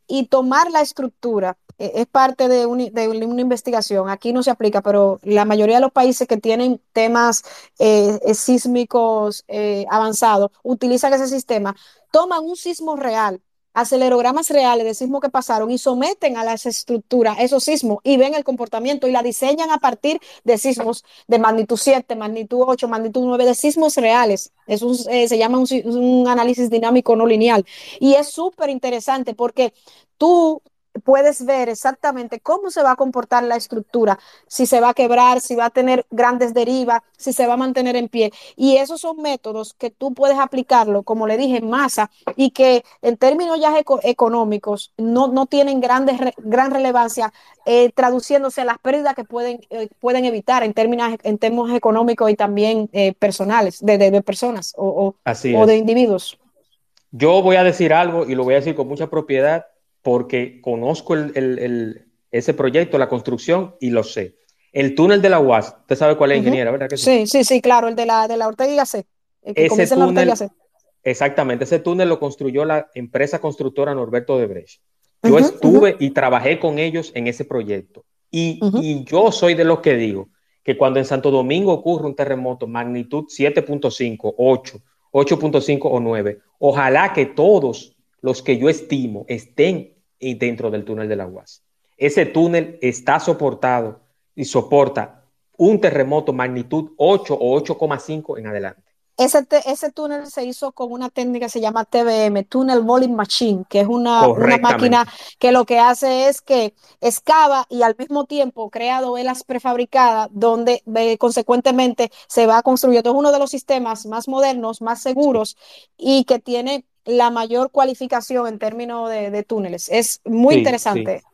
y tomar la estructura es parte de, una investigación. Aquí no se aplica, pero la mayoría de los países que tienen temas eh, eh, sísmicos avanzados utilizan ese sistema. Toman un sismo real acelerogramas reales de sismos que pasaron y someten a las estructuras esos sismos y ven el comportamiento y la diseñan a partir de sismos de magnitud 7, magnitud 8, magnitud 9, de sismos reales. Es un, eh, se llama un, un análisis dinámico no lineal. Y es súper interesante porque tú puedes ver exactamente cómo se va a comportar la estructura, si se va a quebrar, si va a tener grandes derivas, si se va a mantener en pie. Y esos son métodos que tú puedes aplicarlo, como le dije, en masa y que en términos ya económicos no, no tienen grandes, gran relevancia, eh, traduciéndose a las pérdidas que pueden, eh, pueden evitar en términos, en términos económicos y también eh, personales, de, de, de, personas o, o, o de individuos. Yo voy a decir algo y lo voy a decir con mucha propiedad porque conozco el, el, el, ese proyecto, la construcción, y lo sé. El túnel de la UAS, usted sabe cuál es, uh -huh. ingeniera, ¿verdad? Que sí? sí, sí, claro, el de la, de la Ortega C. El que ese túnel, la exactamente, ese túnel lo construyó la empresa constructora Norberto de Brecht. Yo uh -huh, estuve uh -huh. y trabajé con ellos en ese proyecto. Y, y yo soy de los que digo que cuando en Santo Domingo ocurre un terremoto magnitud 7.5, 8, 8.5 o 9, ojalá que todos los que yo estimo estén y dentro del túnel de la UAS. Ese túnel está soportado y soporta un terremoto magnitud 8 o 8,5 en adelante. Ese, ese, túnel se hizo con una técnica que se llama TBM, Tunnel Volume Machine, que es una, una, máquina que lo que hace es que excava y al mismo tiempo crea dovelas prefabricadas donde eh, consecuentemente se va construyendo. Es uno de los sistemas más modernos, más seguros y que tiene la mayor cualificación en términos de, de túneles. Es muy sí, interesante. Sí.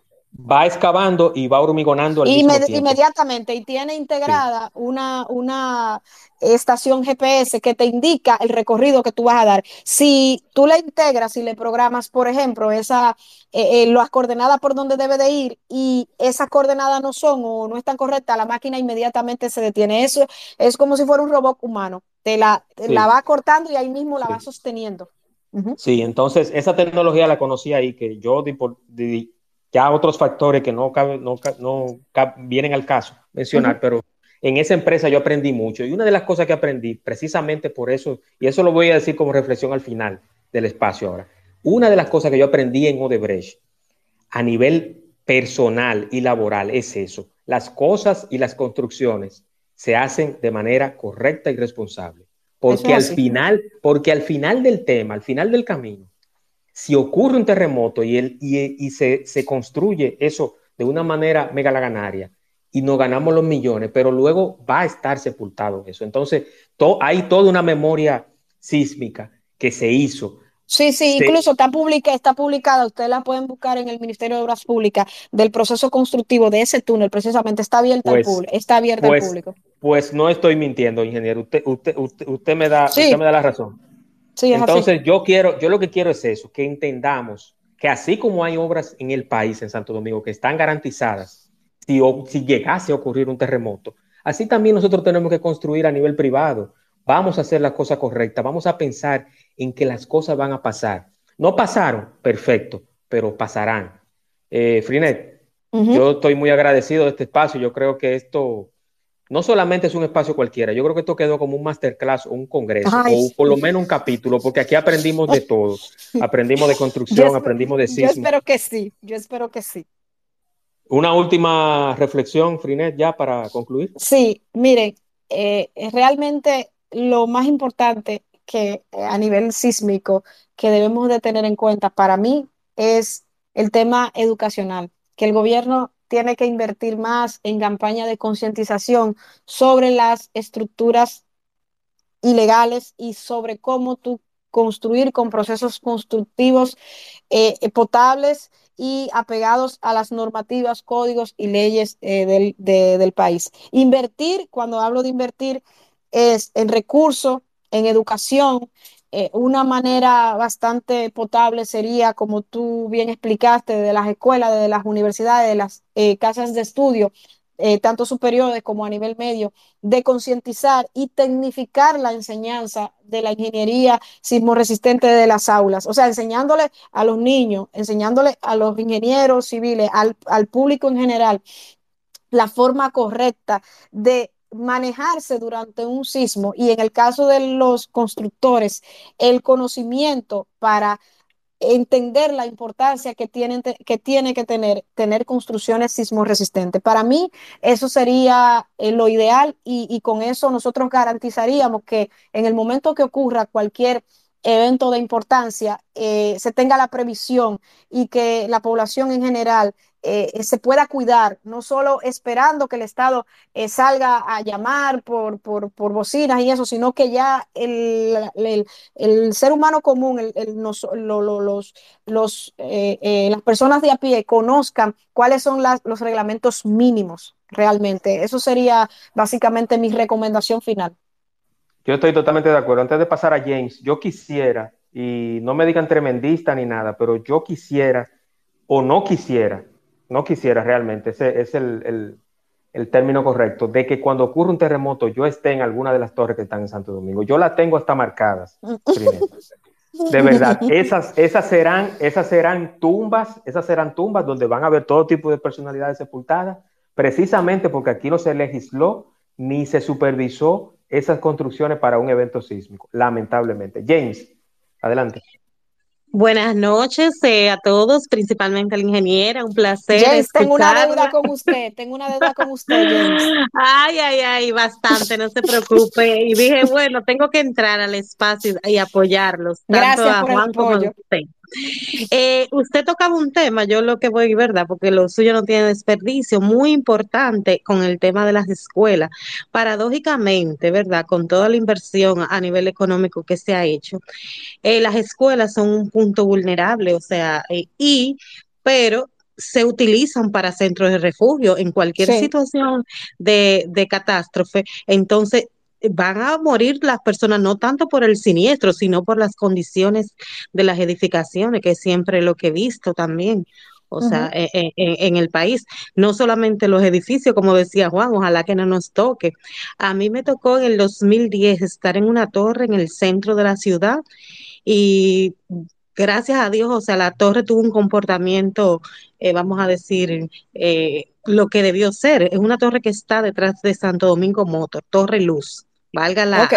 Va excavando y va hormigonando al mismo. Inmediatamente, y tiene integrada sí. una, una estación GPS que te indica el recorrido que tú vas a dar. Si tú le integras y le programas, por ejemplo, esa, eh, eh, las coordenadas por donde debe de ir y esas coordenadas no son o no están correctas, la máquina inmediatamente se detiene. Eso es como si fuera un robot humano. Te la, te la va cortando y ahí mismo la va sosteniendo. Uh -huh. Sí, entonces esa tecnología la conocí ahí, que yo di por, di, ya otros factores que no, cabe, no, no vienen al caso mencionar, uh -huh. pero en esa empresa yo aprendí mucho. Y una de las cosas que aprendí, precisamente por eso, y eso lo voy a decir como reflexión al final del espacio ahora, una de las cosas que yo aprendí en Odebrecht a nivel personal y laboral es eso. Las cosas y las construcciones se hacen de manera correcta y responsable. Porque al final, porque al final del tema, al final del camino, si ocurre un terremoto y, el, y, y se, se, construye eso de una manera megalaganaria y nos ganamos los millones, pero luego va a estar sepultado eso. Entonces, to, hay toda una memoria sísmica que se hizo. Sí, sí, se, incluso está, publica, está publicada, ustedes la pueden buscar en el Ministerio de Obras Públicas, del proceso constructivo de ese túnel, precisamente está abierta, pues, al, público, está abierta pues, al público. Pues no estoy mintiendo, ingeniero, usted, usted, usted, usted me, da, sí. usted me da la razón. Sí, Entonces así. yo quiero, yo lo que quiero es eso, que entendamos que así como hay obras en el país, en Santo Domingo, que están garantizadas, si, si llegase a ocurrir un terremoto, así también nosotros tenemos que construir a nivel privado. Vamos a hacer las cosas correctas, vamos a pensar en que las cosas van a pasar. No pasaron, perfecto, pero pasarán. Eh, Frinet, uh -huh. yo estoy muy agradecido de este espacio. Yo creo que esto no solamente es un espacio cualquiera, yo creo que esto quedó como un masterclass o un congreso, Ay, o por lo menos un capítulo, porque aquí aprendimos de todo. Aprendimos de construcción, espero, aprendimos de sismo. Yo espero que sí, yo espero que sí. Una última reflexión, Frinet, ya para concluir. Sí, miren, eh, realmente lo más importante que eh, a nivel sísmico que debemos de tener en cuenta para mí es el tema educacional, que el gobierno tiene que invertir más en campaña de concientización sobre las estructuras ilegales y sobre cómo tú construir con procesos constructivos eh, potables y apegados a las normativas, códigos y leyes eh, del, de, del, país. Invertir, cuando hablo de invertir, es en recursos, en educación, eh, una manera bastante potable sería, como tú bien explicaste, de las escuelas, de las universidades, de las eh, casas de estudio, eh, tanto superiores como a nivel medio, de concientizar y tecnificar la enseñanza de la ingeniería sismo resistente de las aulas. O sea, enseñándole a los niños, enseñándole a los ingenieros civiles, al, al público en general, la forma correcta de manejarse durante un sismo y en el caso de los constructores, el conocimiento para entender la importancia que, tienen, que tiene que tener, tener construcciones sismo resistentes. Para mí, eso sería eh, lo ideal y, con eso nosotros garantizaríamos que en el momento que ocurra cualquier evento de importancia, eh, se tenga la previsión y que la población en general eh, se pueda cuidar, no solo esperando que el Estado eh, salga a llamar por, por, por, bocinas y eso, sino que ya el, el, el ser humano común, el, los, los, los las personas de a pie conozcan cuáles son los reglamentos mínimos realmente. Eso sería básicamente mi recomendación final. Yo estoy totalmente de acuerdo. Antes de pasar a James, yo quisiera, y no me digan tremendista ni nada, pero yo quisiera, o no quisiera, no quisiera realmente, ese es el, término correcto, de que cuando ocurre un terremoto yo esté en alguna de las torres que están en Santo Domingo. Yo las tengo hasta marcadas. De verdad, esas, esas, serán, esas serán tumbas, esas serán tumbas donde van a haber todo tipo de personalidades sepultadas, precisamente porque aquí no se legisló ni se supervisó esas construcciones para un evento sísmico, lamentablemente. James, adelante. Buenas noches eh, a todos, principalmente a la ingeniera, un placer. James, tengo una deuda con usted, tengo una deuda con usted, James. Ay, ay, ay, bastante, no se preocupe. Y dije, bueno, tengo que entrar al espacio y apoyarlos. Tanto Gracias a Juan como a usted. Eh, usted tocaba un tema, yo lo que voy, ¿verdad? Porque lo suyo no tiene desperdicio, muy importante con el tema de las escuelas. Paradójicamente, ¿verdad? Con toda la inversión a nivel económico que se ha hecho, eh, las escuelas son un punto vulnerable, o sea, eh, y, pero se utilizan para centros de refugio en cualquier situación de, de catástrofe. Entonces, van a morir las personas no tanto por el siniestro, sino por las condiciones de las edificaciones, que es siempre lo que he visto también. O sea, e, e, en, el país, no solamente los edificios, como decía Juan, ojalá que no nos toque. A mí me tocó en el 2010 estar en una torre en el centro de la ciudad y gracias a Dios, o sea, la torre tuvo un comportamiento, eh, vamos a decir, eh, lo que debió ser. Es una torre que está detrás de Santo Domingo Motor, Torre Luz valga la,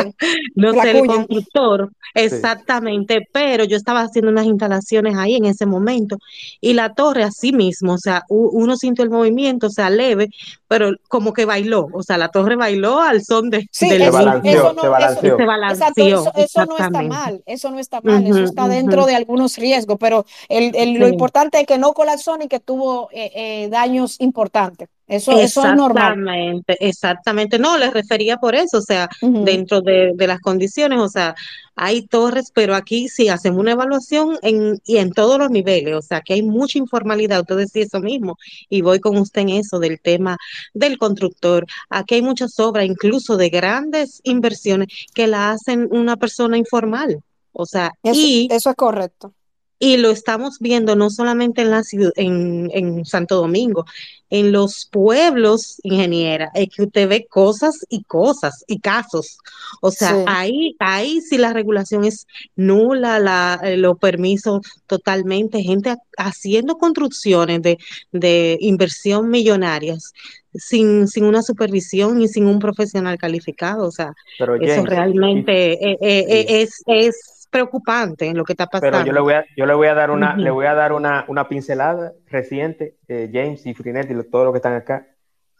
no sé, el constructor, exactamente, pero yo estaba haciendo unas instalaciones ahí en ese momento y la torre así mismo, o sea, uno sintió el movimiento, o sea, leve, pero como que bailó, o sea, la torre bailó al son de, sí, eso, balanceó, no, balanceó. Eso, no está mal, eso no está mal, eso está dentro de algunos riesgos, pero el, lo importante es que no colapsó ni que tuvo eh, eh, daños importantes. Eso, eso es normal. Exactamente, exactamente. No, les refería por eso, o sea, dentro de, las condiciones, o sea, hay torres, pero aquí sí hacemos una evaluación en, y en todos los niveles, o sea, que hay mucha informalidad, usted decía eso mismo, y voy con usted en eso del tema del constructor. Aquí hay muchas obras, incluso de grandes inversiones, que la hacen una persona informal. O sea, y eso es correcto. Y lo estamos viendo no solamente en la ciudad, en, en Santo Domingo, en los pueblos, ingeniera, es que usted ve cosas y cosas y casos. O sea, ahí, ahí sí la regulación es nula, la, eh, los permisos totalmente, gente haciendo construcciones de, de inversión millonarias sin, sin una supervisión y sin un profesional calificado. O sea, eso realmente eh, eh, es, es preocupante lo que está pasando. Pero yo le voy a, yo le voy a dar una, le voy a dar una, una pincelada reciente, eh, James y Frinet y todo lo que están acá.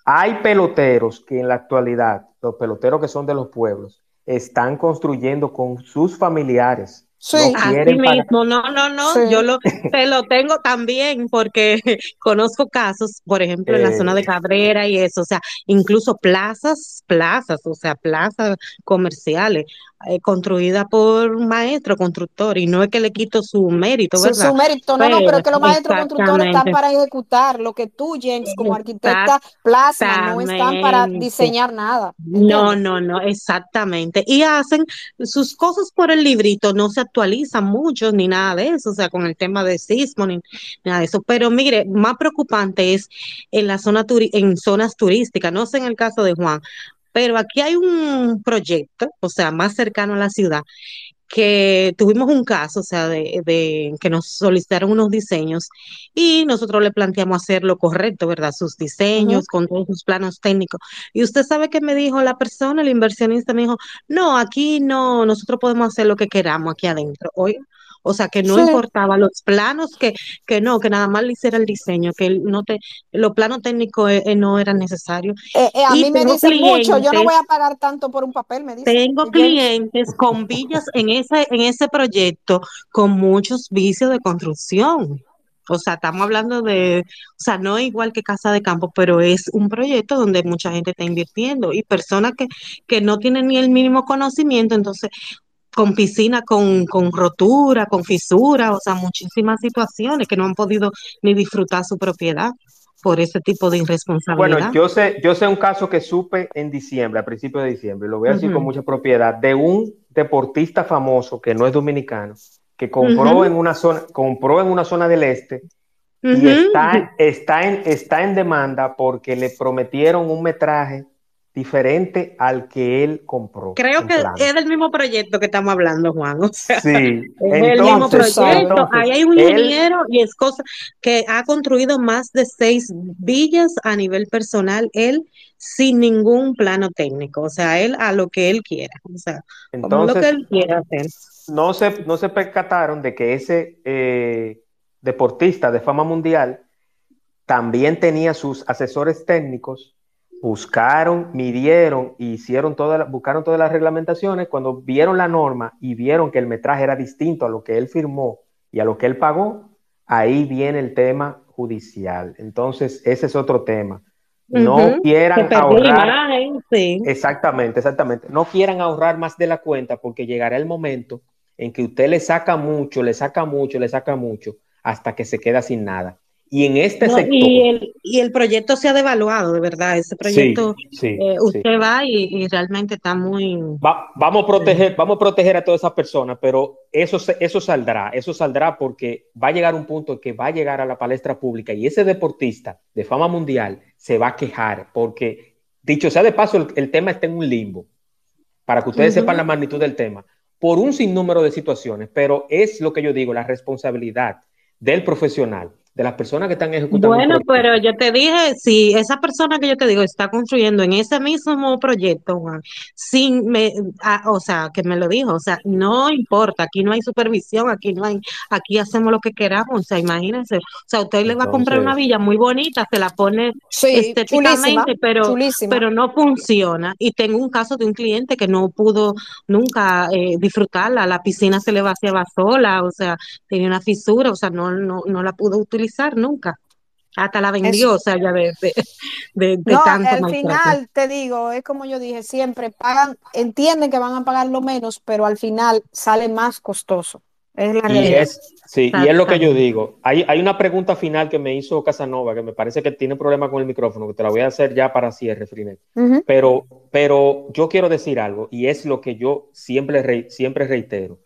Hay peloteros que en la actualidad, los peloteros que son de los pueblos, están construyendo con sus familiares. Sí, así mismo, no, no, no, yo lo, te lo tengo también porque conozco casos, por ejemplo, en la zona de eh. Cabrera y eso, o sea, incluso plazas, plazas, o sea, plazas comerciales, eh, construida por un maestro constructor y no es que le quito su mérito, ¿verdad? Su, mérito, no, no, pero es que los maestros constructores están para ejecutar lo que tú, James, como arquitecta, plasma, no están para diseñar nada. No, no, no, exactamente. Y hacen sus cosas por el librito, no se actualizan mucho ni nada de eso, o sea, con el tema de sismo ni nada de eso. Pero mire, más preocupante es en la zona en zonas turísticas, no sé en el caso de Juan, pero aquí hay un proyecto, o sea, más cercano a la ciudad, que tuvimos un caso, o sea, de, que nos solicitaron unos diseños y nosotros le planteamos hacer lo correcto, ¿verdad? Sus diseños con todos sus planos técnicos. Y usted sabe que me dijo la persona, el inversionista, me dijo, no, aquí no, nosotros podemos hacer lo que queramos aquí adentro. Oye, O sea, que no importaba los planos, que, que no, que nada más le hiciera el diseño, que no te, los planos técnicos eh, eh, no eran necesarios. Eh, a mí me dicen mucho, yo no voy a pagar tanto por un papel, me dicen. Tengo clientes con villas en ese, en ese proyecto con muchos vicios de construcción. O sea, estamos hablando de, o sea, no es igual que Casa de Campo, pero es un proyecto donde mucha gente está invirtiendo y personas que, que no tienen ni el mínimo conocimiento, entonces con piscina con, con rotura, con fisura, o sea, muchísimas situaciones que no han podido ni disfrutar su propiedad por ese tipo de irresponsabilidad. Bueno, yo sé, yo sé un caso que supe en diciembre, a principios de diciembre, lo voy a decir con mucha propiedad, de un deportista famoso que no es dominicano, que compró en una zona, compró en una zona del este y está, está, en, está en demanda porque le prometieron un metraje diferente al que él compró. Creo que es el mismo proyecto que estamos hablando, Juan. sí, es el mismo proyecto. Ahí hay un ingeniero y es cosa que ha construido más de seis villas a nivel personal, él sin ningún plano técnico, o sea, él a lo que él quiera, o sea, Entonces, lo que él quiera hacer. No se, no se percataron de que ese eh, deportista de fama mundial también tenía sus asesores técnicos buscaron, midieron, hicieron todas, buscaron todas las reglamentaciones, cuando vieron la norma y vieron que el metraje era distinto a lo que él firmó y a lo que él pagó, ahí viene el tema judicial. Entonces, ese es otro tema. No quieran ahorrar. Exactamente, exactamente. No quieran ahorrar más de la cuenta porque llegará el momento en que usted le saca mucho, le saca mucho, le saca mucho, hasta que se queda sin nada. Y en este sector. Y el, y el, proyecto se ha devaluado, de verdad. Ese proyecto, eh, usted va y, realmente está muy. vamos, a proteger, vamos a proteger a todas esas personas, pero eso, eso saldrá. Eso saldrá porque va a llegar un punto en que va a llegar a la palestra pública y ese deportista de fama mundial se va a quejar porque, dicho sea de paso, el, tema está en un limbo. Para que ustedes sepan la magnitud del tema. Por un sinnúmero de situaciones, pero es lo que yo digo, la responsabilidad del profesional de las personas que están ejecutando. Bueno, pero yo te dije, si esa persona que yo te digo está construyendo en ese mismo proyecto, Juan, sin me, o sea, que me lo dijo, o sea, no importa, aquí no hay supervisión, aquí no hay, aquí hacemos lo que queramos, o sea, imagínense, o sea, usted le va a comprar una villa muy bonita, se la pone estéticamente, pero, pero no funciona. Y tengo un caso de un cliente que no pudo nunca eh, disfrutarla, la piscina se le vaciaba sola, o sea, tenía una fisura, o sea, no, no, no la pudo utilizar nunca. Hasta la vendió, o sea, ya de, de, no, Al final, te digo, es como yo dije, siempre pagan, entienden que van a pagar lo menos, pero al final sale más costoso. Es la y es, sí, y es lo que yo digo. Hay, hay una pregunta final que me hizo Casanova, que me parece que tiene problema con el micrófono, que te la voy a hacer ya para cierre, Frinet. pero, pero yo quiero decir algo, y es lo que yo siempre, siempre reitero.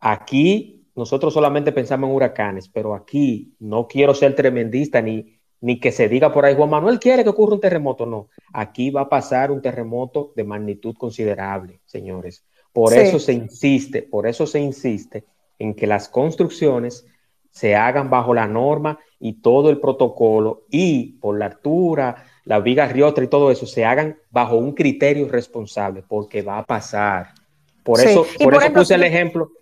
Aquí nosotros solamente pensamos en huracanes, pero aquí no quiero ser tremendista ni, ni que se diga por ahí, Juan Manuel quiere que ocurra un terremoto, no. Aquí va a pasar un terremoto de magnitud considerable, señores. Por eso se insiste, por eso se insiste en que las construcciones se hagan bajo la norma y todo el protocolo y por la altura, la viga riostra y todo eso se hagan bajo un criterio responsable, porque va a pasar. Por eso, por, eso puse el ejemplo,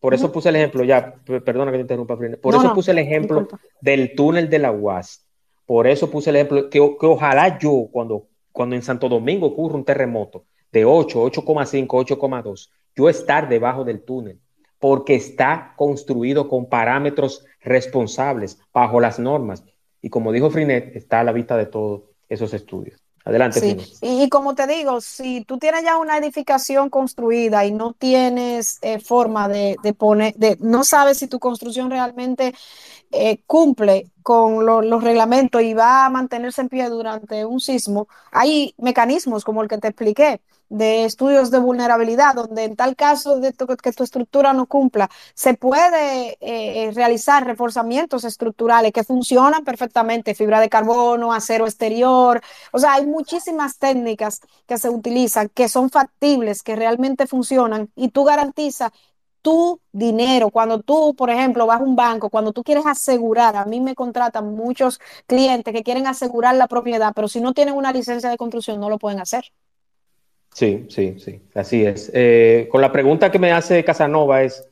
por eso puse el ejemplo, ya, perdona que te interrumpa, por eso puse el ejemplo del túnel de la UAS. Por eso puse el ejemplo que, ojalá yo, cuando, cuando en Santo Domingo ocurra un terremoto de 8, 8,5, 8,2, yo estar debajo del túnel, porque está construido con parámetros responsables, bajo las normas. Y como dijo Frinet, está a la vista de todos esos estudios. Adelante. Sí. Y, como te digo, si tú tienes ya una edificación construida y no tienes eh, forma de, poner, de, no sabes si tu construcción realmente eh, cumple con los reglamentos y va a mantenerse en pie durante un sismo, hay mecanismos como el que te expliqué de estudios de vulnerabilidad, donde en tal caso de que tu estructura no cumpla, se puede eh, eh, realizar reforzamientos estructurales que funcionan perfectamente, fibra de carbono, acero exterior, o sea, hay muchísimas técnicas que se utilizan que son factibles, que realmente funcionan y tú garantizas tu dinero, cuando tú, por ejemplo, vas a un banco, cuando tú quieres asegurar, a mí me contratan muchos clientes que quieren asegurar la propiedad, pero si no tienen una licencia de construcción no lo pueden hacer. Sí, sí, sí, así es. Eh, con la pregunta que me hace Casanova es,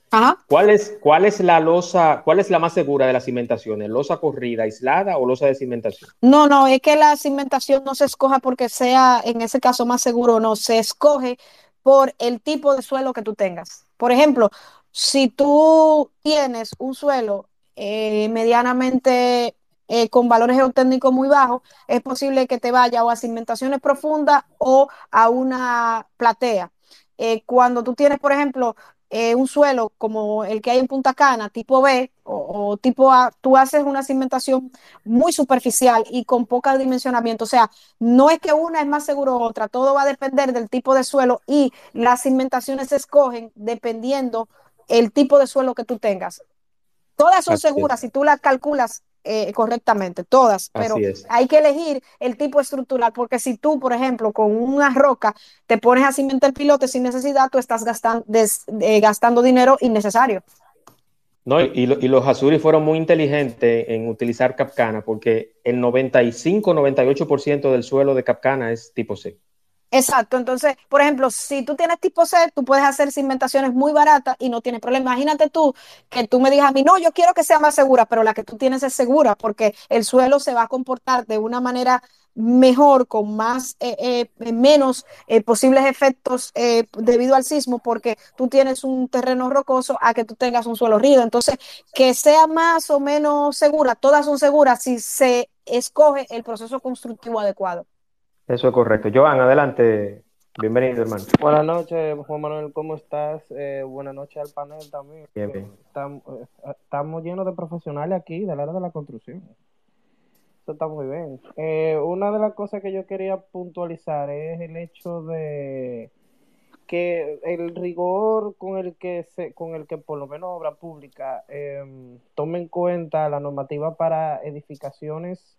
¿Cuál es, ¿Cuál es la losa, cuál es la más segura de las cimentaciones? ¿Losa corrida, aislada o losa de cimentación? No, no, es que la cimentación no se escoja porque sea en ese caso más seguro, no, se escoge por el tipo de suelo que tú tengas. Por ejemplo, si tú tienes un suelo eh, medianamente eh, con valores geotécnicos muy bajos, es posible que te vaya o a cimentaciones profundas o a una platea. Eh, cuando tú tienes, por ejemplo, un suelo como el que hay en Punta Cana, tipo B o, tipo A, tú haces una cimentación muy superficial y con poca dimensionamiento. O sea, no es que una es más seguro otra, todo va a depender del tipo de suelo y las cimentaciones se escogen dependiendo el tipo de suelo que tú tengas. Todas son seguras si tú las calculas eh, correctamente, todas, pero hay que elegir el tipo estructural, porque si tú, por ejemplo, con una roca te pones a cimentar el pilote sin necesidad, tú estás gastando, eh, gastando dinero innecesario. No, y, los Azuri fueron muy inteligentes en utilizar Capcana, porque el 95-98% del suelo de Capcana es tipo C. Exacto, entonces, por ejemplo, si tú tienes tipo C, tú puedes hacer cimentaciones muy baratas y no tienes problema. Imagínate tú que tú me digas a mí, no, yo quiero que sea más segura, pero la que tú tienes es segura porque el suelo se va a comportar de una manera mejor, con más, eh, eh, menos eh, posibles efectos debido al sismo, porque tú tienes un terreno rocoso a que tú tengas un suelo rígido. Entonces, que sea más o menos segura, todas son seguras si se escoge el proceso constructivo adecuado. Eso es correcto. Joan, adelante. Bienvenido, hermano. Buenas noches, Juan Manuel, ¿cómo estás? Eh, buenas noches al panel también. Bien, bien. Estamos, eh, estamos, llenos de profesionales aquí del área de la construcción. Eso está muy bien. Eh, una de las cosas que yo quería puntualizar es el hecho de que el rigor con el que se, con el que por lo menos obra pública eh, tome en cuenta la normativa para edificaciones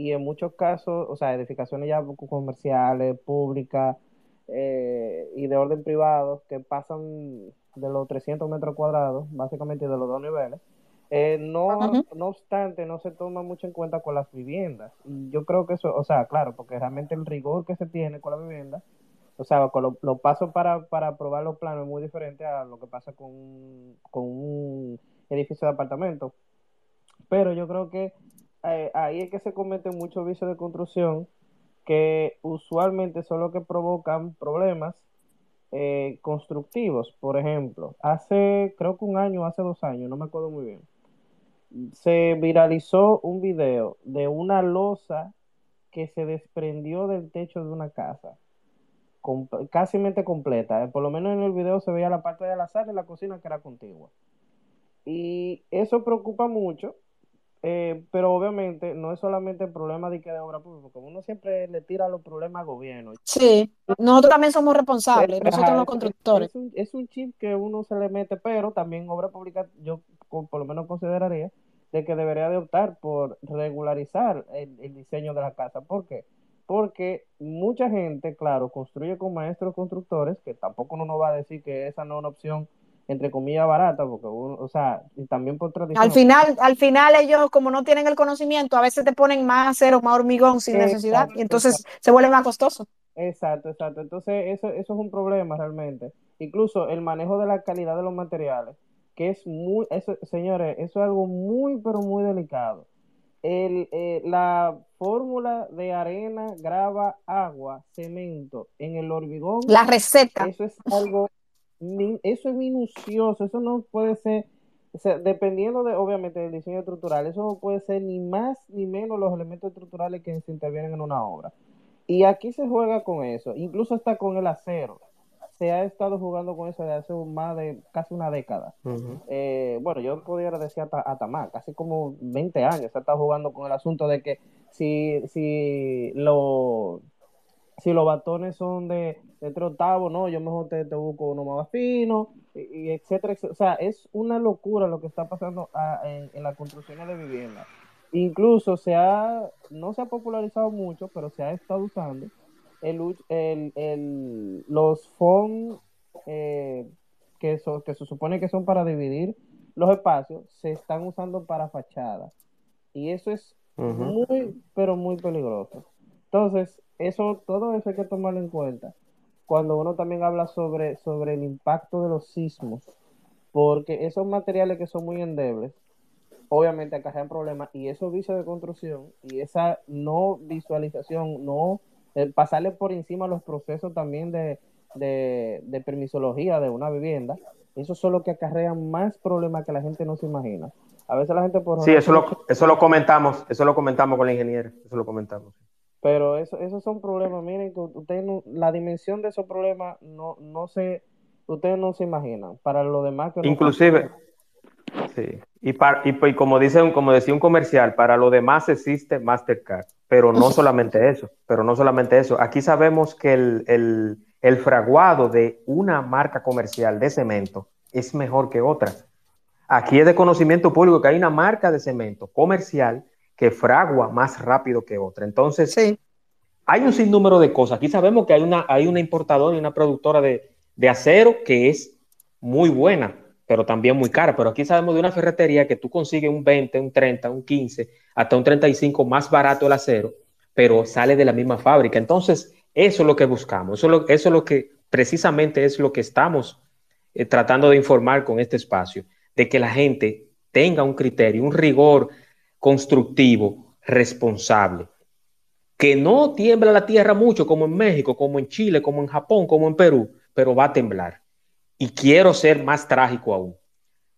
y en muchos casos, o sea, edificaciones ya comerciales, públicas eh, y de orden privado que pasan de los 300 metros cuadrados, básicamente de los dos niveles, eh, no, no obstante, no se toma mucho en cuenta con las viviendas. Y yo creo que eso, o sea, claro, porque realmente el rigor que se tiene con la vivienda, o sea, con los pasos para, para aprobar los planos es muy diferente a lo que pasa con, con un edificio de apartamento. Pero yo creo que eh, ahí es que se cometen muchos vicios de construcción que usualmente son los que provocan problemas eh, constructivos. Por ejemplo, hace, creo que un año, hace dos años, no me acuerdo muy bien, se viralizó un video de una losa que se desprendió del techo de una casa, casi completa. Eh, por lo menos en el video se veía la parte de la sala y la cocina que era contigua. Y eso preocupa mucho eh, pero obviamente no es solamente el problema de que de obra pública, porque uno siempre le tira los problemas al gobierno. Sí, nosotros también somos responsables, nosotros los constructores. Es un, chip que uno se le mete, pero también obra pública yo por lo menos consideraría de que debería de optar por regularizar el, diseño de la casa. ¿Por qué? Porque mucha gente, claro, construye con maestros constructores, que tampoco uno no va a decir que esa no es una opción entre comillas barata, porque uno, o sea, y también por tradición. Al final, al final ellos como no tienen el conocimiento, a veces te ponen más acero, más hormigón sin necesidad y entonces se vuelve más costoso. Exacto, exacto. Entonces eso, eso es un problema realmente. Incluso el manejo de la calidad de los materiales, que es muy, eso, señores, eso es algo muy, pero muy delicado. El, eh, la fórmula de arena, grava, agua, cemento en el hormigón. La receta. Eso es algo eso es minucioso, eso no puede ser, dependiendo de, obviamente, del diseño estructural, eso no puede ser ni más ni menos los elementos estructurales que se intervienen en una obra. Y aquí se juega con eso, incluso hasta con el acero. Se ha estado jugando con eso desde hace más de casi una década. Eh, bueno, yo podría decir hasta, más, casi como 20 años se ha estado jugando con el asunto de que si, si lo si los batones son de, de tres octavos, no, yo mejor te, busco uno más fino, y, etcétera, O sea, es una locura lo que está pasando ah, en, en las construcciones de vivienda. Incluso se ha, no se ha popularizado mucho, pero se ha estado usando el, el, el los fondos eh, que, que se supone que son para dividir los espacios, se están usando para fachadas. Y eso es muy, pero muy peligroso. Entonces, eso, todo eso hay que tomarlo en cuenta. Cuando uno también habla sobre, sobre el impacto de los sismos porque esos materiales que son muy endebles, obviamente acarrean problemas y esos vicios de construcción y esa no visualización, no eh, pasarle por encima los procesos también de, de, permisología de una vivienda, eso es lo que acarrea más problemas que la gente no se imagina. A veces la gente por... Sí, eso lo, eso lo comentamos, eso lo comentamos con el ingeniero, eso lo comentamos. Pero eso, esos son problemas, miren, que usted la dimensión de esos problemas no, no se, ustedes no se imaginan. Para lo demás que Inclusive, sí, y, para, y, como, dice, como decía un comercial, para lo demás existe Mastercard, pero no solamente eso, pero no solamente eso. Aquí sabemos que el, el, el fraguado de una marca comercial de cemento es mejor que otra. Aquí es de conocimiento público que hay una marca de cemento comercial que fragua más rápido que otra. Entonces, hay un sinnúmero de cosas. Aquí sabemos que hay una, hay una importadora y una productora de, acero que es muy buena, pero también muy cara. Pero aquí sabemos de una ferretería que tú consigues un 20, un 30, un 15, hasta un 35 más barato el acero, pero sale de la misma fábrica. Entonces, eso es lo que buscamos. Eso es lo, eso es lo que precisamente es lo que estamos eh, tratando de informar con este espacio, de que la gente tenga un criterio, un rigor constructivo, responsable, que no tiembla la tierra mucho como en México, como en Chile, como en Japón, como en Perú, pero va a temblar. Y quiero ser más trágico aún.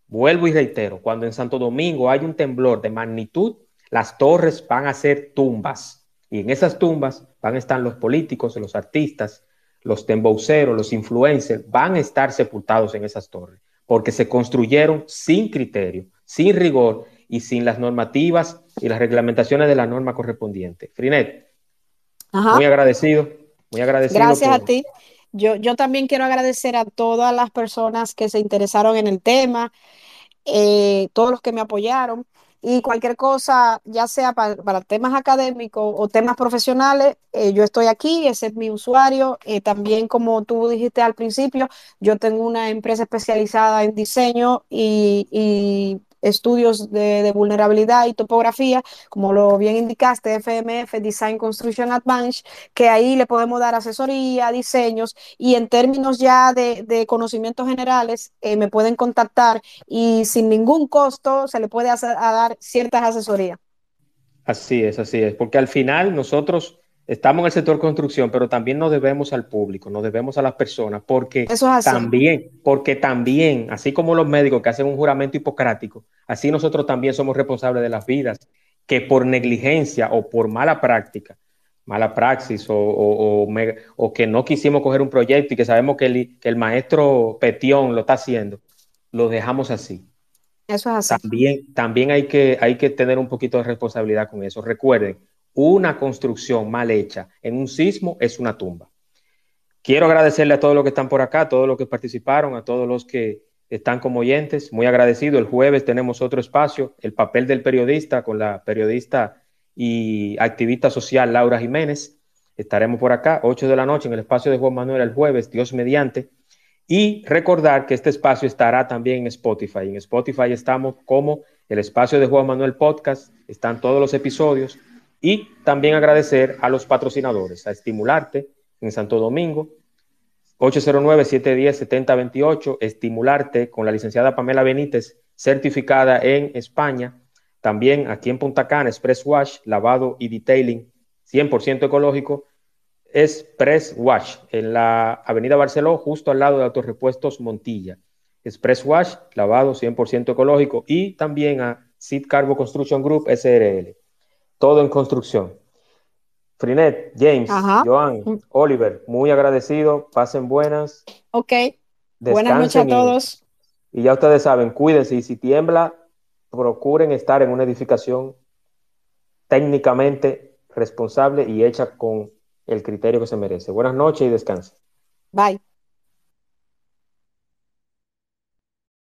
Vuelvo y reitero, cuando en Santo Domingo hay un temblor de magnitud, las torres van a ser tumbas. Y en esas tumbas van a estar los políticos, los artistas, los tembouceros, los influencers, van a estar sepultados en esas torres, porque se construyeron sin criterio, sin rigor y sin las normativas y las reglamentaciones de la norma correspondiente. Frinet, muy agradecido, muy agradecido. Gracias a ti. Yo, yo también quiero agradecer a todas las personas que se interesaron en el tema, eh, todos los que me apoyaron y cualquier cosa, ya sea para, temas académicos o temas profesionales, eh, yo estoy aquí, ese es mi usuario. Eh, también, como tú dijiste al principio, yo tengo una empresa especializada en diseño y estudios de, vulnerabilidad y topografía, como lo bien indicaste, FMF, Design Construction Advanced, que ahí le podemos dar asesoría, diseños y en términos ya de, conocimientos generales, eh, me pueden contactar y sin ningún costo se le puede hacer, dar ciertas asesorías. Así es, así es, porque al final nosotros estamos en el sector construcción, pero también nos debemos al público, nos debemos a las personas, porque también, porque también, así como los médicos que hacen un juramento hipocrático, así nosotros también somos responsables de las vidas que por negligencia o por mala práctica, mala praxis o, o, que no quisimos coger un proyecto y que sabemos que el, que el maestro Petión lo está haciendo, lo dejamos así. Eso es así. También, también hay, que, hay que tener un poquito de responsabilidad con eso. Recuerden, una construcción mal hecha en un sismo es una tumba. Quiero agradecerle a todos los que están por acá, a todos los que participaron, a todos los que están como oyentes. Muy agradecido. El jueves tenemos otro espacio, el papel del periodista, con la periodista y activista social Laura Jiménez. Estaremos por acá, 8 de la noche, en el espacio de Juan Manuel el jueves, Dios mediante. Y recordar que este espacio estará también en Spotify. En Spotify estamos como el espacio de Juan Manuel Podcast, están todos los episodios y también agradecer a los patrocinadores, a Estimularte en Santo Domingo, 809-710-7028, Estimularte con la licenciada Pamela Benítez, certificada en España. También aquí en Punta Cana, Express Wash, lavado y detailing 100% ecológico. Express Wash en la Avenida Barceló, justo al lado de Autorepuestos Montilla. Express Wash, lavado 100% ecológico. Y también a Seed Carbo Construction Group SRL todo en construcción. Frinet, James, Joan, Oliver, muy agradecido, pasen buenas. Ok, buenas noches a todos. Y, ya ustedes saben, cuídense y si tiembla, procuren estar en una edificación técnicamente responsable y hecha con el criterio que se merece. Buenas noches y descansen. Bye.